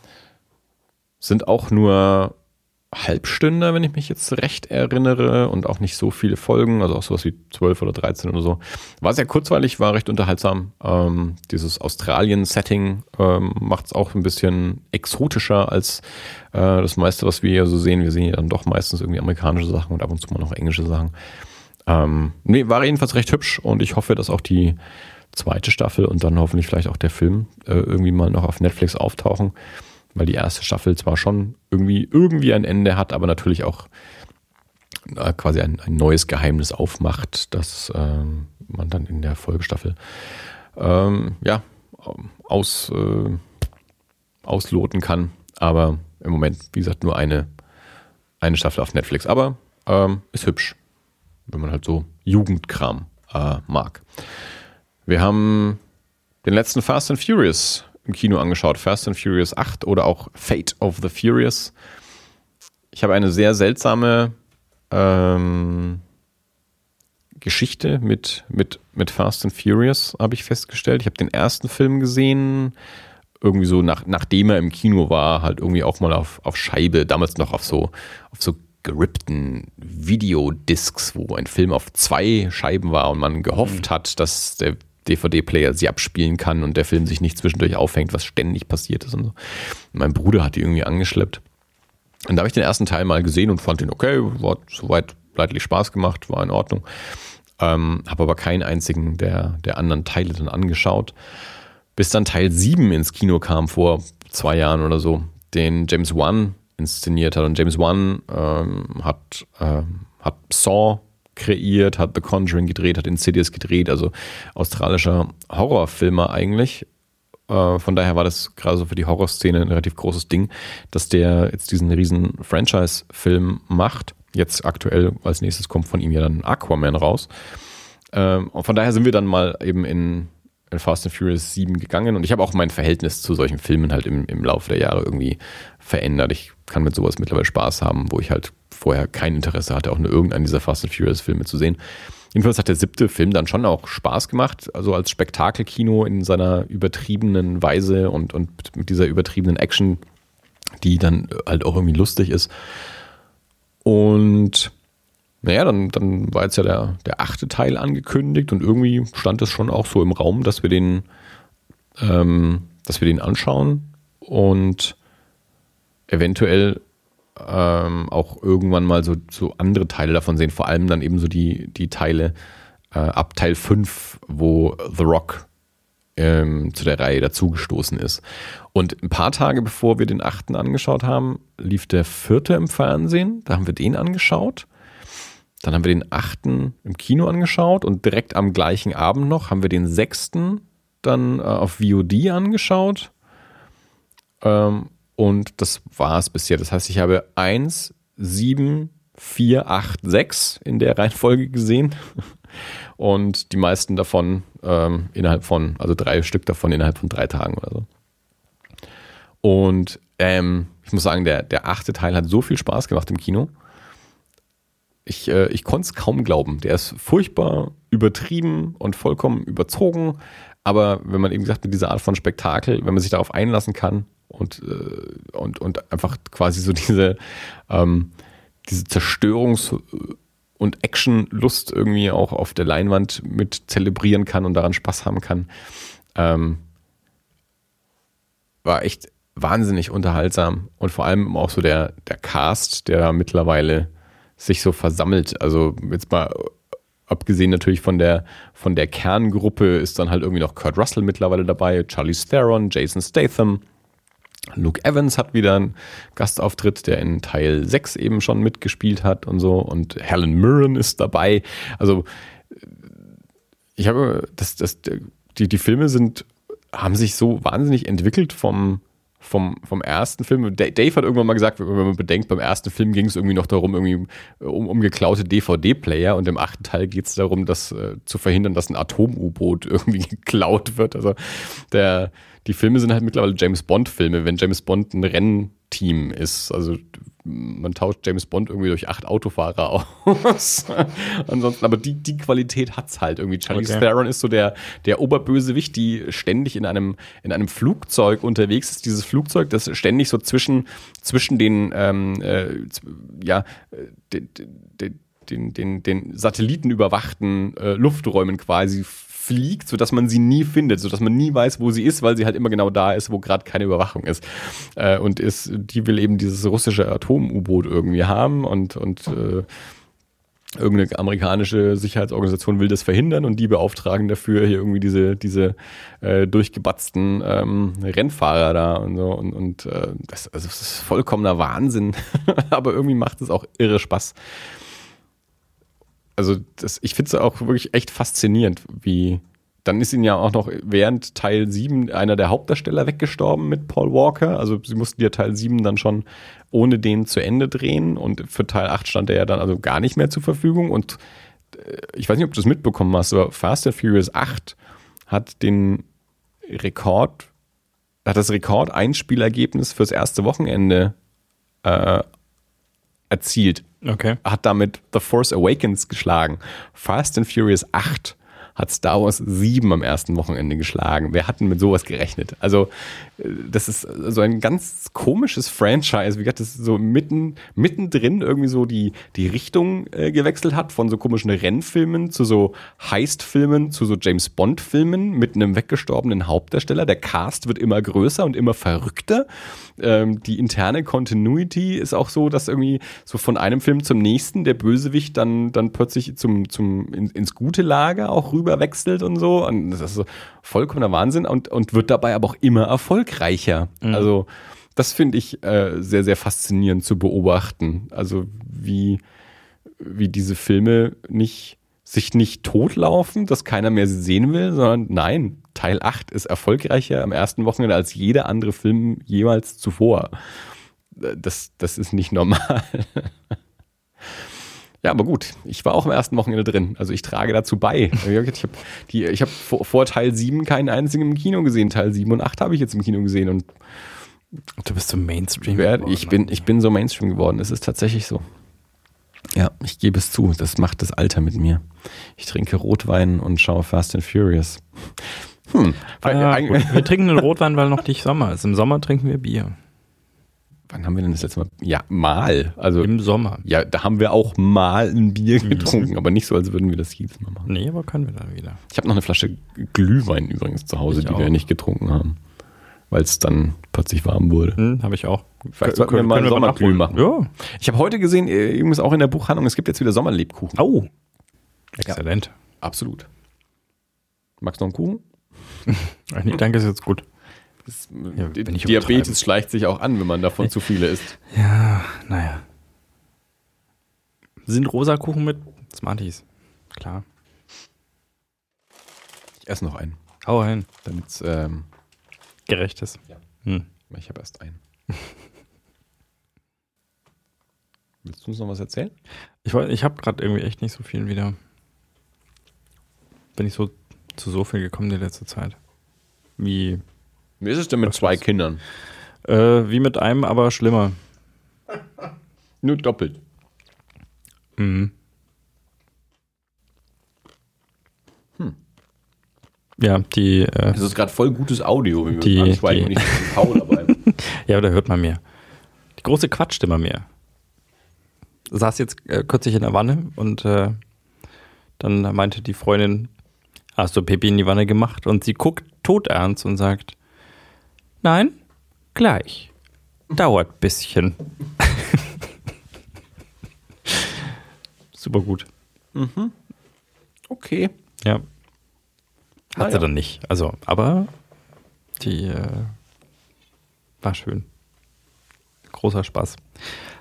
S2: sind auch nur Halbstünder, wenn ich mich jetzt recht erinnere, und auch nicht so viele Folgen, also auch sowas wie 12 oder 13 oder so. War sehr kurzweilig, war recht unterhaltsam. Ähm, dieses Australien-Setting ähm, macht es auch ein bisschen exotischer als äh, das meiste, was wir hier so sehen. Wir sehen ja dann doch meistens irgendwie amerikanische Sachen und ab und zu mal noch englische Sachen. Ähm, nee, war jedenfalls recht hübsch und ich hoffe, dass auch die zweite Staffel und dann hoffentlich vielleicht auch der Film äh, irgendwie mal noch auf Netflix auftauchen weil die erste Staffel zwar schon irgendwie, irgendwie ein Ende hat, aber natürlich auch äh, quasi ein, ein, neues Geheimnis aufmacht, das ähm, man dann in der Folgestaffel ähm, ja, aus, äh, ausloten kann. Aber im Moment, wie gesagt, nur eine, eine Staffel auf Netflix. Aber ähm, ist hübsch, wenn man halt so Jugendkram äh, mag. Wir haben den letzten Fast and Furious im Kino angeschaut. Fast and Furious 8 oder auch Fate of the Furious. Ich habe eine sehr seltsame ähm, Geschichte mit, mit, mit Fast and Furious, habe ich festgestellt. Ich habe den ersten Film gesehen, irgendwie so nach, nachdem er im Kino war, halt irgendwie auch mal auf, auf Scheibe, damals noch auf so, auf so gerippten Videodiscs, wo ein Film auf zwei Scheiben war und man gehofft mhm. hat, dass der DVD-Player sie abspielen kann und der Film sich nicht zwischendurch aufhängt, was ständig passiert ist und so. Und mein Bruder hat die irgendwie angeschleppt. Und da habe ich den ersten Teil mal gesehen und fand den okay, war soweit leidlich Spaß gemacht, war in Ordnung. Ähm, habe aber keinen einzigen der, der anderen Teile dann angeschaut. Bis dann Teil 7 ins Kino kam vor zwei Jahren oder so, den James Wan inszeniert hat. Und James Wan ähm, hat, äh, hat Saw kreiert, hat The Conjuring gedreht, hat Insidious gedreht, also australischer Horrorfilmer eigentlich. Äh, von daher war das gerade so für die Horrorszene ein relativ großes Ding, dass der jetzt diesen riesen Franchise-Film macht. Jetzt aktuell als nächstes kommt von ihm ja dann Aquaman raus. Ähm, und von daher sind wir dann mal eben in, in Fast and Furious 7 gegangen und ich habe auch mein Verhältnis zu solchen Filmen halt im, im Laufe der Jahre irgendwie verändert. Ich kann mit sowas mittlerweile Spaß haben, wo ich halt vorher kein Interesse hatte, auch nur irgendeinen dieser Fast and Furious Filme zu sehen. Jedenfalls hat der siebte Film dann schon auch Spaß gemacht, also als Spektakelkino in seiner übertriebenen Weise und, und mit dieser übertriebenen Action, die dann halt auch irgendwie lustig ist. Und naja, dann, dann war jetzt ja der, der achte Teil angekündigt und irgendwie stand es schon auch so im Raum, dass wir den, ähm, dass wir den anschauen und eventuell ähm, auch irgendwann mal so, so andere Teile davon sehen, vor allem dann eben so die, die Teile äh, ab Teil 5, wo The Rock ähm, zu der Reihe dazugestoßen ist. Und ein paar Tage bevor wir den achten angeschaut haben, lief der vierte im Fernsehen, da haben wir den angeschaut. Dann haben wir den achten im Kino angeschaut und direkt am gleichen Abend noch haben wir den sechsten dann äh, auf VOD angeschaut. Ähm, und das war es bisher. Das heißt, ich habe 1, 7, 4, 8, 6 in der Reihenfolge gesehen. Und die meisten davon ähm, innerhalb von, also drei Stück davon innerhalb von drei Tagen oder so. Und ähm, ich muss sagen, der, der achte Teil hat so viel Spaß gemacht im Kino. Ich, äh, ich konnte es kaum glauben. Der ist furchtbar übertrieben und vollkommen überzogen. Aber wenn man eben gesagt mit dieser Art von Spektakel, wenn man sich darauf einlassen kann, und, äh, und, und einfach quasi so diese, ähm, diese Zerstörungslust und Actionlust irgendwie auch auf der Leinwand mit zelebrieren kann und daran Spaß haben kann. Ähm, war echt wahnsinnig unterhaltsam und vor allem auch so der, der Cast, der da mittlerweile sich so versammelt. Also jetzt mal abgesehen natürlich von der, von der Kerngruppe ist dann halt irgendwie noch Kurt Russell mittlerweile dabei, Charlie Theron, Jason Statham, Luke Evans hat wieder einen Gastauftritt, der in Teil 6 eben schon mitgespielt hat und so. Und Helen Mirren ist dabei. Also, ich habe, das, das, die, die Filme sind, haben sich so wahnsinnig entwickelt vom, vom, vom ersten Film. Dave hat irgendwann mal gesagt, wenn man bedenkt, beim ersten Film ging es irgendwie noch darum, irgendwie um, um geklaute DVD-Player und im achten Teil geht es darum, das äh, zu verhindern, dass ein Atom-U-Boot irgendwie geklaut wird. Also der, die Filme sind halt mittlerweile James Bond-Filme, wenn James Bond ein Rennteam ist. Also man tauscht James Bond irgendwie durch acht Autofahrer aus. Ansonsten, aber die, die Qualität hat's halt irgendwie. Charlie okay. Theron ist so der, der Oberbösewicht, die ständig in einem, in einem Flugzeug unterwegs ist. Dieses Flugzeug, das ständig so zwischen, zwischen den, ähm, äh, ja, den, den, den, den satellitenüberwachten äh, Lufträumen quasi fliegt, sodass man sie nie findet, sodass man nie weiß, wo sie ist, weil sie halt immer genau da ist, wo gerade keine Überwachung ist. Äh, und ist, die will eben dieses russische Atom-U-Boot irgendwie haben und, und äh, irgendeine amerikanische Sicherheitsorganisation will das verhindern und die beauftragen dafür hier irgendwie diese, diese äh, durchgebatzten ähm, Rennfahrer da und so. Und, und äh, das, also das ist vollkommener Wahnsinn. Aber irgendwie macht es auch irre Spaß also das, ich finde es auch wirklich echt faszinierend, wie dann ist ihnen ja auch noch während Teil 7 einer der Hauptdarsteller weggestorben mit Paul Walker. Also sie mussten ja Teil 7 dann schon ohne den zu Ende drehen und für Teil 8 stand er ja dann also gar nicht mehr zur Verfügung. Und äh, ich weiß nicht, ob du das mitbekommen hast, aber Fast and Furious 8 hat den Rekord, hat das Rekord-Einspielergebnis fürs erste Wochenende äh, erzielt.
S1: Okay.
S2: Hat damit The Force Awakens geschlagen. Fast and Furious 8 hat Star Wars 7 am ersten Wochenende geschlagen. Wer hat denn mit sowas gerechnet? Also, äh, das ist so ein ganz komisches Franchise, wie gesagt, das so mitten, mittendrin irgendwie so die, die Richtung äh, gewechselt hat, von so komischen Rennfilmen zu so Heist-Filmen, zu so James Bond-Filmen mit einem weggestorbenen Hauptdarsteller. Der Cast wird immer größer und immer verrückter. Ähm, die interne Continuity ist auch so, dass irgendwie so von einem Film zum nächsten der Bösewicht dann, dann plötzlich zum, zum, in, ins gute Lager auch rüber wechselt und so. Und das ist so vollkommener Wahnsinn und, und wird dabei aber auch immer erfolgreicher. Mhm. Also, das finde ich äh, sehr, sehr faszinierend zu beobachten. Also, wie, wie diese Filme nicht sich nicht totlaufen, dass keiner mehr sie sehen will, sondern nein, Teil 8 ist erfolgreicher am ersten Wochenende als jeder andere Film jemals zuvor. Das, das ist nicht normal. Ja, aber gut, ich war auch am ersten Wochenende drin. Also ich trage dazu bei. Ich habe hab vor, vor, Teil 7 keinen einzigen im Kino gesehen. Teil 7 und 8 habe ich jetzt im Kino gesehen. Und
S1: du bist so Mainstream
S2: geworden. Ich bin, ich bin so Mainstream geworden. Es ist tatsächlich so. Ja, ich gebe es zu. Das macht das Alter mit mir. Ich trinke Rotwein und schaue Fast and Furious.
S1: Hm. Ja, wir trinken den Rotwein, weil noch nicht Sommer ist. Im Sommer trinken wir Bier.
S2: Wann haben wir denn das letzte Mal? Ja, mal. Also
S1: im Sommer.
S2: Ja, da haben wir auch mal ein Bier mhm. getrunken, mhm. aber nicht so, als würden wir das jedes Mal machen.
S1: Nee, aber können wir dann wieder.
S2: Ich habe noch eine Flasche Glühwein übrigens zu Hause, ich die auch. wir nicht getrunken haben, weil es dann plötzlich warm wurde.
S1: Mhm, habe ich auch.
S2: Vielleicht sollten wir mal einen Sommerglüh machen. Ja. Ich habe heute gesehen, übrigens auch in der Buchhandlung, es gibt jetzt wieder Sommerlebkuchen.
S1: Oh. Exzellent.
S2: Ja, absolut. Magst du noch einen Kuchen?
S1: nee, danke, ist jetzt gut.
S2: Das, ja, Diabetes schleicht sich auch an, wenn man davon zu viele isst.
S1: Ja, naja. Sind rosa Kuchen mit Smarties. Klar.
S2: Ich esse noch einen.
S1: Hau hin.
S2: Damit es ähm,
S1: gerecht ist. Ja.
S2: Hm. Ich habe erst einen. Willst du uns noch was erzählen?
S1: Ich, ich habe gerade irgendwie echt nicht so viel wieder. Bin ich so zu so viel gekommen die letzte Zeit. Wie
S2: wie ist es denn mit zwei ist? Kindern?
S1: Äh, wie mit einem, aber schlimmer.
S2: Nur doppelt. Mhm.
S1: Ja, die. Äh,
S2: das ist gerade voll gutes Audio.
S1: Wie die, die, nicht Paul dabei. ja, aber da hört man mehr. Die große Quatsch immer mehr. saß jetzt äh, kürzlich in der Wanne und äh, dann meinte die Freundin, hast du Pipi in die Wanne gemacht? Und sie guckt todernst und sagt, nein, gleich. Dauert bisschen. Super gut.
S2: Okay.
S1: Ja. Hat
S2: Na
S1: sie
S2: ja.
S1: dann nicht. Also, aber die äh, war schön. Großer Spaß.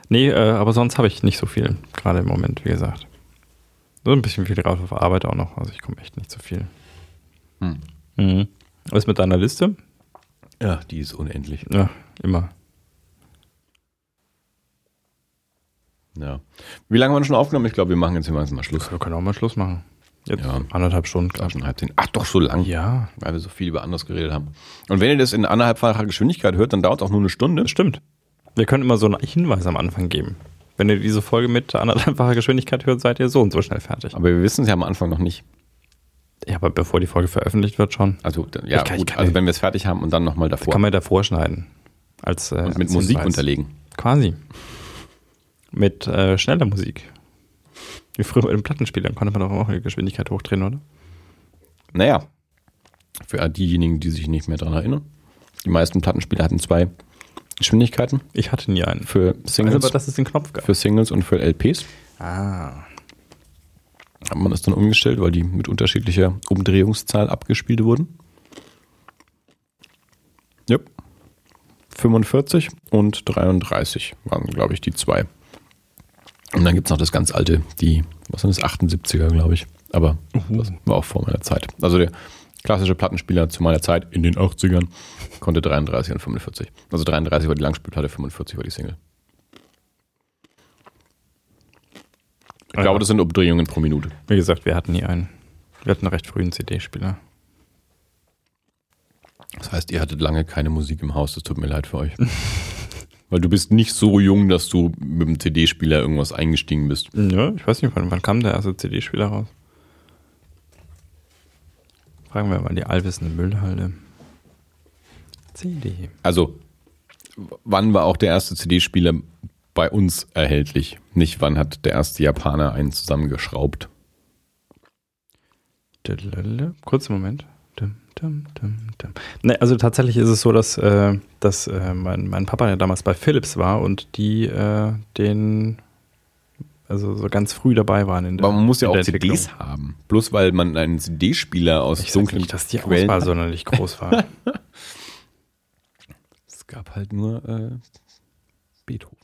S1: Nee, äh, aber sonst habe ich nicht so viel, gerade im Moment, wie gesagt. So ein bisschen viel drauf auf Arbeit auch noch, also ich komme echt nicht so viel.
S2: Hm.
S1: Mhm. Was ist mit deiner Liste?
S2: Ja, die ist unendlich.
S1: Ja, immer.
S2: Ja. Wie lange haben wir schon aufgenommen? Ich glaube, wir machen jetzt hier mal Schluss.
S1: Wir können auch mal Schluss machen. Jetzt
S2: Ja.
S1: anderthalb Stunden.
S2: War schon halb zehn. Ach, doch so lang.
S1: Ja,
S2: Weil wir so viel über anderes geredet haben. Und wenn ihr das in anderthalbfacher Geschwindigkeit hört, dann dauert es auch nur eine Stunde.
S1: stimmt. Wir können immer so einen Hinweis am Anfang geben. Wenn ihr diese Folge mit anderthalbfacher Geschwindigkeit hört, seid ihr so und so schnell fertig.
S2: Aber wir wissen es ja am Anfang noch nicht.
S1: Ja, aber bevor die Folge veröffentlicht wird schon,
S2: Also, ja,
S1: kann-
S2: gut. also, wenn wir es fertig haben und dann nochmal davor.
S1: kann man davor schneiden. Als, äh,
S2: und mit
S1: als
S2: Musik
S1: Hinweis.
S2: unterlegen.
S1: Quasi. Mit äh, schneller Musik. Wie früher bei den Plattenspielern konnte man doch auch die Geschwindigkeit hochdrehen, oder?
S2: Naja, für diejenigen, die sich nicht mehr daran erinnern. Die meisten Plattenspieler hatten zwei Geschwindigkeiten
S1: Ich hatte nie einen.
S2: für Singles,
S1: aber, dass es den Knopf gab.
S2: für Singles und für LPs.
S1: Ah.
S2: Hat man das dann umgestellt, weil die mit unterschiedlicher Umdrehungszahl abgespielt wurden. Yep. 45 und 33 waren, glaube ich, die zwei. Und dann gibt es noch das ganz alte, die, was sind das, 78er, glaube ich. Aber das war auch vor meiner Zeit. Also der klassische Plattenspieler zu meiner Zeit in den 80ern konnte 33 und 45. Also 33 war die Langspielplatte, 45 war die Single. Ich glaube, das sind Umdrehungen pro Minute.
S1: Wie gesagt, wir hatten nie einen. Wir hatten einen recht frühen CD-Spieler.
S2: Das heißt, ihr hattet lange keine Musik im Haus, das tut mir leid für euch. Weil du bist nicht so jung, dass du mit dem CD-Spieler irgendwas eingestiegen bist.
S1: Ja, ich weiß nicht, wann, wann kam der erste CD-Spieler raus? Fragen wir mal die allwissende Müllhalde. CD.
S2: Also, wann war auch der erste CD-Spieler bei uns erhältlich? Nicht, wann hat der erste Japaner einen zusammengeschraubt?
S1: Kurzer Moment. Dum, dum, dum. Nee, also tatsächlich ist es so, dass, äh, dass äh, mein, mein Papa ja damals bei Philips war und die äh, den also so ganz früh dabei waren in der
S2: Aber man muss ja auch. CDs haben. Bloß weil man einen CD-Spieler aus
S1: Ich
S2: dunklen
S1: nicht, dass die
S2: Quellen
S1: Auswahl
S2: hat.
S1: sonderlich groß war.
S2: Es gab halt nur äh, Beethoven.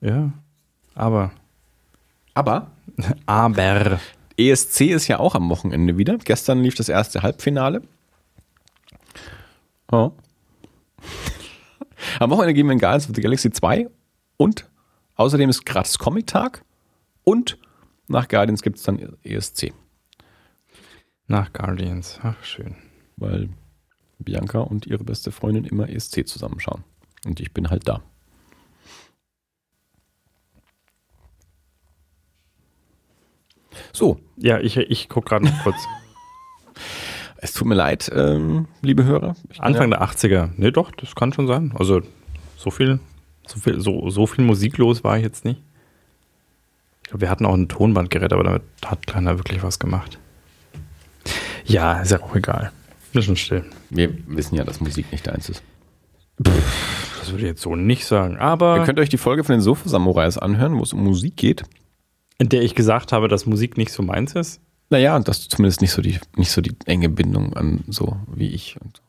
S1: ja, aber
S2: Aber
S1: aber
S2: ESC ist ja auch am Wochenende wieder. Gestern lief das erste Halbfinale. Oh. Am Wochenende gehen wir in Guardians of the Galaxy 2 und außerdem ist gratis Comic-Tag und nach Guardians gibt es dann ESC,
S1: nach Guardians. Ach schön.
S2: weil Bianca und ihre beste Freundin immer ESC zusammenschauen. Und ich bin halt da. So,
S1: Ja, ich, ich gucke gerade noch kurz.
S2: es tut mir leid, ähm, liebe Hörer. Ich
S1: Anfang
S2: ja,
S1: der 80er. Nee, doch, das kann schon sein. Also so viel, so viel, so, so viel musiklos war ich jetzt nicht. Ich glaube, wir hatten auch ein Tonbandgerät, aber damit hat keiner wirklich was gemacht. Ja, ist ja auch egal. Ist schon still.
S2: wir wissen ja, dass Musik nicht deins ist.
S1: Das würde ich jetzt so nicht sagen. Aber
S2: Ihr könnt euch die Folge von den Sofa-Samurais anhören, wo es um Musik geht.
S1: in der ich gesagt habe, dass Musik nicht so meins ist.
S2: Naja, und dass du zumindest nicht so die, nicht so die enge Bindung an so wie ich. Und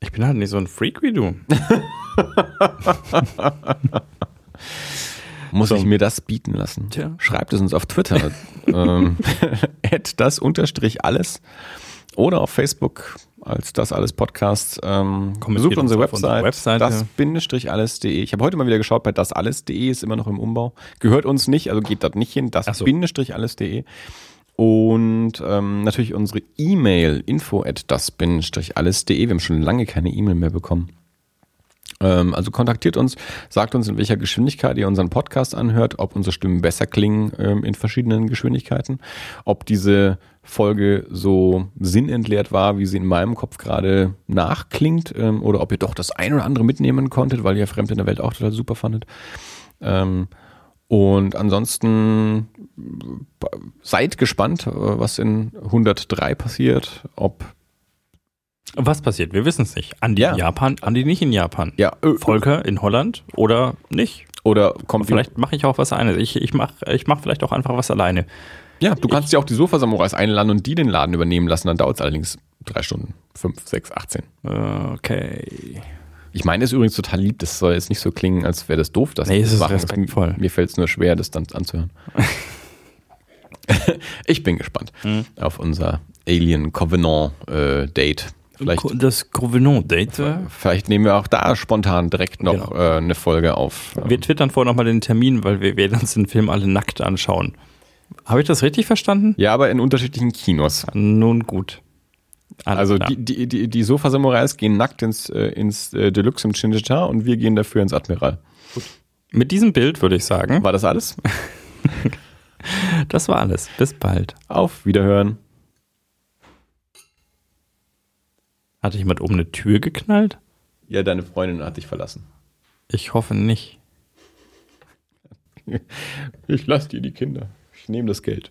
S1: Ich bin halt nicht so ein Freak wie du.
S2: muss
S1: So.
S2: ich mir das bieten lassen?
S1: Tja.
S2: Schreibt es uns auf Twitter. ähm, das unterstrich alles. Oder auf Facebook als das alles Podcast. Ähm, besucht unsere Website,
S1: Webseite.
S2: das bindestrich alles.de. Ich habe heute mal wieder geschaut, bei das alles.de ist immer noch im Umbau. Gehört uns nicht, also geht dort nicht hin. Das
S1: Ach so.
S2: bindestrich alles.de. Und ähm, natürlich unsere E-Mail info at das bindestrich alles.de. Wir haben schon lange keine E-Mail mehr bekommen. Ähm, also kontaktiert uns, sagt uns, in welcher Geschwindigkeit ihr unseren Podcast anhört, ob unsere Stimmen besser klingen ähm, in verschiedenen Geschwindigkeiten, ob diese Folge so sinnentleert war, wie sie in meinem Kopf gerade nachklingt, ähm, oder ob ihr doch das ein oder andere mitnehmen konntet, weil ihr Fremd in der Welt auch total super fandet. Und ansonsten äh, seid gespannt, äh, was in 103 passiert. Ob
S1: Was passiert? Wir wissen es nicht. Andi
S2: Ja.
S1: in Japan, Andi nicht in Japan.
S2: ja,
S1: Volker in Holland oder nicht.
S2: oder kommt
S1: Vielleicht mache ich auch was eines. Ich, ich mache ich mach vielleicht auch einfach was alleine.
S2: Ja, du kannst ja auch die Sofa-Samurais einladen und die den Laden übernehmen lassen. Dann dauert es allerdings drei Stunden. Fünf, sechs, 18.
S1: Äh, Okay.
S2: Ich meine, es ist übrigens total lieb. Das soll jetzt nicht so klingen, als wäre das doof, dass
S1: Nee, es
S2: das
S1: ist
S2: machen.
S1: respektvoll.
S2: Mir fällt es nur schwer, das dann anzuhören. ich bin gespannt
S1: Hm.
S2: auf unser Alien Covenant äh, Date. Vielleicht,
S1: Das Covenant-Date. äh,
S2: vielleicht nehmen wir auch da spontan direkt noch
S1: Genau.
S2: äh, eine Folge auf.
S1: Wir twittern vorher nochmal den Termin, weil wir werden uns den Film alle nackt anschauen. Habe ich das richtig verstanden?
S2: Ja, aber in unterschiedlichen Kinos.
S1: Nun gut. Alles
S2: Also
S1: klar.
S2: die, die, die, die Sofa-Samurais gehen nackt ins, äh, ins äh, Deluxe im Shinjita und wir gehen dafür ins Admiral.
S1: Mit diesem Bild würde ich sagen,
S2: War das alles?
S1: das war alles. Bis bald.
S2: Auf Wiederhören.
S1: Hatte jemand oben eine Tür geknallt?
S2: Ja, deine Freundin hat dich verlassen.
S1: Ich hoffe nicht.
S2: Ich lasse dir die Kinder. Ich nehme das Geld.